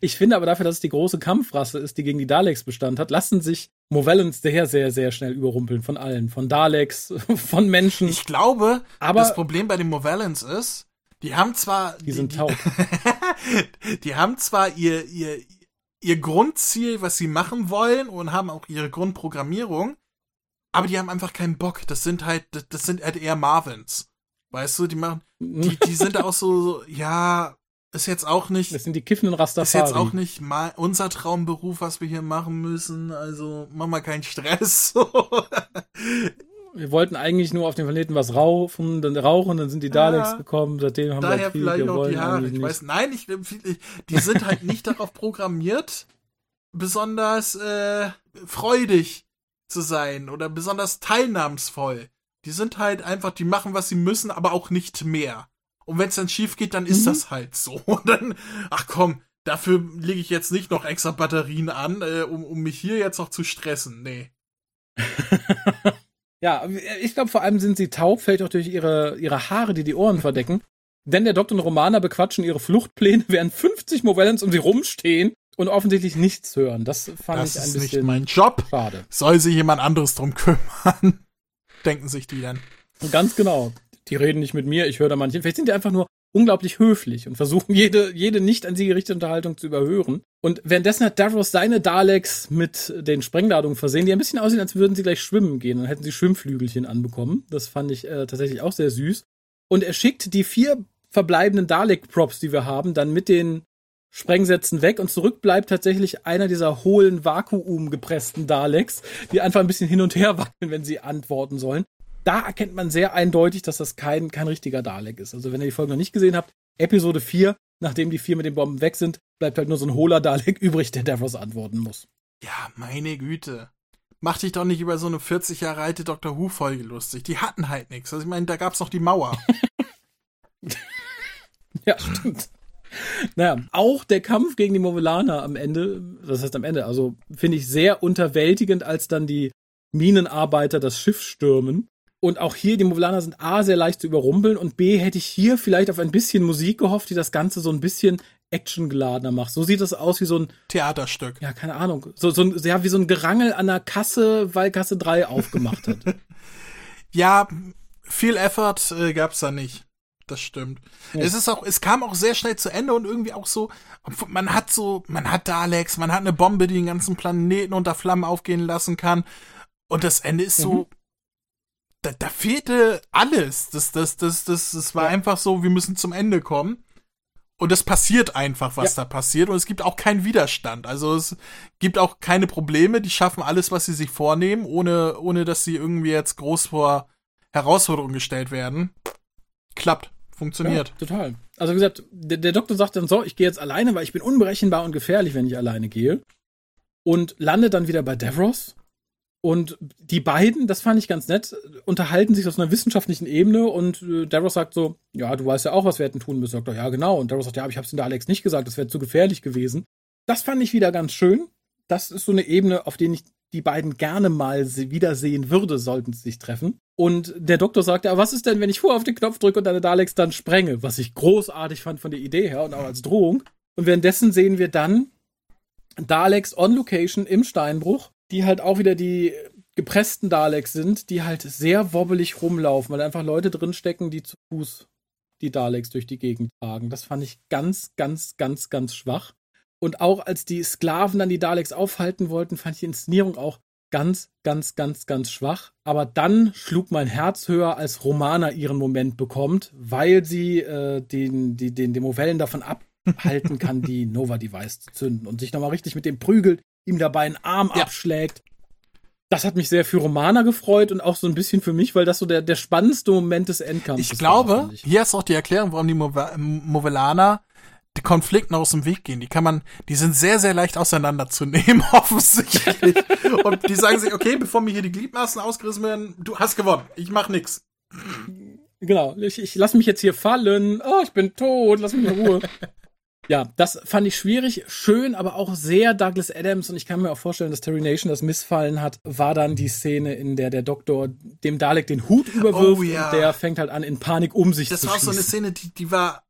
ich finde aber dafür, dass es die große Kampfrasse ist, die gegen die Daleks Bestand hat, lassen sich Movellans sehr, sehr, sehr schnell überrumpeln von allen. Von Daleks, von Menschen.
Ich glaube, aber das Problem bei den Movellans ist, die haben zwar.
Die, die sind taub.
die haben zwar ihr, ihr, ihr Grundziel, was sie machen wollen und haben auch ihre Grundprogrammierung, aber die haben einfach keinen Bock. Das sind halt, das sind halt eher Marvins. Weißt du, die machen, die, die sind auch so, ja, ist jetzt auch nicht.
Das sind die kiffenden Rastafari.
Ist jetzt auch nicht mal unser Traumberuf, was wir hier machen müssen. Also mach mal keinen Stress.
wir wollten eigentlich nur auf dem Planeten was rauchen, dann rauchen, dann sind die Daleks ja, gekommen, seitdem haben
daher wir Krieg, vielleicht noch die Haare. Ich weiß, nein, ich, die sind halt nicht darauf programmiert, besonders äh, freudig zu sein oder besonders teilnahmsvoll. Die sind halt einfach, die machen, was sie müssen, aber auch nicht mehr. Und wenn es dann schief geht, dann ist mhm. das halt so. Und dann, ach komm, dafür lege ich jetzt nicht noch extra Batterien an, äh, um, um mich hier jetzt noch zu stressen. Nee.
Ja, ich glaube, vor allem sind sie taub, vielleicht auch durch ihre, ihre Haare, die die Ohren verdecken. Denn der Doktor und Romana bequatschen ihre Fluchtpläne, während 50 Movellans um sie rumstehen und offensichtlich nichts hören. Das fand das ich ein bisschen. Das ist nicht
mein Job. Schade. Soll sich jemand anderes drum kümmern? Denken sich die dann.
Ganz genau. Die reden nicht mit mir, ich höre da manche. Vielleicht sind die einfach nur unglaublich höflich und versuchen jede, jede nicht an sie gerichtete Unterhaltung zu überhören. Und währenddessen hat Davros seine Daleks mit den Sprengladungen versehen, die ein bisschen aussehen, als würden sie gleich schwimmen gehen. Dann hätten sie Schwimmflügelchen anbekommen. Das fand ich äh, tatsächlich auch sehr süß. Und er schickt die vier verbleibenden Dalek-Props, die wir haben, dann mit den Sprengsätzen weg und zurück bleibt tatsächlich einer dieser hohlen, vakuumgepressten Daleks, die einfach ein bisschen hin und her wackeln, wenn sie antworten sollen da erkennt man sehr eindeutig, dass das kein, kein richtiger Dalek ist. Also wenn ihr die Folge noch nicht gesehen habt, Episode 4, nachdem die vier mit den Bomben weg sind, bleibt halt nur so ein hohler Dalek übrig, der Davros antworten muss.
Ja, meine Güte. Mach dich doch nicht über so eine 40 Jahre alte Doctor Who-Folge lustig. Die hatten halt nichts. Also ich meine, da gab's noch die Mauer.
ja, stimmt. Naja, auch der Kampf gegen die Movelaner am Ende, das heißt am Ende, also finde ich sehr unterwältigend, als dann die Minenarbeiter das Schiff stürmen und auch hier, die Movelaner sind A, sehr leicht zu überrumpeln und B, hätte ich hier vielleicht auf ein bisschen Musik gehofft, die das Ganze so ein bisschen actiongeladener macht. So sieht das aus wie so ein
Theaterstück.
Ja, keine Ahnung. So, so ein, ja, wie so ein Gerangel an der Kasse, weil Kasse 3 aufgemacht hat.
ja, viel Effort äh, gab's da nicht. das stimmt. Ja. Es ist auch, es kam auch sehr schnell zu Ende und irgendwie auch so, man hat so, man hat Daleks, man hat eine Bombe, die den ganzen Planeten unter Flammen aufgehen lassen kann. Und das Ende ist so, mhm. Da, da fehlte alles. Das, das, das, das, das war ja. einfach so, wir müssen zum Ende kommen. Und es passiert einfach, was ja. da passiert. Und es gibt auch keinen Widerstand. Also es gibt auch keine Probleme. Die schaffen alles, was sie sich vornehmen, ohne, ohne dass sie irgendwie jetzt groß vor Herausforderungen gestellt werden. Klappt. Funktioniert.
Ja, total. Also wie gesagt, der, der Doktor sagt dann so, ich gehe jetzt alleine, weil ich bin unberechenbar und gefährlich, wenn ich alleine gehe. Und landet dann wieder bei Davros und die beiden, das fand ich ganz nett, unterhalten sich auf einer wissenschaftlichen Ebene und äh, Davros sagt so, ja, du weißt ja auch, was wir hätten tun müssen. Sagt er, ja, genau. Und Davros sagt, ja, aber ich hab's in der Alex nicht gesagt, das wäre zu gefährlich gewesen. Das fand ich wieder ganz schön. Das ist so eine Ebene, auf der ich die beiden gerne mal wiedersehen würde, sollten sie sich treffen. Und der Doktor sagt, ja, was ist denn, wenn ich vorher auf den Knopf drücke und deine Daleks dann sprenge? Was ich großartig fand von der Idee her und auch als Drohung. Und währenddessen sehen wir dann Daleks on Location im Steinbruch die halt auch wieder die gepressten Daleks sind, die halt sehr wobbelig rumlaufen, weil einfach Leute drinstecken, die zu Fuß die Daleks durch die Gegend tragen. Das fand ich ganz, ganz, ganz, ganz schwach. Und auch als die Sklaven dann die Daleks aufhalten wollten, fand ich die Inszenierung auch ganz, ganz, ganz, ganz schwach. Aber dann schlug mein Herz höher, als Romana ihren Moment bekommt, weil sie äh, den, die, den Demovellen davon abhalten kann, die Nova-Device zu zünden und sich nochmal richtig mit dem prügelt, ihm dabei einen Arm ja. abschlägt. Das hat mich sehr für Romana gefreut und auch so ein bisschen für mich, weil das so der, der spannendste Moment des Endkampfes
ich glaube, war, ich. hier ist auch die Erklärung, warum die Movelaner die Konflikten aus dem Weg gehen. Die kann man, die sind sehr, sehr leicht auseinanderzunehmen, offensichtlich. und die sagen sich, okay, bevor mir hier die Gliedmaßen ausgerissen werden, du hast gewonnen, ich mach nix.
Genau, ich, ich lass mich jetzt hier fallen. Oh, ich bin tot, lass mich in Ruhe. Ja, das fand ich schwierig, schön, aber auch sehr Douglas Adams und ich kann mir auch vorstellen, dass Terry Nation das missfallen hat, war dann die Szene, in der der Doktor dem Dalek den Hut überwirft oh, ja. und der fängt halt an in Panik um sich
das
zu
schießen. Das war so eine Szene, die, die war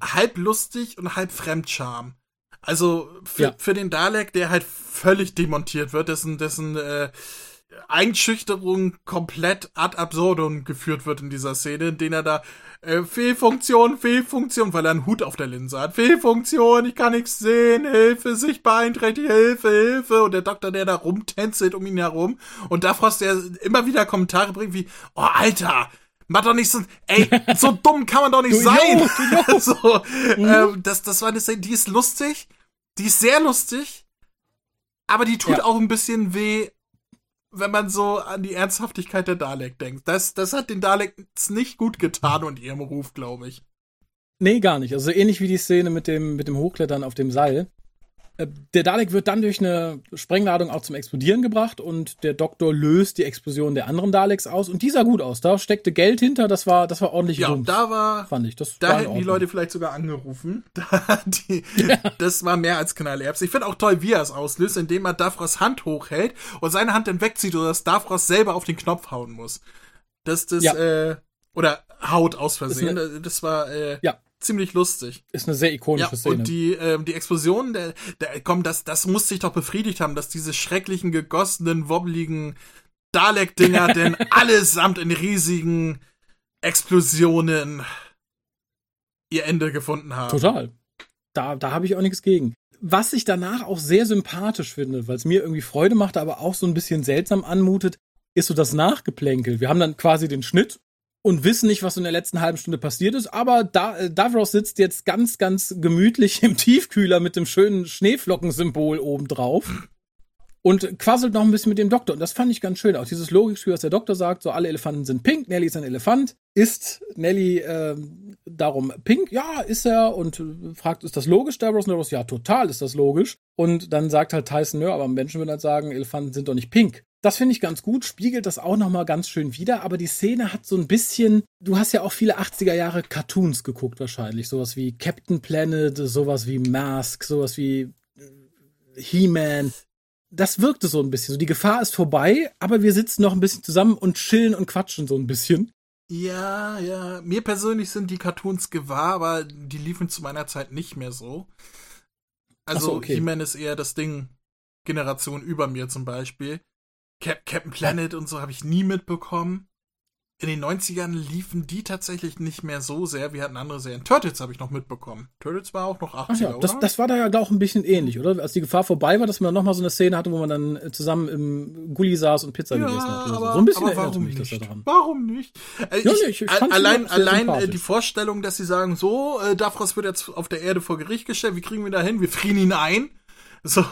halb lustig und halb Fremdscham. Also für, ja. für den Dalek, der halt völlig demontiert wird, dessen, dessen äh, Einschüchterung komplett ad absurdum geführt wird in dieser Szene, in der er da äh, Fehlfunktion, Fehlfunktion, weil er einen Hut auf der Linse hat. Fehlfunktion, ich kann nichts sehen, Hilfe, sich beeinträchtigt, Hilfe, Hilfe. Und der Doktor, der da rumtänzelt um ihn herum. Und da Frost, der immer wieder Kommentare bringt wie, oh, Alter, Mach doch nicht so, ey, so dumm kann man doch nicht du sein. Jo, so, mhm. ähm, das, das war eine Szene, die ist lustig, die ist sehr lustig, aber die tut ja. auch ein bisschen weh, wenn man so an die Ernsthaftigkeit der Dalek denkt. Das, das hat den Daleks nicht gut getan und ihrem Ruf, glaube ich.
Nee, gar nicht. Also ähnlich wie die Szene mit dem, mit dem Hochklettern auf dem Seil. Äh, der Dalek wird dann durch eine Sprengladung auch zum Explodieren gebracht und der Doktor löst die Explosion der anderen Daleks aus und die sah gut aus. Da steckte Geld hinter, das war, das war ordentlich
Ja, Rums, da war,
fand ich. Das
da hätten die Leute vielleicht sogar angerufen. Da, die, ja. Das war mehr als Knallerbs. Ich finde auch toll, wie er es auslöst, indem er Davros Hand hochhält und seine Hand dann wegzieht, sodass Davros selber auf den Knopf hauen muss. Das, das, ja. äh, oder Haut aus Versehen. Das, das war, äh,
ja
ziemlich lustig.
Ist eine sehr ikonische ja, Szene.
Und die, ähm, die Explosion, der, der, komm, das, das muss sich doch befriedigt haben, dass diese schrecklichen, gegossenen, wobbligen Dalek-Dinger denn allesamt in riesigen Explosionen ihr Ende gefunden haben.
Total. Da, da habe ich auch nichts gegen. Was ich danach auch sehr sympathisch finde, weil es mir irgendwie Freude macht, aber auch so ein bisschen seltsam anmutet, ist so das Nachgeplänkel. Wir haben dann quasi den Schnitt und wissen nicht, was in der letzten halben Stunde passiert ist. Aber da, äh, Davros sitzt jetzt ganz, ganz gemütlich im Tiefkühler mit dem schönen Schneeflockensymbol oben drauf und quasselt noch ein bisschen mit dem Doktor. Und das fand ich ganz schön. Auch dieses Logische, was der Doktor sagt, so alle Elefanten sind pink, Nelly ist ein Elefant. Ist Nelly äh, darum pink? Ja, ist er. Und fragt, ist das logisch, Davros? Davros, ja, total ist das logisch. Und dann sagt halt Tyson, nö, aber Menschen würden halt sagen, Elefanten sind doch nicht pink. Das finde ich ganz gut, spiegelt das auch nochmal ganz schön wieder, aber die Szene hat so ein bisschen, du hast ja auch viele 80er Jahre Cartoons geguckt wahrscheinlich, sowas wie Captain Planet, sowas wie Mask, sowas wie äh, He-Man. Das wirkte so ein bisschen, so die Gefahr ist vorbei, aber wir sitzen noch ein bisschen zusammen und chillen und quatschen so ein bisschen.
Ja, ja, mir persönlich sind die Cartoons gewahr, aber die liefen zu meiner Zeit nicht mehr so. Also so, okay. He-Man ist eher das Ding Generation über mir zum Beispiel. Cap Captain Planet und so habe ich nie mitbekommen. in den 90ern liefen die tatsächlich nicht mehr so sehr. Wir hatten andere Serien. Turtles habe ich noch mitbekommen. Turtles war auch noch 80er, Ach
ja, das, oder? Das war da ja auch ein bisschen ähnlich, oder? Als die Gefahr vorbei war, dass man noch mal so eine Szene hatte, wo man dann äh, zusammen im Gully saß und Pizza ja, gegessen hat.
Aber, so ein bisschen aber warum mich nicht? das daran. Warum nicht? Äh, ja, ich, ich allein allein äh, die Vorstellung, dass sie sagen, so, äh, Davros wird jetzt auf der Erde vor Gericht gestellt, wie kriegen wir da hin? Wir frieren ihn ein. So,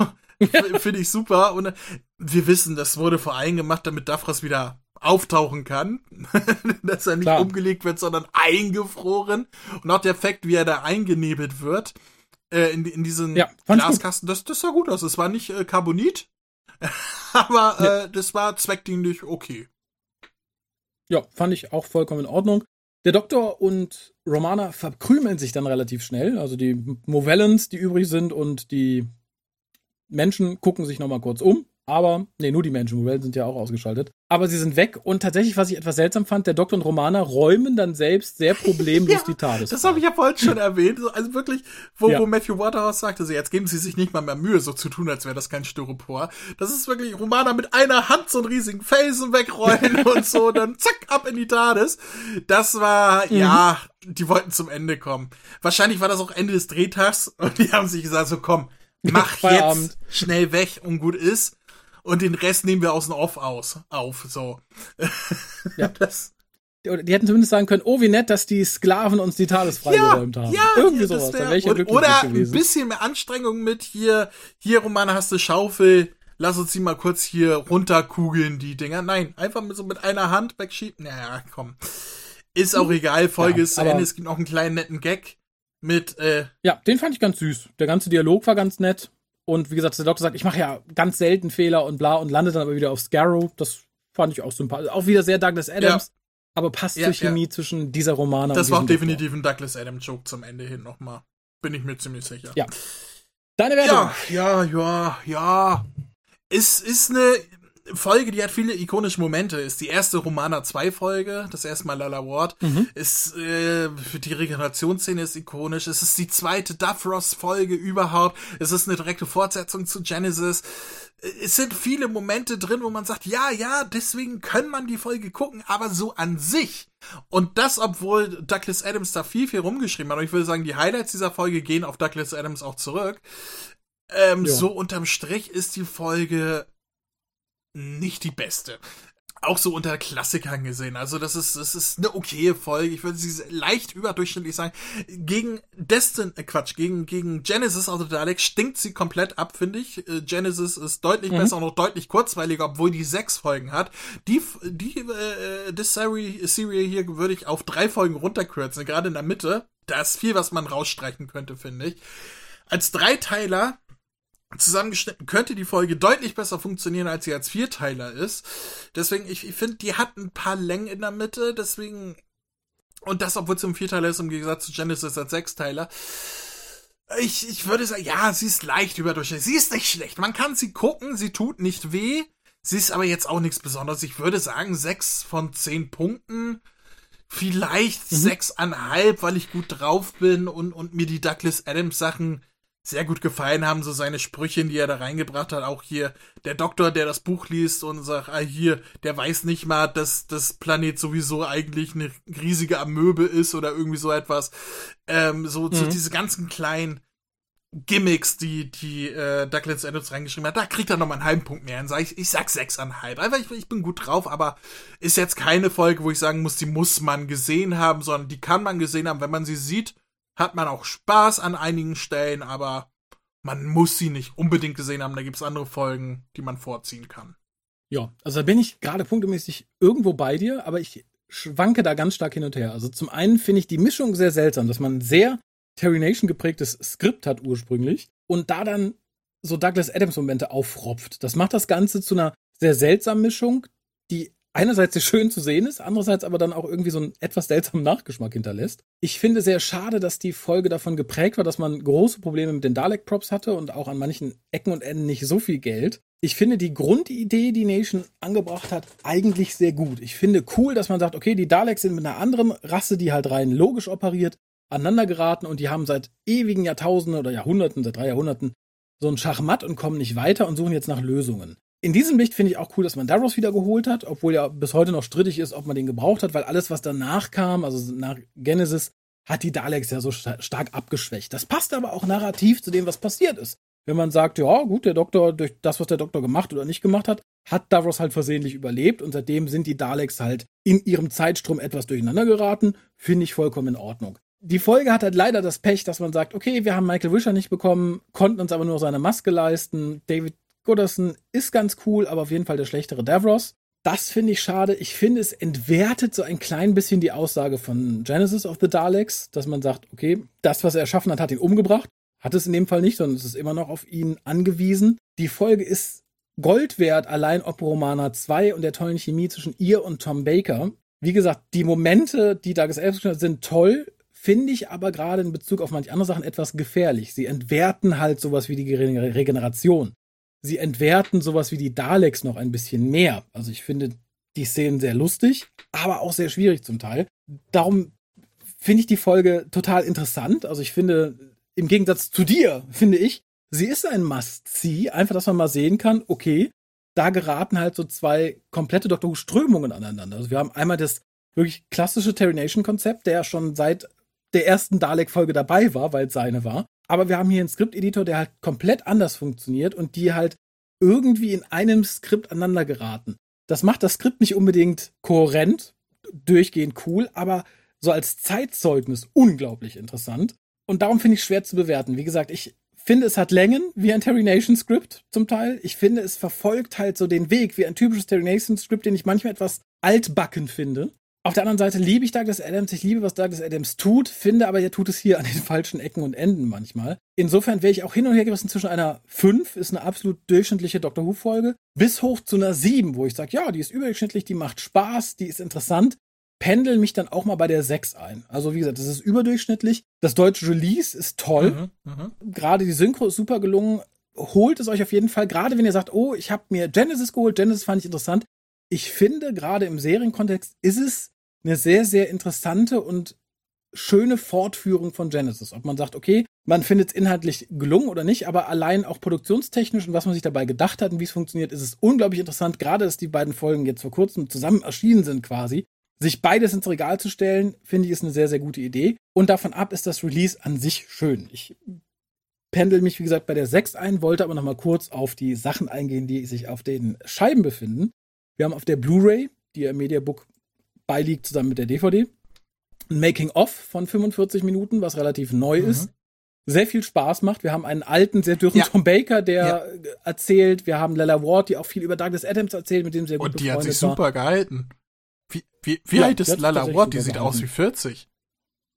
finde ich super. Und wir wissen, das wurde vor allem gemacht, damit Davros wieder auftauchen kann, dass er nicht Klar. umgelegt wird, sondern eingefroren. Und auch der Effekt, wie er da eingenebelt wird, äh, in, in diesen ja, Glaskasten, das, das sah gut aus. Es war nicht äh, Carbonit, aber ja. äh, das war zweckdienlich okay.
Ja, fand ich auch vollkommen in Ordnung. Der Doktor und Romana verkrümeln sich dann relativ schnell. Also die Movellans, die übrig sind, und die Menschen gucken sich nochmal kurz um. Aber, nee, nur die Menschen, Movellen sind ja auch ausgeschaltet. Aber sie sind weg und tatsächlich, was ich etwas seltsam fand, der Doktor und Romana räumen dann selbst sehr problemlos ja, die TARDIS.
Das habe ich ja vorhin schon erwähnt. Also wirklich, wo, ja. wo Matthew Waterhouse sagte, so, jetzt geben sie sich nicht mal mehr Mühe, so zu tun, als wäre das kein Styropor. Das ist wirklich Romana mit einer Hand so einen riesigen Felsen wegräumen und so, dann zack, ab in die TARDIS. Das war, mhm. ja, die wollten zum Ende kommen. Wahrscheinlich war das auch Ende des Drehtags und die haben sich gesagt, so komm, mach jetzt schnell weg und gut ist und den Rest nehmen wir aus dem Off aus, auf, so.
Ja. das, die hätten zumindest sagen können, oh, wie nett, dass die Sklaven uns die Tages freigeräumt ja, haben. Ja, Irgendwie sowas.
Wär, und, oder ein bisschen mehr Anstrengung mit hier, hier, Romane, hast du Schaufel, lass uns die mal kurz hier runterkugeln, die Dinger. Nein, einfach mit, so mit einer Hand wegschieben. Naja, komm. Ist auch egal, Folge ja, ist zu Ende, es gibt noch einen kleinen netten Gag mit, äh,
Ja, den fand ich ganz süß. Der ganze Dialog war ganz nett. Und wie gesagt, der Doktor sagt, ich mache ja ganz selten Fehler und bla und landet dann aber wieder auf Scarrow. Das fand ich auch sympathisch. Auch wieder sehr Douglas Adams. Ja. Aber passt ja, zur Chemie ja. zwischen dieser Romane
Das war auch definitiv ein Douglas Adams Joke zum Ende hin nochmal. Bin ich mir ziemlich sicher.
Ja. Deine Wertung?
Ja, ja, ja, ja. Es ist eine Folge, die hat viele ikonische Momente. Ist die erste Romana 2 Folge, das erste Mal Lala Ward. Mhm. Ist äh, die Regenerationsszene ist ikonisch. Es ist die zweite Duffross Folge überhaupt. Es ist eine direkte Fortsetzung zu Genesis. Es sind viele Momente drin, wo man sagt, ja, ja, deswegen kann man die Folge gucken, aber so an sich. Und das, obwohl Douglas Adams da viel, viel rumgeschrieben hat. Und ich würde sagen, die Highlights dieser Folge gehen auf Douglas Adams auch zurück. Ähm, so unterm Strich ist die Folge nicht die beste. Auch so unter Klassikern gesehen. Also, das ist, das ist eine okaye Folge. Ich würde sie leicht überdurchschnittlich sagen. Gegen Destin, äh Quatsch, gegen, gegen Genesis, also Dalek, stinkt sie komplett ab, finde ich. Äh, Genesis ist deutlich mhm. besser und noch deutlich kurzweiliger, obwohl die sechs Folgen hat. Die, die, äh, das Serie, Serie hier würde ich auf drei Folgen runterkürzen, gerade in der Mitte. Da ist viel, was man rausstreichen könnte, finde ich. Als Dreiteiler zusammengeschnitten könnte die Folge deutlich besser funktionieren, als sie als Vierteiler ist. Deswegen, ich, ich finde, die hat ein paar Längen in der Mitte, deswegen, und das, obwohl es ein Vierteiler ist, im Gegensatz zu Genesis als Sechsteiler. Ich, ich würde sagen, ja, sie ist leicht überdurchschnittlich. Sie ist nicht schlecht. Man kann sie gucken, sie tut nicht weh. Sie ist aber jetzt auch nichts Besonderes. Ich würde sagen, sechs von zehn Punkten. Vielleicht mhm. sechseinhalb, weil ich gut drauf bin und, und mir die Douglas Adams Sachen sehr gut gefallen haben, so seine Sprüche, die er da reingebracht hat. Auch hier der Doktor, der das Buch liest und sagt, ah, hier, der weiß nicht mal, dass das Planet sowieso eigentlich eine riesige Amöbe ist oder irgendwie so etwas. Ähm, so, mhm. so diese ganzen kleinen Gimmicks, die, die äh, Douglas Adams reingeschrieben hat, da kriegt er nochmal einen halben Punkt mehr. Und sag ich, ich sag sechseinhalb. Einfach, ich, ich bin gut drauf, aber ist jetzt keine Folge, wo ich sagen muss, die muss man gesehen haben, sondern die kann man gesehen haben, wenn man sie sieht hat man auch Spaß an einigen Stellen, aber man muss sie nicht unbedingt gesehen haben. Da gibt es andere Folgen, die man vorziehen kann.
Ja, also da bin ich gerade punktemäßig irgendwo bei dir, aber ich schwanke da ganz stark hin und her. Also zum einen finde ich die Mischung sehr seltsam, dass man sehr Terry Nation geprägtes Skript hat ursprünglich und da dann so Douglas Adams Momente aufropft. Das macht das Ganze zu einer sehr seltsamen Mischung, die einerseits sehr schön zu sehen ist, andererseits aber dann auch irgendwie so einen etwas seltsamen Nachgeschmack hinterlässt. Ich finde sehr schade, dass die Folge davon geprägt war, dass man große Probleme mit den Dalek-Props hatte und auch an manchen Ecken und Enden nicht so viel Geld. Ich finde die Grundidee, die Nation angebracht hat, eigentlich sehr gut. Ich finde cool, dass man sagt, okay, die Daleks sind mit einer anderen Rasse, die halt rein logisch operiert, aneinander geraten und die haben seit ewigen Jahrtausenden oder Jahrhunderten, seit drei Jahrhunderten so ein Schachmatt und kommen nicht weiter und suchen jetzt nach Lösungen In diesem Licht finde ich auch cool, dass man Davros wieder geholt hat, obwohl ja bis heute noch strittig ist, ob man den gebraucht hat, weil alles, was danach kam, also nach Genesis, hat die Daleks ja so stark abgeschwächt. Das passt aber auch narrativ zu dem, was passiert ist. Wenn man sagt, ja, gut, der Doktor, durch das, was der Doktor gemacht oder nicht gemacht hat, hat Davros halt versehentlich überlebt und seitdem sind die Daleks halt in ihrem Zeitstrom etwas durcheinander geraten, finde ich vollkommen in Ordnung. Die Folge hat halt leider das Pech, dass man sagt, okay, wir haben Michael Wisher nicht bekommen, konnten uns aber nur seine Maske leisten. David Goodison ist ganz cool, aber auf jeden Fall der schlechtere Davros. Das finde ich schade. Ich finde, es entwertet so ein klein bisschen die Aussage von Genesis of the Daleks, dass man sagt, okay, das, was er erschaffen hat, hat ihn umgebracht. Hat es in dem Fall nicht, sondern es ist immer noch auf ihn angewiesen. Die Folge ist Gold wert, allein ob Romana 2 und der tollen Chemie zwischen ihr und Tom Baker. Wie gesagt, die Momente, die Douglas Elfston sind toll, finde ich aber gerade in Bezug auf manche andere Sachen etwas gefährlich. Sie entwerten halt sowas wie die Regeneration sie entwerten sowas wie die Daleks noch ein bisschen mehr. Also ich finde die Szenen sehr lustig, aber auch sehr schwierig zum Teil. Darum finde ich die Folge total interessant. Also ich finde, im Gegensatz zu dir, finde ich, sie ist ein Must-See. Einfach, dass man mal sehen kann, okay, da geraten halt so zwei komplette Doctor Who-Strömungen aneinander. Also wir haben einmal das wirklich klassische Terry Nation-Konzept, der schon seit der ersten Dalek-Folge dabei war, weil es seine war. Aber wir haben hier einen Skripteditor, der halt komplett anders funktioniert und die halt irgendwie in einem Skript aneinander geraten. Das macht das Skript nicht unbedingt kohärent, durchgehend cool, aber so als Zeitzeugnis unglaublich interessant. Und darum finde ich schwer zu bewerten. Wie gesagt, ich finde, es hat Längen wie ein Terry Nation Skript zum Teil. Ich finde, es verfolgt halt so den Weg wie ein typisches Terry Nation Skript, den ich manchmal etwas altbacken finde. Auf der anderen Seite liebe ich Douglas Adams, ich liebe, was Douglas Adams tut, finde aber, er tut es hier an den falschen Ecken und Enden manchmal. Insofern wäre ich auch hin und her gerissen zwischen einer 5, ist eine absolut durchschnittliche Doctor Who-Folge, bis hoch zu einer 7, wo ich sage, ja, die ist überdurchschnittlich, die macht Spaß, die ist interessant, pendel mich dann auch mal bei der 6 ein. Also wie gesagt, das ist überdurchschnittlich. Das deutsche Release ist toll. Mhm, mh. Gerade die Synchro ist super gelungen. Holt es euch auf jeden Fall, gerade wenn ihr sagt, oh, ich habe mir Genesis geholt, Genesis fand ich interessant. Ich finde, gerade im Serienkontext ist es eine sehr, sehr interessante und schöne Fortführung von Genesis. Ob man sagt, okay, man findet es inhaltlich gelungen oder nicht, aber allein auch produktionstechnisch und was man sich dabei gedacht hat und wie es funktioniert, ist es unglaublich interessant, gerade dass die beiden Folgen jetzt vor kurzem zusammen erschienen sind quasi. Sich beides ins Regal zu stellen, finde ich, ist eine sehr, sehr gute Idee. Und davon ab ist das Release an sich schön. Ich pendel mich, wie gesagt, bei der 6 ein, wollte aber nochmal kurz auf die Sachen eingehen, die sich auf den Scheiben befinden. Wir haben auf der Blu-ray, die ihr im Mediabook beiliegt zusammen mit der DVD. Ein Making-of von 45 Minuten, was relativ neu mhm. ist. Sehr viel Spaß macht. Wir haben einen alten, sehr dürren ja. Tom Baker, der ja. erzählt. Wir haben Lella Ward, die auch viel über Douglas Adams erzählt, mit dem sehr gut
Und die hat sich super gehalten. Wie, wie, wie ja, alt ist Lella Ward? Die sieht aus wie 40.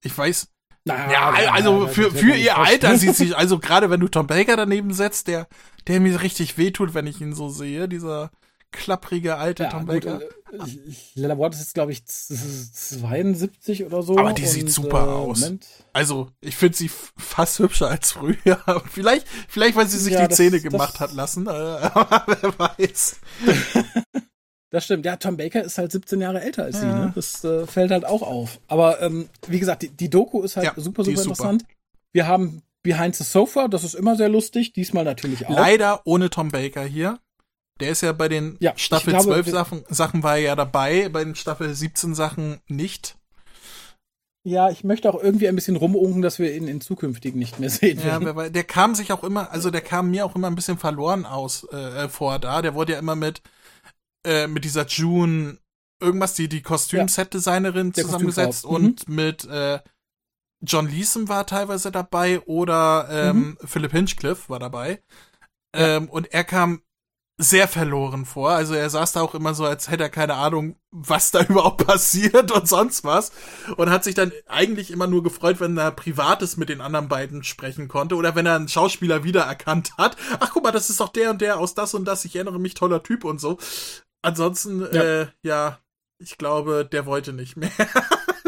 Ich weiß. Naja, ja, also für, für ihr Alter sieht sie, also gerade wenn du Tom Baker daneben setzt, der, der mir richtig wehtut, wenn ich ihn so sehe, dieser, klapprige alte ja, Tom Baker.
Äh, Lella Ward ist jetzt, glaube ich, 72 oder so.
Aber die und, sieht super äh, aus. Moment. Also, ich finde sie fast hübscher als früher. vielleicht, vielleicht, weil sie sich ja, die das, Zähne gemacht hat lassen. Äh, aber wer weiß.
Das stimmt. Ja, Tom Baker ist halt 17 Jahre älter als ja. sie. Ne? Das äh, fällt halt auch auf. Aber ähm, wie gesagt, die, die Doku ist halt ja, super, super interessant. Super. Wir haben Behind the Sofa, das ist immer sehr lustig. Diesmal natürlich auch.
Leider ohne Tom Baker hier. Der ist ja bei den ja, Staffel glaube, 12 Sachen, Sachen war er ja dabei, bei den Staffel 17 Sachen nicht.
Ja, ich möchte auch irgendwie ein bisschen rumunken, dass wir ihn in zukünftigen nicht mehr sehen.
Ja, der kam sich auch immer, also der kam mir auch immer ein bisschen verloren aus äh, vor da. Der wurde ja immer mit äh, mit dieser June irgendwas, die die Kostüm-Set-Designerin ja, zusammengesetzt und mhm. mit äh, John Leeson war teilweise dabei oder ähm, mhm. Philip Hinchcliffe war dabei. Ja. Ähm, und er kam sehr verloren vor. Also er saß da auch immer so, als hätte er keine Ahnung, was da überhaupt passiert und sonst was. Und hat sich dann eigentlich immer nur gefreut, wenn er Privates mit den anderen beiden sprechen konnte oder wenn er einen Schauspieler wiedererkannt hat. Ach guck mal, das ist doch der und der aus das und das. Ich erinnere mich, toller Typ und so. Ansonsten, ja, äh, ja ich glaube, der wollte nicht mehr.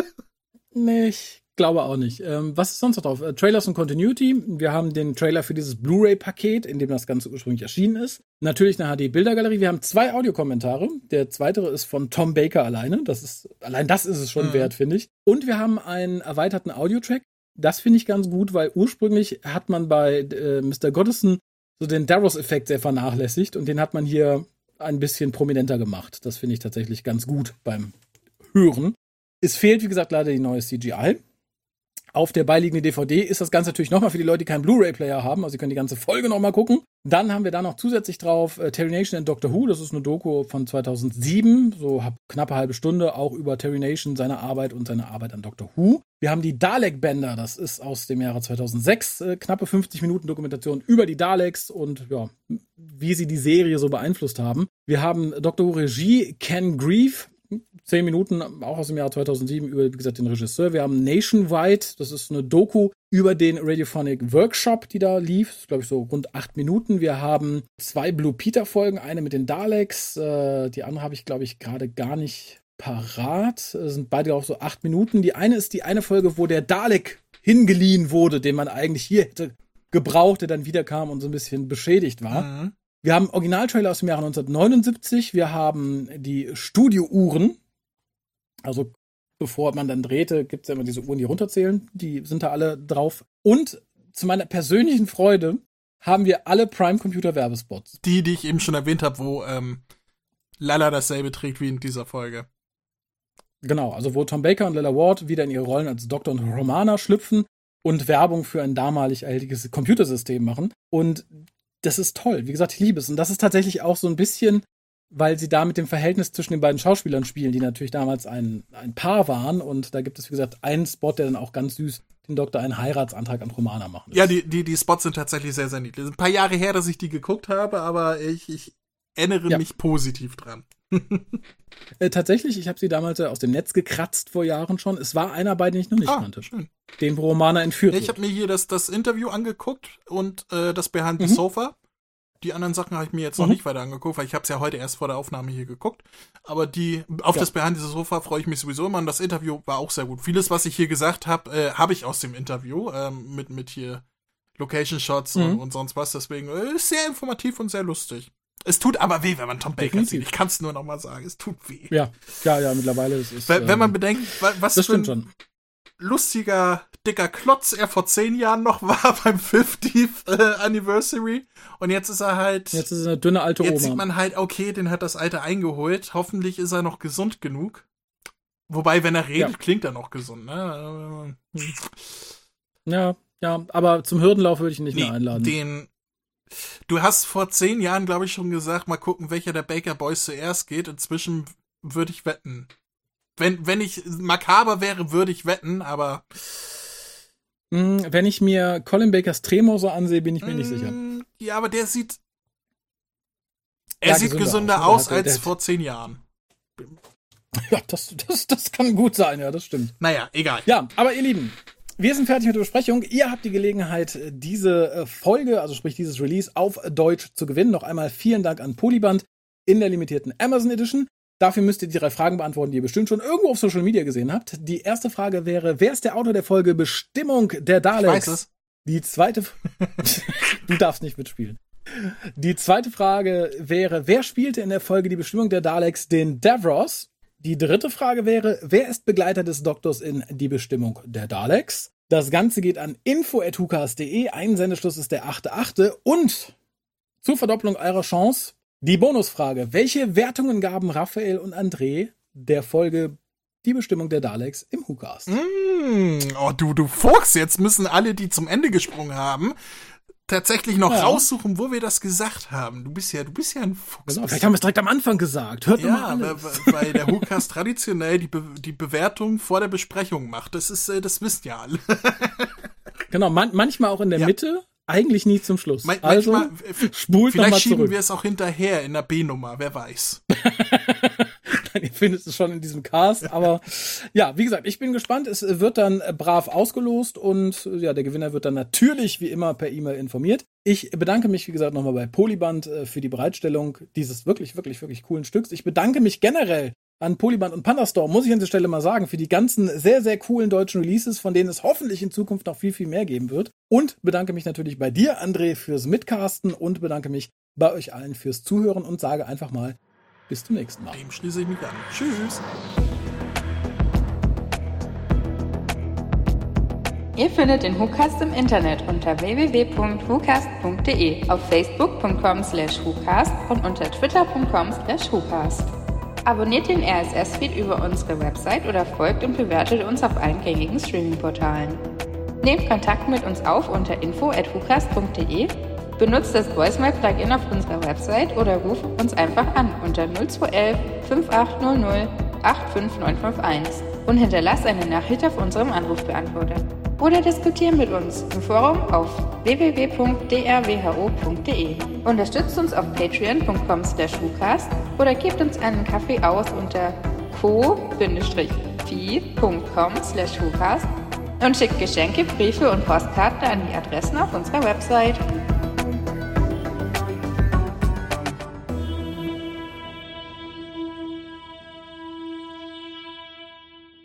nicht glaube auch nicht. Ähm, was ist sonst noch drauf? Äh, Trailers und Continuity. Wir haben den Trailer für dieses Blu-ray-Paket, in dem das Ganze ursprünglich erschienen ist. Natürlich eine HD-Bildergalerie. Wir haben zwei Audiokommentare. Der zweite ist von Tom Baker alleine. Das ist, allein das ist es schon mhm. wert, finde ich. Und wir haben einen erweiterten Audiotrack. Das finde ich ganz gut, weil ursprünglich hat man bei äh, Mr. Goddison so den Darrows-Effekt sehr vernachlässigt und den hat man hier ein bisschen prominenter gemacht. Das finde ich tatsächlich ganz gut beim Hören. Es fehlt, wie gesagt, leider die neue CGI. Auf der beiliegenden DVD ist das Ganze natürlich nochmal für die Leute, die keinen Blu-ray-Player haben. Also sie können die ganze Folge nochmal gucken. Dann haben wir da noch zusätzlich drauf äh, Terry Nation and Doctor Who. Das ist eine Doku von 2007, so knappe halbe Stunde, auch über Terry Nation, seine Arbeit und seine Arbeit an Doctor Who. Wir haben die Dalek-Bänder, das ist aus dem Jahre 2006, äh, knappe 50 Minuten Dokumentation über die Daleks und ja, wie sie die Serie so beeinflusst haben. Wir haben Doctor Who Regie Ken Grieve, zehn Minuten, auch aus dem Jahr 2007, über, wie gesagt, den Regisseur. Wir haben Nationwide, das ist eine Doku über den Radiophonic Workshop, die da lief, glaube ich, so rund acht Minuten. Wir haben zwei Blue Peter-Folgen, eine mit den Daleks, äh, die andere habe ich, glaube ich, gerade gar nicht parat. Das sind beide auch so acht Minuten. Die eine ist die eine Folge, wo der Dalek hingeliehen wurde, den man eigentlich hier hätte gebraucht, der dann wiederkam und so ein bisschen beschädigt war. Mhm. Wir haben Originaltrailer aus dem Jahre 1979. Wir haben die Studiouhren, also bevor man dann drehte, gibt es ja immer diese Uhren, die runterzählen. Die sind da alle drauf. Und zu meiner persönlichen Freude haben wir alle Prime Computer Werbespots.
Die, die ich eben schon erwähnt habe, wo ähm, Lala dasselbe trägt wie in dieser Folge.
Genau, also wo Tom Baker und Lila Ward wieder in ihre Rollen als Doktor und Romana schlüpfen und Werbung für ein damalig erhältliches Computersystem machen. Und das ist toll. Wie gesagt, ich liebe es. Und das ist tatsächlich auch so ein bisschen weil sie da mit dem Verhältnis zwischen den beiden Schauspielern spielen, die natürlich damals ein, ein Paar waren. Und da gibt es, wie gesagt, einen Spot, der dann auch ganz süß den Doktor einen Heiratsantrag an Romana macht.
Ja, die, die, die Spots sind tatsächlich sehr, sehr niedlich. Ein paar Jahre her, dass ich die geguckt habe, aber ich, ich erinnere ja. mich positiv dran.
äh, tatsächlich, ich habe sie damals aus dem Netz gekratzt vor Jahren schon. Es war einer bei, den ich noch nicht ah, kannte. Schön. Den Romana entführt.
Ja, ich habe mir hier das, das Interview angeguckt und äh, das Behind the mhm. Sofa. Die anderen Sachen habe ich mir jetzt noch mhm. nicht weiter angeguckt, weil ich habe es ja heute erst vor der Aufnahme hier geguckt. Aber die auf ja. das Behind the Sofa freue ich mich sowieso immer. Und das Interview war auch sehr gut. Vieles, was ich hier gesagt habe, äh, habe ich aus dem Interview ähm, mit mit hier Location Shots mhm. und, und, sonst was. Deswegen äh, ist sehr informativ und sehr lustig. Es tut aber weh, wenn man Tom Baker Definitiv. sieht. Ich kann es nur noch mal sagen. Es tut weh.
Ja, ja, ja. Mittlerweile ist es.
Wenn, ähm, wenn man ähm, bedenkt, was
das für ein schon.
Lustiger dicker Klotz er vor zehn Jahren noch war beim 50th äh, Anniversary. Und jetzt ist er halt.
Jetzt ist er eine dünne alte
Oma.
Jetzt
sieht man halt, okay, den hat das Alte eingeholt. Hoffentlich ist er noch gesund genug. Wobei, wenn er redet, ja. klingt er noch gesund, ne?
Ja, ja, aber zum Hürdenlauf würde ich ihn nicht nee, mehr einladen.
Den. Du hast vor zehn Jahren, glaube ich, schon gesagt, mal gucken, welcher der Baker Boys zuerst geht. Inzwischen würde ich wetten. Wenn, wenn ich makaber wäre, würde ich wetten, aber
hm, wenn ich mir Colin Bakers Tremor so ansehe, bin ich mir nicht sicher. Hm,
ja, aber der sieht. Er ja, sieht gesünder, gesünder aus, aus als vor zehn Jahren.
Ja, das, das, das kann gut sein, ja, das stimmt.
Naja, egal.
Ja, aber ihr Lieben, wir sind fertig mit der Besprechung. Ihr habt die Gelegenheit, diese äh, Folge, also sprich dieses Release, auf Deutsch zu gewinnen. Noch einmal vielen Dank an Polyband in der limitierten Amazon Edition. Dafür müsst ihr die drei Fragen beantworten, die ihr bestimmt schon irgendwo auf Social Media gesehen habt. Die erste Frage wäre, wer ist der Autor der Folge Bestimmung der Daleks? Ich weiß es. Die zweite, du darfst nicht mitspielen. Die zweite Frage wäre, wer spielte in der Folge die Bestimmung der Daleks den Davros? Die dritte Frage wäre, wer ist Begleiter des Doktors in die Bestimmung der Daleks? Das Ganze geht an info.hukas.de. Einsendeschluss ist der 8.8. Und zur Verdopplung eurer Chance die Bonusfrage. Welche Wertungen gaben Raphael und André der Folge Die Bestimmung der Daleks im Hookast?
Mm, oh, du, du Fuchs, jetzt müssen alle, die zum Ende gesprungen haben, tatsächlich noch ja. raussuchen, wo wir das gesagt haben. Du bist ja, du bist ja ein Fuchs.
Genau, vielleicht haben wir es direkt am Anfang gesagt. Hört ja, mal alles.
Weil, weil der Hookast traditionell die, Be die Bewertung vor der Besprechung macht. Das ist, äh, das wissen ja alle.
genau, man manchmal auch in der ja. Mitte eigentlich nie zum Schluss.
Man also, manchmal, spult Vielleicht schieben zurück. wir es auch hinterher in der B-Nummer, wer weiß.
Nein, ihr findet es schon in diesem Cast, aber ja, wie gesagt, ich bin gespannt. Es wird dann brav ausgelost und ja, der Gewinner wird dann natürlich wie immer per E-Mail informiert. Ich bedanke mich, wie gesagt, nochmal bei Polyband äh, für die Bereitstellung dieses wirklich, wirklich, wirklich coolen Stücks. Ich bedanke mich generell an Polyband und Pandastorm, muss ich an dieser Stelle mal sagen, für die ganzen sehr, sehr coolen deutschen Releases, von denen es hoffentlich in Zukunft noch viel, viel mehr geben wird. Und bedanke mich natürlich bei dir, André, fürs Mitcasten und bedanke mich bei euch allen fürs Zuhören und sage einfach mal bis zum nächsten Mal.
Dem schließe ich mich an. Tschüss.
Ihr findet den WhoCast im Internet unter www.whocast.de, auf facebook.com slash WhoCast und unter twitter.com slash WhoCast. Abonniert den RSS-Feed über unsere Website oder folgt und bewertet uns auf allen gängigen Streaming-Portalen. Nehmt Kontakt mit uns auf unter info.hucast.de, benutzt das Voicemail-Plugin auf unserer Website oder ruft uns einfach an unter 0211 5800 85951 und hinterlasst eine Nachricht auf unserem Anrufbeantworter. Oder diskutiert mit uns im Forum auf www.drwho.de. Unterstützt uns auf patreon.com slash oder gebt uns einen Kaffee aus unter co-fi.com slash und schickt Geschenke, Briefe und Postkarten an die Adressen auf unserer Website.